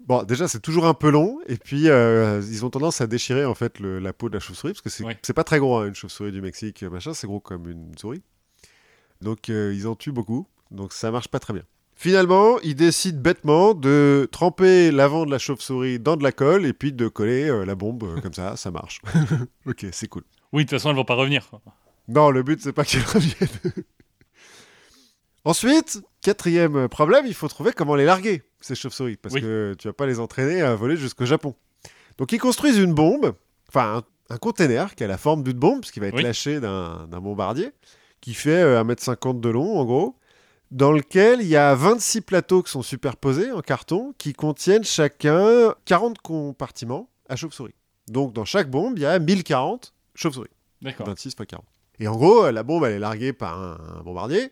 Bon, déjà, c'est toujours un peu long, et puis euh, ils ont tendance à déchirer en fait le- la peau de la chauve-souris, parce que c'est Ouais. pas très gros, hein, une chauve-souris du Mexique, machin, c'est gros comme une souris. Donc euh, ils en tuent beaucoup, donc ça marche pas très bien. Finalement, ils décident bêtement de tremper l'avant de la chauve-souris dans de la colle, et puis de coller euh, la bombe euh, comme ça, ça marche. ok, c'est cool. Oui, de toute façon, elles vont pas revenir. Non, le but, c'est pas qu'ils reviennent. Ensuite, quatrième problème, il faut trouver comment les larguer, ces chauves-souris, parce Oui. que tu vas pas les entraîner à voler jusqu'au Japon. Donc, ils construisent une bombe, enfin, un, un container qui a la forme d'une bombe, parce qu'il va être Oui. lâché d'un d'un bombardier, qui fait euh, 1m50 de long, en gros, dans lequel il y a 26 plateaux qui sont superposés en carton, qui contiennent chacun 40 compartiments à chauves-souris. Donc, dans chaque bombe, il y a 1040 chauves-souris. D'accord. 26 x 40. Et en gros, la bombe, elle est larguée par un, un bombardier.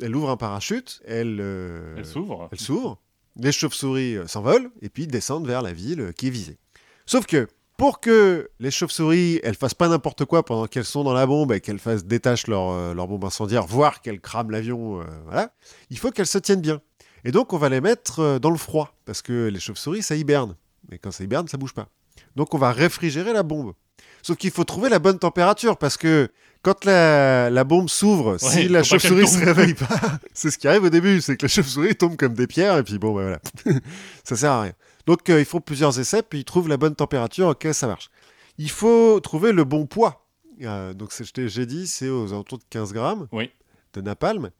Elle ouvre un parachute. Elle, euh, Elle s'ouvre. elle s'ouvre. Les chauves-souris euh, s'envolent et puis descendent vers la ville euh, qui est visée. Sauf que pour que les chauves-souris, elles fassent pas n'importe quoi pendant qu'elles sont dans la bombe et qu'elles fassent détachent leur, euh, leur bombe incendiaire, voire qu'elles crament l'avion, euh, voilà, il faut qu'elles se tiennent bien. Et donc on va les mettre euh, dans le froid parce que les chauves-souris, ça hiberne. Et quand ça hiberne, ça bouge pas. Donc on va réfrigérer la bombe. Sauf qu'il faut trouver la bonne température parce que quand la, la bombe s'ouvre, si la chauve-souris se tombe. réveille pas, c'est ce qui arrive au début, c'est que les chauves-souris tombent comme des pierres et puis bon, bah voilà, ça sert à rien. Donc euh, il faut plusieurs essais puis ils trouvent la bonne température, ok, ça marche. Il faut trouver le bon poids. Euh, donc j'ai dit, c'est aux alentours de 15 grammes Oui. de napalm.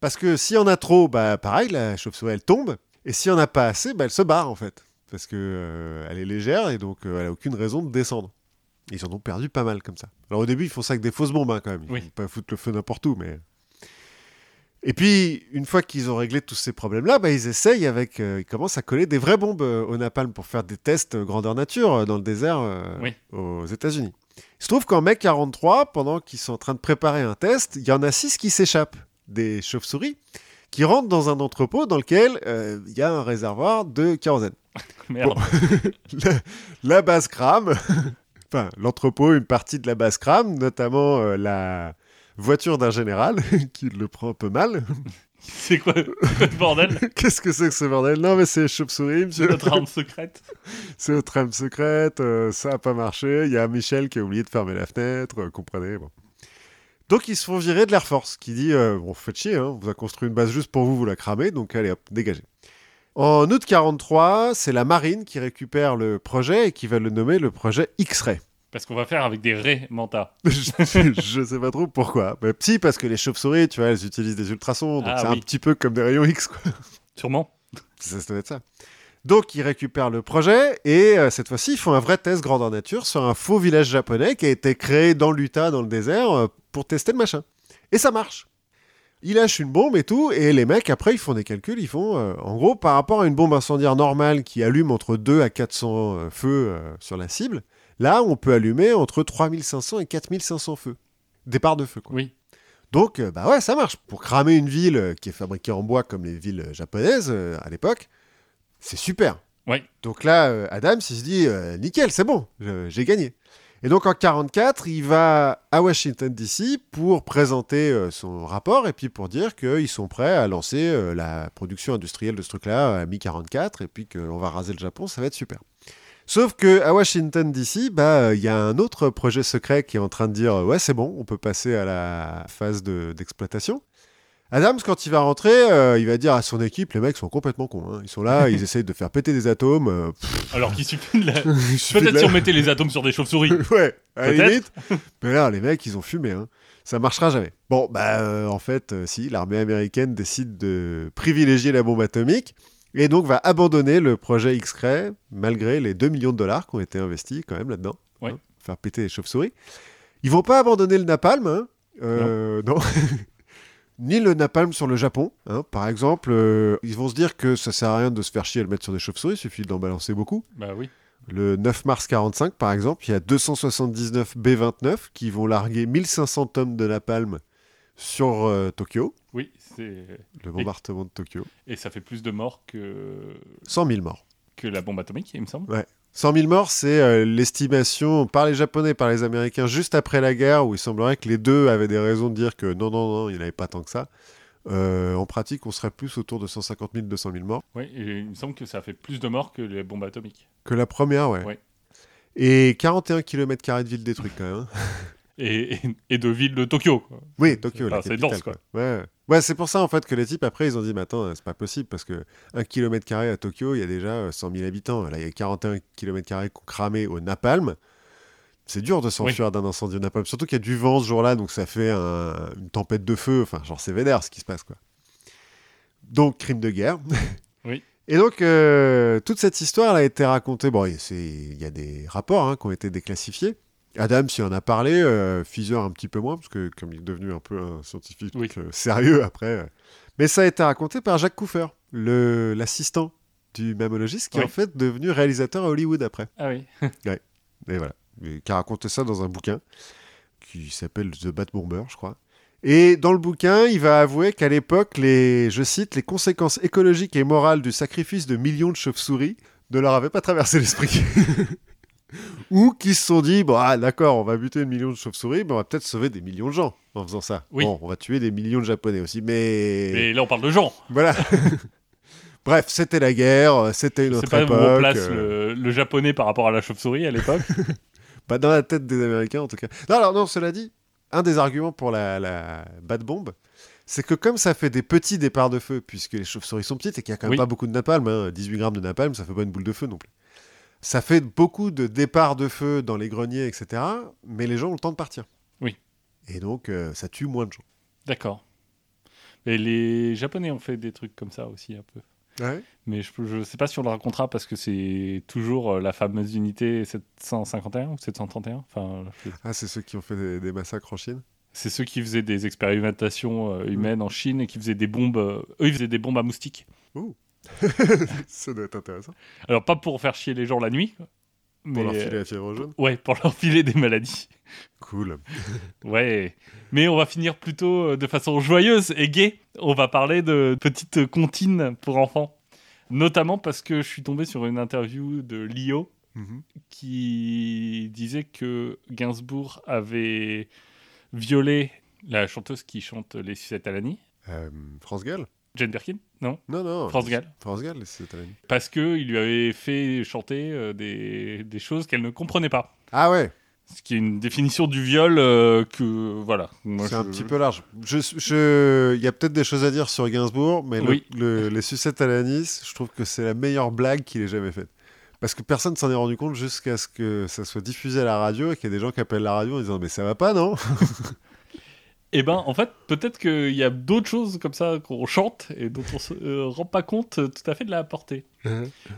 Parce que s'il y en a trop, bah pareil, la chauve-souris elle tombe. Et s'il y en a pas assez, bah, elle se barre en fait. Parce que euh, elle est légère et donc euh, elle a aucune raison de descendre. Ils en ont perdu pas mal comme ça. Alors au début, ils font ça avec des fausses bombes hein, quand même. Ils Oui. vont pas foutre le feu n'importe où, mais. Et puis, une fois qu'ils ont réglé tous ces problèmes-là, bah, ils essayent avec. euh, ils commencent à coller des vraies bombes euh, au napalm pour faire des tests euh, grandeur nature dans le désert euh, Oui. aux États-Unis. Il se trouve qu'en mai 43, pendant qu'ils sont en train de préparer un test, il y en a six qui s'échappent des chauves-souris qui rentrent dans un entrepôt dans lequel euh, il y a un réservoir de kérosène. Merde. la, la base crame, enfin l'entrepôt, une partie de la base crame, notamment la voiture d'un général qui le prend un peu mal. C'est quoi, c'est quoi ce bordel Qu'est-ce que c'est que ce bordel? Non mais c'est chauve-souris, C'est monsieur. notre arme secrète. C'est notre trame secrète, euh, ça a pas marché. Il y a Michel qui a oublié de fermer la fenêtre, euh, comprenez. Bon. Donc ils se font virer de l'Air Force, qui dit euh, Bon, faites chier, hein, on vous a construit une base juste pour vous, vous la cramez, donc allez hop, dégagez. En août 43, c'est la marine qui récupère le projet et qui va le nommer le projet X-Ray. Parce qu'on va faire avec des raies manta. je, je sais pas trop pourquoi. Mais si, parce que les chauves-souris, tu vois, elles utilisent des ultrasons, donc Ah c'est un petit peu comme des rayons X, quoi. Sûrement. Ça, ça doit être ça. Donc, ils récupèrent le projet et euh, cette fois-ci, ils font un vrai test grandeur nature sur un faux village japonais qui a été créé dans l'Utah, dans le désert, euh, pour tester le machin. Et ça marche. Ils lâchent une bombe et tout, et les mecs, après, ils font des calculs. Ils font, euh, en gros, par rapport à une bombe incendiaire normale qui allume entre 2 à 400 euh, feux sur la cible, là, on peut allumer entre 3500 et 4500 feux. Départ de feu, quoi. Oui. Donc, euh, bah ouais, ça marche. Pour cramer une ville euh, qui est fabriquée en bois comme les villes euh, japonaises à l'époque, c'est super. Ouais. Donc là, Adams, il se dit, euh, nickel, c'est bon, j'ai gagné. Et donc en 44, il va à Washington DC pour présenter son rapport et puis pour dire qu'ils sont prêts à lancer la production industrielle de ce truc-là à mi-44 et puis qu'on va raser le Japon, ça va être super. Sauf que à Washington DC, bah euh, il y a un autre projet secret qui est en train de dire ouais c'est bon, on peut passer à la phase de- d'exploitation. Adams, quand il va rentrer, euh, il va dire à son équipe, les mecs sont complètement cons. hein. Ils sont là, ils essayent de faire péter des atomes. euh, pff, Alors qu'il suffit de la... Peut-être la- si on mettait les atomes sur des chauves-souris. ouais, à la limite. Mais là, les mecs, ils ont fumé. Hein. Ça marchera jamais. Bon, bah, euh, en fait, si, l'armée américaine décide de privilégier la bombe atomique et donc va abandonner le projet X-Ray malgré les 2 millions de dollars qui ont été investis quand même là-dedans. Ouais. hein, faire péter les chauves-souris. Ils vont pas abandonner le napalm, hein. Euh, non. ni le napalm sur le Japon. hein. Par exemple, euh, ils vont se dire que ça sert à rien de se faire chier à le mettre sur des chauves-souris, il suffit d'en balancer beaucoup. Bah oui. Le 9 mars 45, par exemple, il y a 279 B-29 qui vont larguer 1500 tonnes de napalm sur euh, Tokyo, Oui. Le bombardement de Tokyo. Et ça fait plus de morts que, 100 000 morts. que la bombe atomique, il me semble. 100 000 morts, c'est euh, l'estimation par les Japonais, par les Américains, juste après la guerre, où il semblerait que les deux avaient des raisons de dire que non, non, non, il n'y avait pas tant que ça. Euh, en pratique, on serait plus autour de 150 000, 200 000 morts. Oui, et il me semble que ça fait plus de morts que les bombes atomiques. Que la première, ouais. Ouais. Et 41 km de ville détruite, quand même. hein. Et, et, et de ville de Tokyo. quoi. Oui, Tokyo, Enfin, la c'est capitale, dense, quoi. Ouais, ouais c'est pour ça, en fait, que les types, après, ils ont dit, mais attends, c'est pas possible, parce que 1 km à Tokyo, il y a déjà euh, 100 000 habitants. Là, il y a 41 km qui ont cramé au napalm. C'est dur de s'enfuir d'un incendie au napalm. Surtout qu'il y a du vent ce jour-là, donc ça fait un- une tempête de feu. Enfin, genre, c'est vénère ce qui se passe, quoi. Donc, crime de guerre. Oui. Et donc, euh, toute cette histoire elle a été racontée. Bon, il y a des rapports hein, qui ont été déclassifiés. Adam s'y en a parlé, euh, Fizer un petit peu moins, parce que comme il est devenu un peu un scientifique Oui. euh, sérieux après. euh. Mais ça a été raconté par Jacques Coufer, le- l'assistant du mammologiste, qui est en fait devenu réalisateur à Hollywood après. Ah oui. Et voilà. Et qui a raconté ça dans un bouquin qui s'appelle The Bat Bomber, je crois. Et dans le bouquin, il va avouer qu'à l'époque, les, je cite, les conséquences écologiques et morales du sacrifice de millions de chauves-souris ne leur avaient pas traversé l'esprit. Ou qui se sont dit, bon, ah, d'accord, on va buter une million de chauves-souris, mais on va peut-être sauver des millions de gens en faisant ça. Oui. Bon, on va tuer des millions de Japonais aussi, mais... Et là, on parle de gens. Voilà. Bref, c'était la guerre, c'était une C'est autre pas époque. on place euh, le, le japonais par rapport à la chauve-souris à l'époque. Pas dans la tête des Américains, en tout cas. Non, alors non, cela dit, un des arguments pour la, la bad bombe, c'est que comme ça fait des petits départs de feu, puisque les chauves-souris sont petites et qu'il n'y a quand même Oui. pas beaucoup de napalm, hein, 18 grammes de napalm, ça fait pas une boule de feu non plus. Ça fait beaucoup de départs de feu dans les greniers, etc. Mais les gens ont le temps de partir. Oui. Et donc, euh, ça tue moins de gens. D'accord. Et les japonais ont fait des trucs comme ça aussi un peu. Ouais. Mais je ne sais pas si on le racontera parce que c'est toujours euh, la fameuse unité 751 ou 731. Enfin, je- Ah, c'est ceux qui ont fait des, des massacres en Chine? C'est ceux qui faisaient des expérimentations Mm. euh, humaines en Chine et qui faisaient des bombes. euh, eux, ils faisaient des bombes à moustiques. Ça doit être intéressant. Alors, pas pour faire chier les gens la nuit. Pour mais, leur filer la fièvre jaune. Ouais, pour leur filer des maladies. Cool. Ouais. Mais on va finir plutôt euh, de façon joyeuse et gaie. On va parler de petites comptines pour enfants. Notamment parce que je suis tombé sur une interview de Lio Mhm. qui disait que Gainsbourg avait violé la chanteuse qui chante Les Sucettes à l'Annie, Euh, France Gall Jane Birkin, non Non, non. France Gall. France Gall, c'est la. Parce qu'il lui avait fait chanter euh, des, des choses qu'elle ne comprenait pas. Ah ouais Ce qui est une définition du viol euh, que, voilà. C'est un petit peu large. Je, je- il y a peut-être des choses à dire sur Gainsbourg, mais le- Oui. le- les sucettes à l'anis, je trouve que c'est la meilleure blague qu'il ait jamais faite. Parce que personne s'en est rendu compte jusqu'à ce que ça soit diffusé à la radio et qu'il y ait des gens qui appellent la radio en disant mais ça va pas non? Eh ben, en fait, peut-être qu'il y a d'autres choses comme ça qu'on chante et dont on se euh, rend pas compte euh, tout à fait de la portée.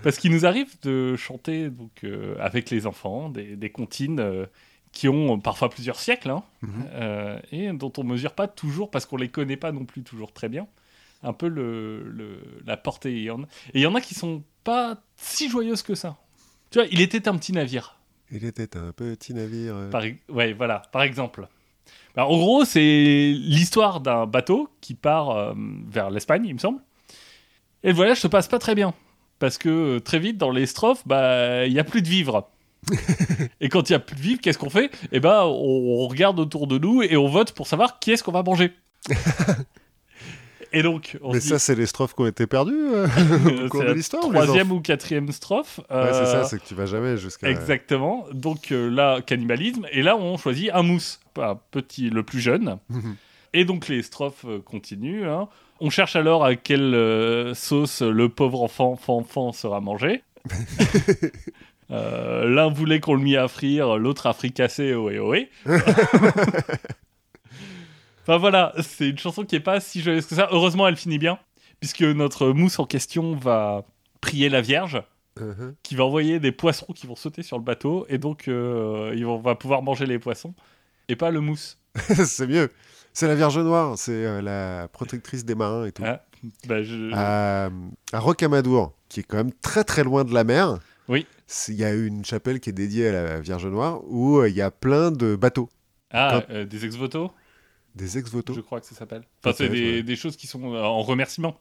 Parce qu'il nous arrive de chanter donc, euh, avec les enfants des, des comptines euh, qui ont parfois plusieurs siècles hein, Mhm. et dont on mesure pas toujours, parce qu'on les connaît pas non plus toujours très bien, un peu le, le- la portée. Et il y en a- qui sont pas si joyeuses que ça. Tu vois, il était un petit navire. Il était un petit navire. Par, ouais, voilà, par exemple. Bah, en gros, c'est l'histoire d'un bateau qui part euh, vers l'Espagne, il me semble. Et le voyage se passe pas très bien. Parce que euh, très vite, dans les strophes, bah, il y a plus de vivres. et quand il y a plus de vivres, qu'est-ce qu'on fait? Eh ben, on, on regarde autour de nous et on vote pour savoir qui est-ce qu'on va manger. et donc, on Mais se ça, dit, c'est les strophes qui ont été perdues euh, au cours de l'histoire. troisième ou quatrième strophe. Ouais, c'est ça, c'est que tu vas jamais jusqu'à. Exactement. Donc euh, là, cannibalisme. Et là, on choisit un mousse, un petit, le plus jeune. Et donc les strophes euh, continuent. hein. On cherche alors à quelle euh, sauce le pauvre enfant, enfant, enfant sera mangé. Euh, L'un voulait qu'on le mit à frire, l'autre à fricasser, ohé ohé. enfin voilà, c'est une chanson qui est pas si joyeuse que ça. Heureusement, elle finit bien, puisque notre mousse en question va prier la Vierge Mhm. qui va envoyer des poissons qui vont sauter sur le bateau et donc euh, il va- on va pouvoir manger les poissons et pas le mousse. c'est mieux. C'est la Vierge Noire, c'est euh, la protectrice des marins et tout. Ah, bah, je- À, à Rocamadour, qui est quand même très très loin de la mer. Oui. Il y a une chapelle qui est dédiée à la Vierge Noire où euh, il y a plein de bateaux, Ah, euh, des ex-voto, des ex-votos. je crois que ça s'appelle. Enfin, c'est des, ouais. des choses qui sont euh, en remerciement.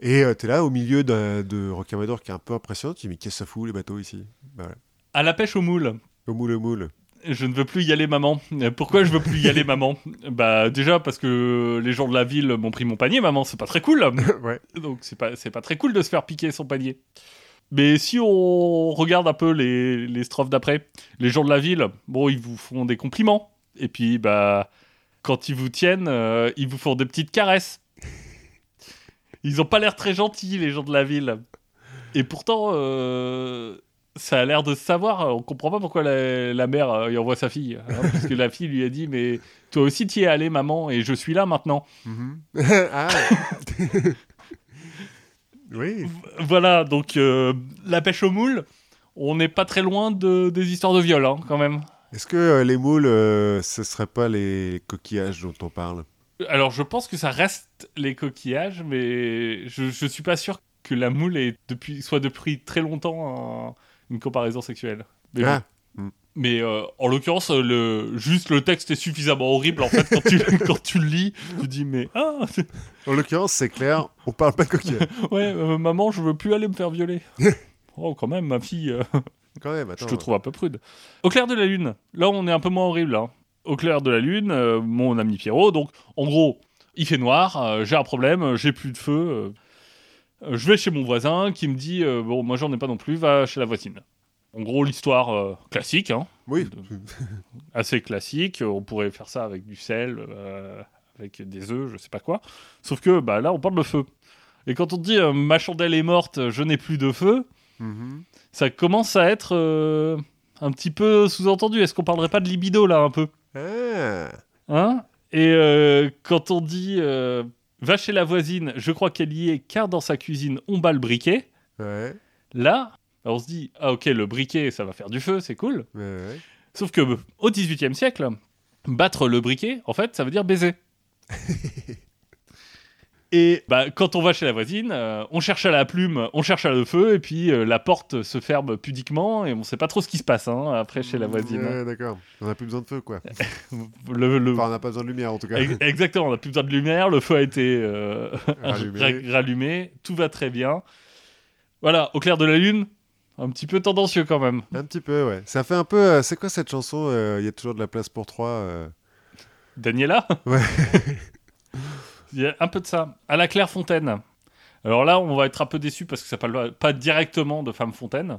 Et euh, t'es là au milieu de, de Rocamadour qui est un peu impressionnant. Tu dis, mais qu'est-ce que ça fout les bateaux ici? Bah voilà. À la pêche au moule. Au moule, au moule. Je ne veux plus y aller, maman. Euh, Pourquoi je veux plus y aller, maman? Bah déjà parce que les gens de la ville m'ont pris mon panier, maman. C'est pas très cool. ouais. Donc c'est pas c'est pas très cool de se faire piquer son panier. Mais si on regarde un peu les, les strophes d'après, les gens de la ville, bon, ils vous font des compliments. Et puis bah quand ils vous tiennent, euh, ils vous font des petites caresses. Ils ont pas l'air très gentils, les gens de la ville. Et pourtant, euh, ça a l'air de se savoir. On comprend pas pourquoi la, la mère euh, y envoie sa fille. hein, parce que la fille lui a dit Mais toi aussi, t'y es allé, maman, et je suis là maintenant. Mhm. ah Oui. Voilà, donc euh, la pêche au moule, on n'est pas très loin de, des histoires de viol, hein, quand même. Est-ce que euh, les moules, euh, ce serait pas les coquillages dont on parle? Alors, je pense que ça reste les coquillages, mais je, je suis pas sûr que la moule est depuis, soit depuis très longtemps un- une comparaison sexuelle. Mais, Ah, bon. Mais, euh, en l'occurrence, le, juste le texte est suffisamment horrible, en fait, quand tu, quand tu le lis, tu dis, mais ah, En l'occurrence, c'est clair, on parle pas de coquillages. ouais, euh, maman, je veux plus aller me faire violer. oh, quand même, ma fille. euh, Quand même, attends. Je te trouve un peu prude. Au clair de la lune, là on est un peu moins horrible. hein. Au clair de la lune, mon ami Pierrot, donc en gros, il fait noir, j'ai un problème, j'ai plus de feu. Euh, je vais chez mon voisin qui me dit euh, Bon, moi j'en ai pas non plus, va chez la voisine. En gros, l'histoire euh, classique, hein, Oui. assez classique. On pourrait faire ça avec du sel, avec des œufs, je sais pas quoi. Sauf que bah, là, on parle de feu. Et quand on dit euh, ma chandelle est morte, je n'ai plus de feu, Mhm. ça commence à être euh, un petit peu sous-entendu. Est-ce qu'on parlerait pas de libido là un peu? Ah. Hein? Et euh, quand on dit va chez la voisine, je crois qu'elle y est car dans sa cuisine on bat le briquet, Ouais. là on se dit ah ok le briquet ça va faire du feu, c'est cool. Ouais. Sauf que au XVIIIe siècle, battre le briquet en fait ça veut dire baiser. Et bah, quand on va chez la voisine, euh, on cherche à la plume, on cherche à le feu, et puis euh, la porte se ferme pudiquement, et on sait pas trop ce qui se passe hein, après chez la voisine. Ouais, d'accord. On a plus besoin de feu, quoi. Le- le- Enfin, on n'a pas besoin de lumière, en tout cas. Ex- Exactement, on n'a plus besoin de lumière, le feu a été euh, Rallumé. ra- rallumé, tout va très bien. Voilà, au clair de la lune, un petit peu tendancieux quand même. Un petit peu, ouais. Ça fait un peu. euh, c'est quoi cette chanson euh, Il y a toujours de la place pour trois. euh, Daniela? Ouais. Il y a un peu de ça. À la Claire Fontaine. Alors là, on va être un peu déçu parce que ça parle pas directement de Femme Fontaine.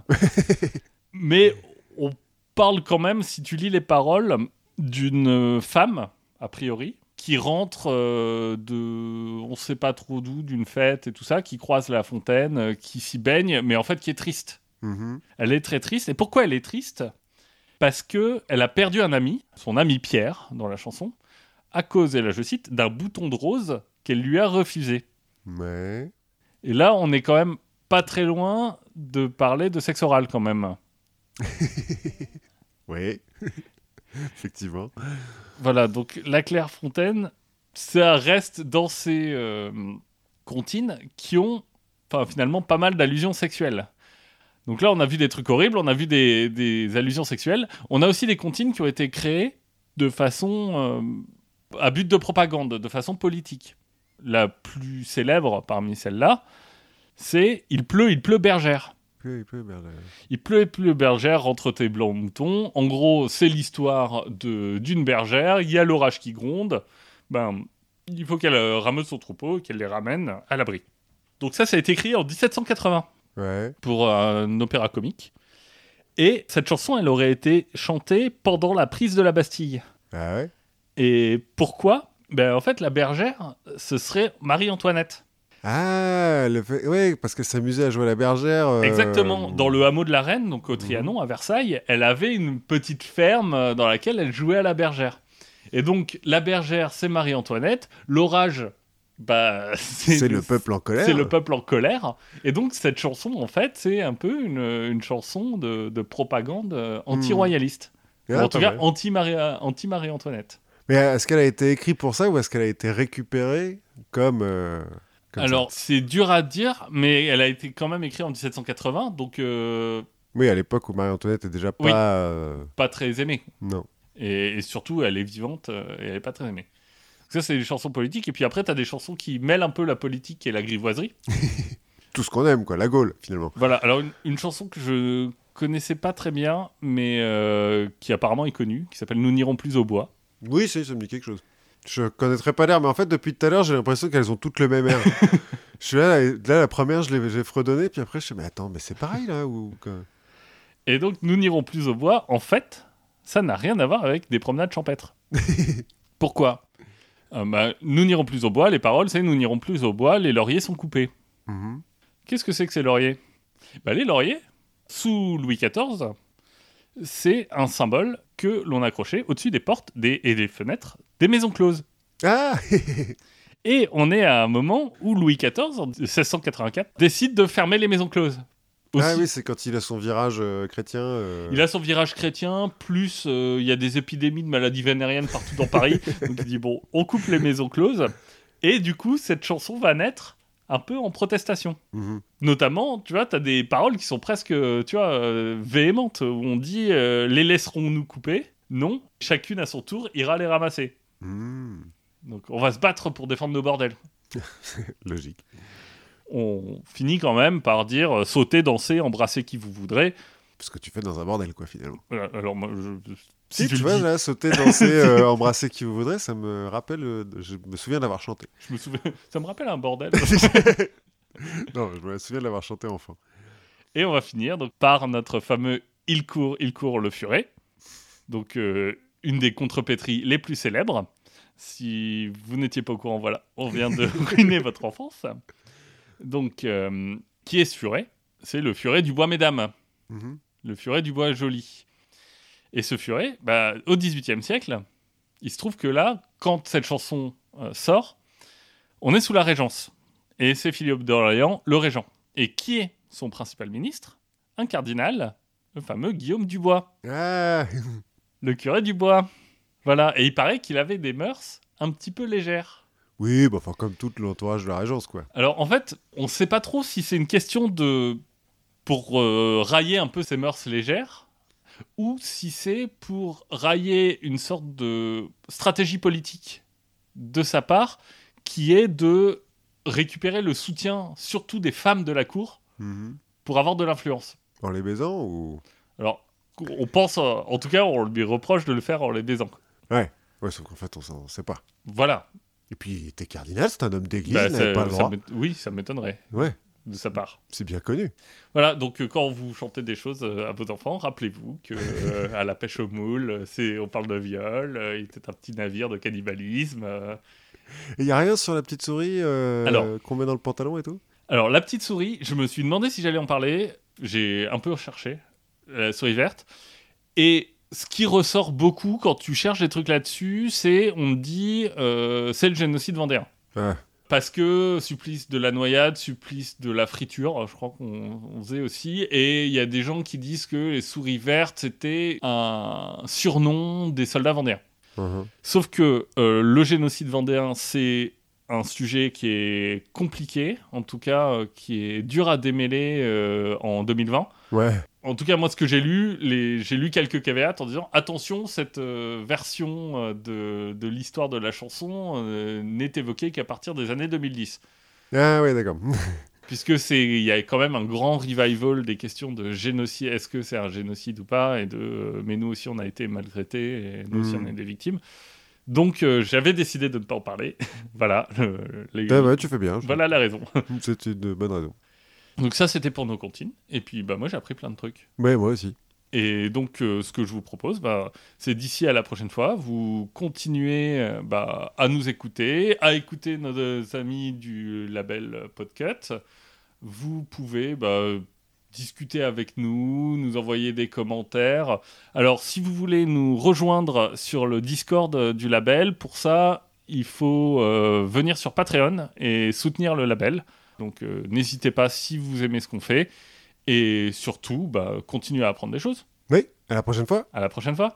Mais on parle quand même, si tu lis les paroles, d'une femme, a priori, qui rentre euh, de. On sait pas trop d'où, d'une fête et tout ça, qui croise la fontaine, euh, qui s'y baigne, mais en fait qui est triste. mhm. Elle est très triste. Et pourquoi elle est triste? Parce que elle a perdu un ami, son ami Pierre, dans la chanson, à cause, et là je cite, d'un bouton de rose qu'elle lui a refusé. Ouais. Et là, on est quand même pas très loin de parler de sexe oral quand même. Oui. Effectivement. Voilà, donc la Claire Fontaine, ça reste dans ces euh, comptines qui ont finalement pas mal d'allusions sexuelles. Donc là, on a vu des trucs horribles, on a vu des, des allusions sexuelles. On a aussi des comptines qui ont été créées de façon euh, à but de propagande, de façon politique. La plus célèbre parmi celles-là, c'est Il pleut, il pleut bergère. Peu, peu, merde. Il pleut et pleut bergère entre tes blancs moutons. En gros, c'est l'histoire d'une bergère. Il y a l'orage qui gronde. Ben, il faut qu'elle euh, rameuse son troupeau qu'elle les ramène à l'abri. Donc ça, ça a été écrit en 1780 Ouais. pour un opéra comique. Et cette chanson, elle aurait été chantée pendant la prise de la Bastille. Ah ouais? Et pourquoi? Ben en fait, la bergère, ce serait Marie-Antoinette. Ah, le fait... ouais, parce qu'elle s'amusait à jouer à la bergère. euh, Exactement. Dans le hameau de la Reine, donc au Trianon, à Versailles, elle avait une petite ferme euh, dans laquelle elle jouait à la bergère. Et donc, la bergère, c'est Marie-Antoinette. L'orage, bah, C'est le peuple en colère. C'est le peuple en colère. Et donc, cette chanson, en fait, c'est un peu une, une chanson de, de propagande euh, anti-royaliste. Ah, en tout cas, anti-Marie-Antoinette. Mais est-ce qu'elle a été écrite pour ça ou est-ce qu'elle a été récupérée comme. euh, comme Alors, c'est dur à dire, mais elle a été quand même écrite en 1780, donc euh, Oui, à l'époque où Marie-Antoinette est déjà pas. Oui. euh, pas très aimée. Non. Et, et surtout, elle est vivante et elle est pas très aimée. Donc ça, c'est les chansons politiques. Et puis après, tu as des chansons qui mêlent un peu la politique et la grivoiserie. Tout ce qu'on aime, quoi, la Gaule, finalement. Voilà, alors une, une chanson que je connaissais pas très bien, mais euh, qui apparemment est connue, qui s'appelle Nous n'irons plus au bois. Oui, si, ça me dit quelque chose. Je connaîtrais pas l'air, mais en fait, depuis tout à l'heure, j'ai l'impression qu'elles ont toutes le même air. je suis là, là, là, la première, je l'ai j'ai fredonné, puis après, je suis mais attends, mais c'est pareil, là ou... quoi? Et donc, Nous n'irons plus au bois, en fait, ça n'a rien à voir avec des promenades champêtres. Pourquoi? Euh, bah, Nous n'irons plus au bois, les paroles, c'est Nous n'irons plus au bois, les lauriers sont coupés. Mhm. Qu'est-ce que c'est que ces lauriers? Bah, Les lauriers, sous Louis XIV, c'est un symbole que l'on accrochait au-dessus des portes des, et des fenêtres des maisons closes. Ah Et on est à un moment où Louis XIV, en 1684, décide de fermer les maisons closes. Aussi. Ah oui, c'est quand il a son virage euh, chrétien. euh, Il a son virage chrétien, plus euh, il y a des épidémies de maladies vénériennes partout dans Paris. donc il dit bon, on coupe les maisons closes. Et du coup, cette chanson va naître un peu en protestation. mhm. Notamment, tu vois, tu as des paroles qui sont presque, euh, tu vois, euh, véhémentes, où on dit euh, les laisserons-nous couper? Non, chacune à son tour ira les ramasser. Mhm. Donc on va se battre pour défendre nos bordels. Logique. On finit quand même par dire euh, sauter, danser, embrasser qui vous voudrez. Parce que tu fais dans un bordel, quoi, finalement. Voilà, alors moi, je, Si, tu tu le vois, dis, là, sauter, danser, euh, embrasser qui vous voudrez, ça me rappelle. euh, je me souviens d'avoir chanté. je me souviens, ça me rappelle un bordel. Non, je me souviens de l'avoir chanté enfant. Et on va finir donc, par notre fameux Il court, il court le furet. Donc, euh, une des contrepétries les plus célèbres. Si vous n'étiez pas au courant, voilà, on vient de ruiner votre enfance. Donc, euh, qui est ce furet? C'est le furet du bois mesdames, Mhm. Le furet du bois joli. Et ce furet, bah, au XVIIIe siècle, il se trouve que là, quand cette chanson euh, sort, on est sous la Régence. Et c'est Philippe d'Orléans, le régent. Et qui est son principal ministre? Un cardinal, le fameux Guillaume Dubois, Ah le curé du bois. Voilà, et il paraît qu'il avait des mœurs un petit peu légères. Oui, bah, comme tout l'entourage de la Régence, quoi. Alors en fait, on ne sait pas trop si c'est une question de pour euh, railler un peu ses mœurs légères ou si c'est pour railler une sorte de stratégie politique de sa part qui est de récupérer le soutien surtout des femmes de la cour Mhm. pour avoir de l'influence. En les baisant ou? Alors on pense, euh, en tout cas, on lui reproche de le faire en les baisant. Ouais, sauf qu'en fait, on s'en sait pas. Voilà. Et puis, t'es cardinal, c'est un homme d'église, Bah, il n'avait ça- pas le droit. oui, ça m'étonnerait Ouais, de sa part. c'est bien connu. Voilà, donc euh, quand vous chantez des choses euh, à vos enfants, rappelez-vous que euh, à la pêche au moule, euh, c'est on parle de viol, il était un petit navire de cannibalisme. Et y a rien sur la petite souris qu'on met dans le pantalon et tout? Alors la petite souris, je me suis demandé si j'allais en parler. J'ai un peu recherché la souris verte et ce qui ressort beaucoup quand tu cherches des trucs là-dessus, c'est on me dit c'est le génocide vendéen. Ah. Parce que supplice de la noyade, supplice de la friture, je crois qu'on on faisait aussi. Et il y a des gens qui disent que les souris vertes, c'était un surnom des soldats vendéens. Mhm. Sauf que euh, le génocide vendéen, c'est un sujet qui est compliqué, en tout cas euh, qui est dur à démêler euh, en 2020. Ouais. En tout cas, moi, ce que j'ai lu, les... j'ai lu quelques caveats en disant attention, cette euh, version euh, de, de l'histoire de la chanson euh, n'est évoquée qu'à partir des années 2010. Ah ouais, d'accord. Puisque c'est, il y a quand même un grand revival des questions de génocide. Est-ce que c'est un génocide ou pas? Et de, euh, mais nous aussi on a été maltraités et nous aussi on est des victimes. Donc euh, j'avais décidé de ne pas en parler. voilà. le- les- Ah ouais, tu fais bien. Voilà la raison. C'est une bonne raison. Donc ça c'était pour nos comptines. Et puis bah moi j'ai appris plein de trucs. Ouais, moi aussi. Et donc, euh, ce que je vous propose, bah, c'est d'ici à la prochaine fois, vous continuez euh, bah, à nous écouter, à écouter nos amis du label Podcut. Vous pouvez bah, discuter avec nous, nous envoyer des commentaires. Alors, si vous voulez nous rejoindre sur le Discord euh, du label, pour ça, il faut euh, venir sur Patreon et soutenir le label. Donc, euh, n'hésitez pas si vous aimez ce qu'on fait. Et surtout, bah, continuez à apprendre des choses. Oui, à la prochaine fois. À la prochaine fois.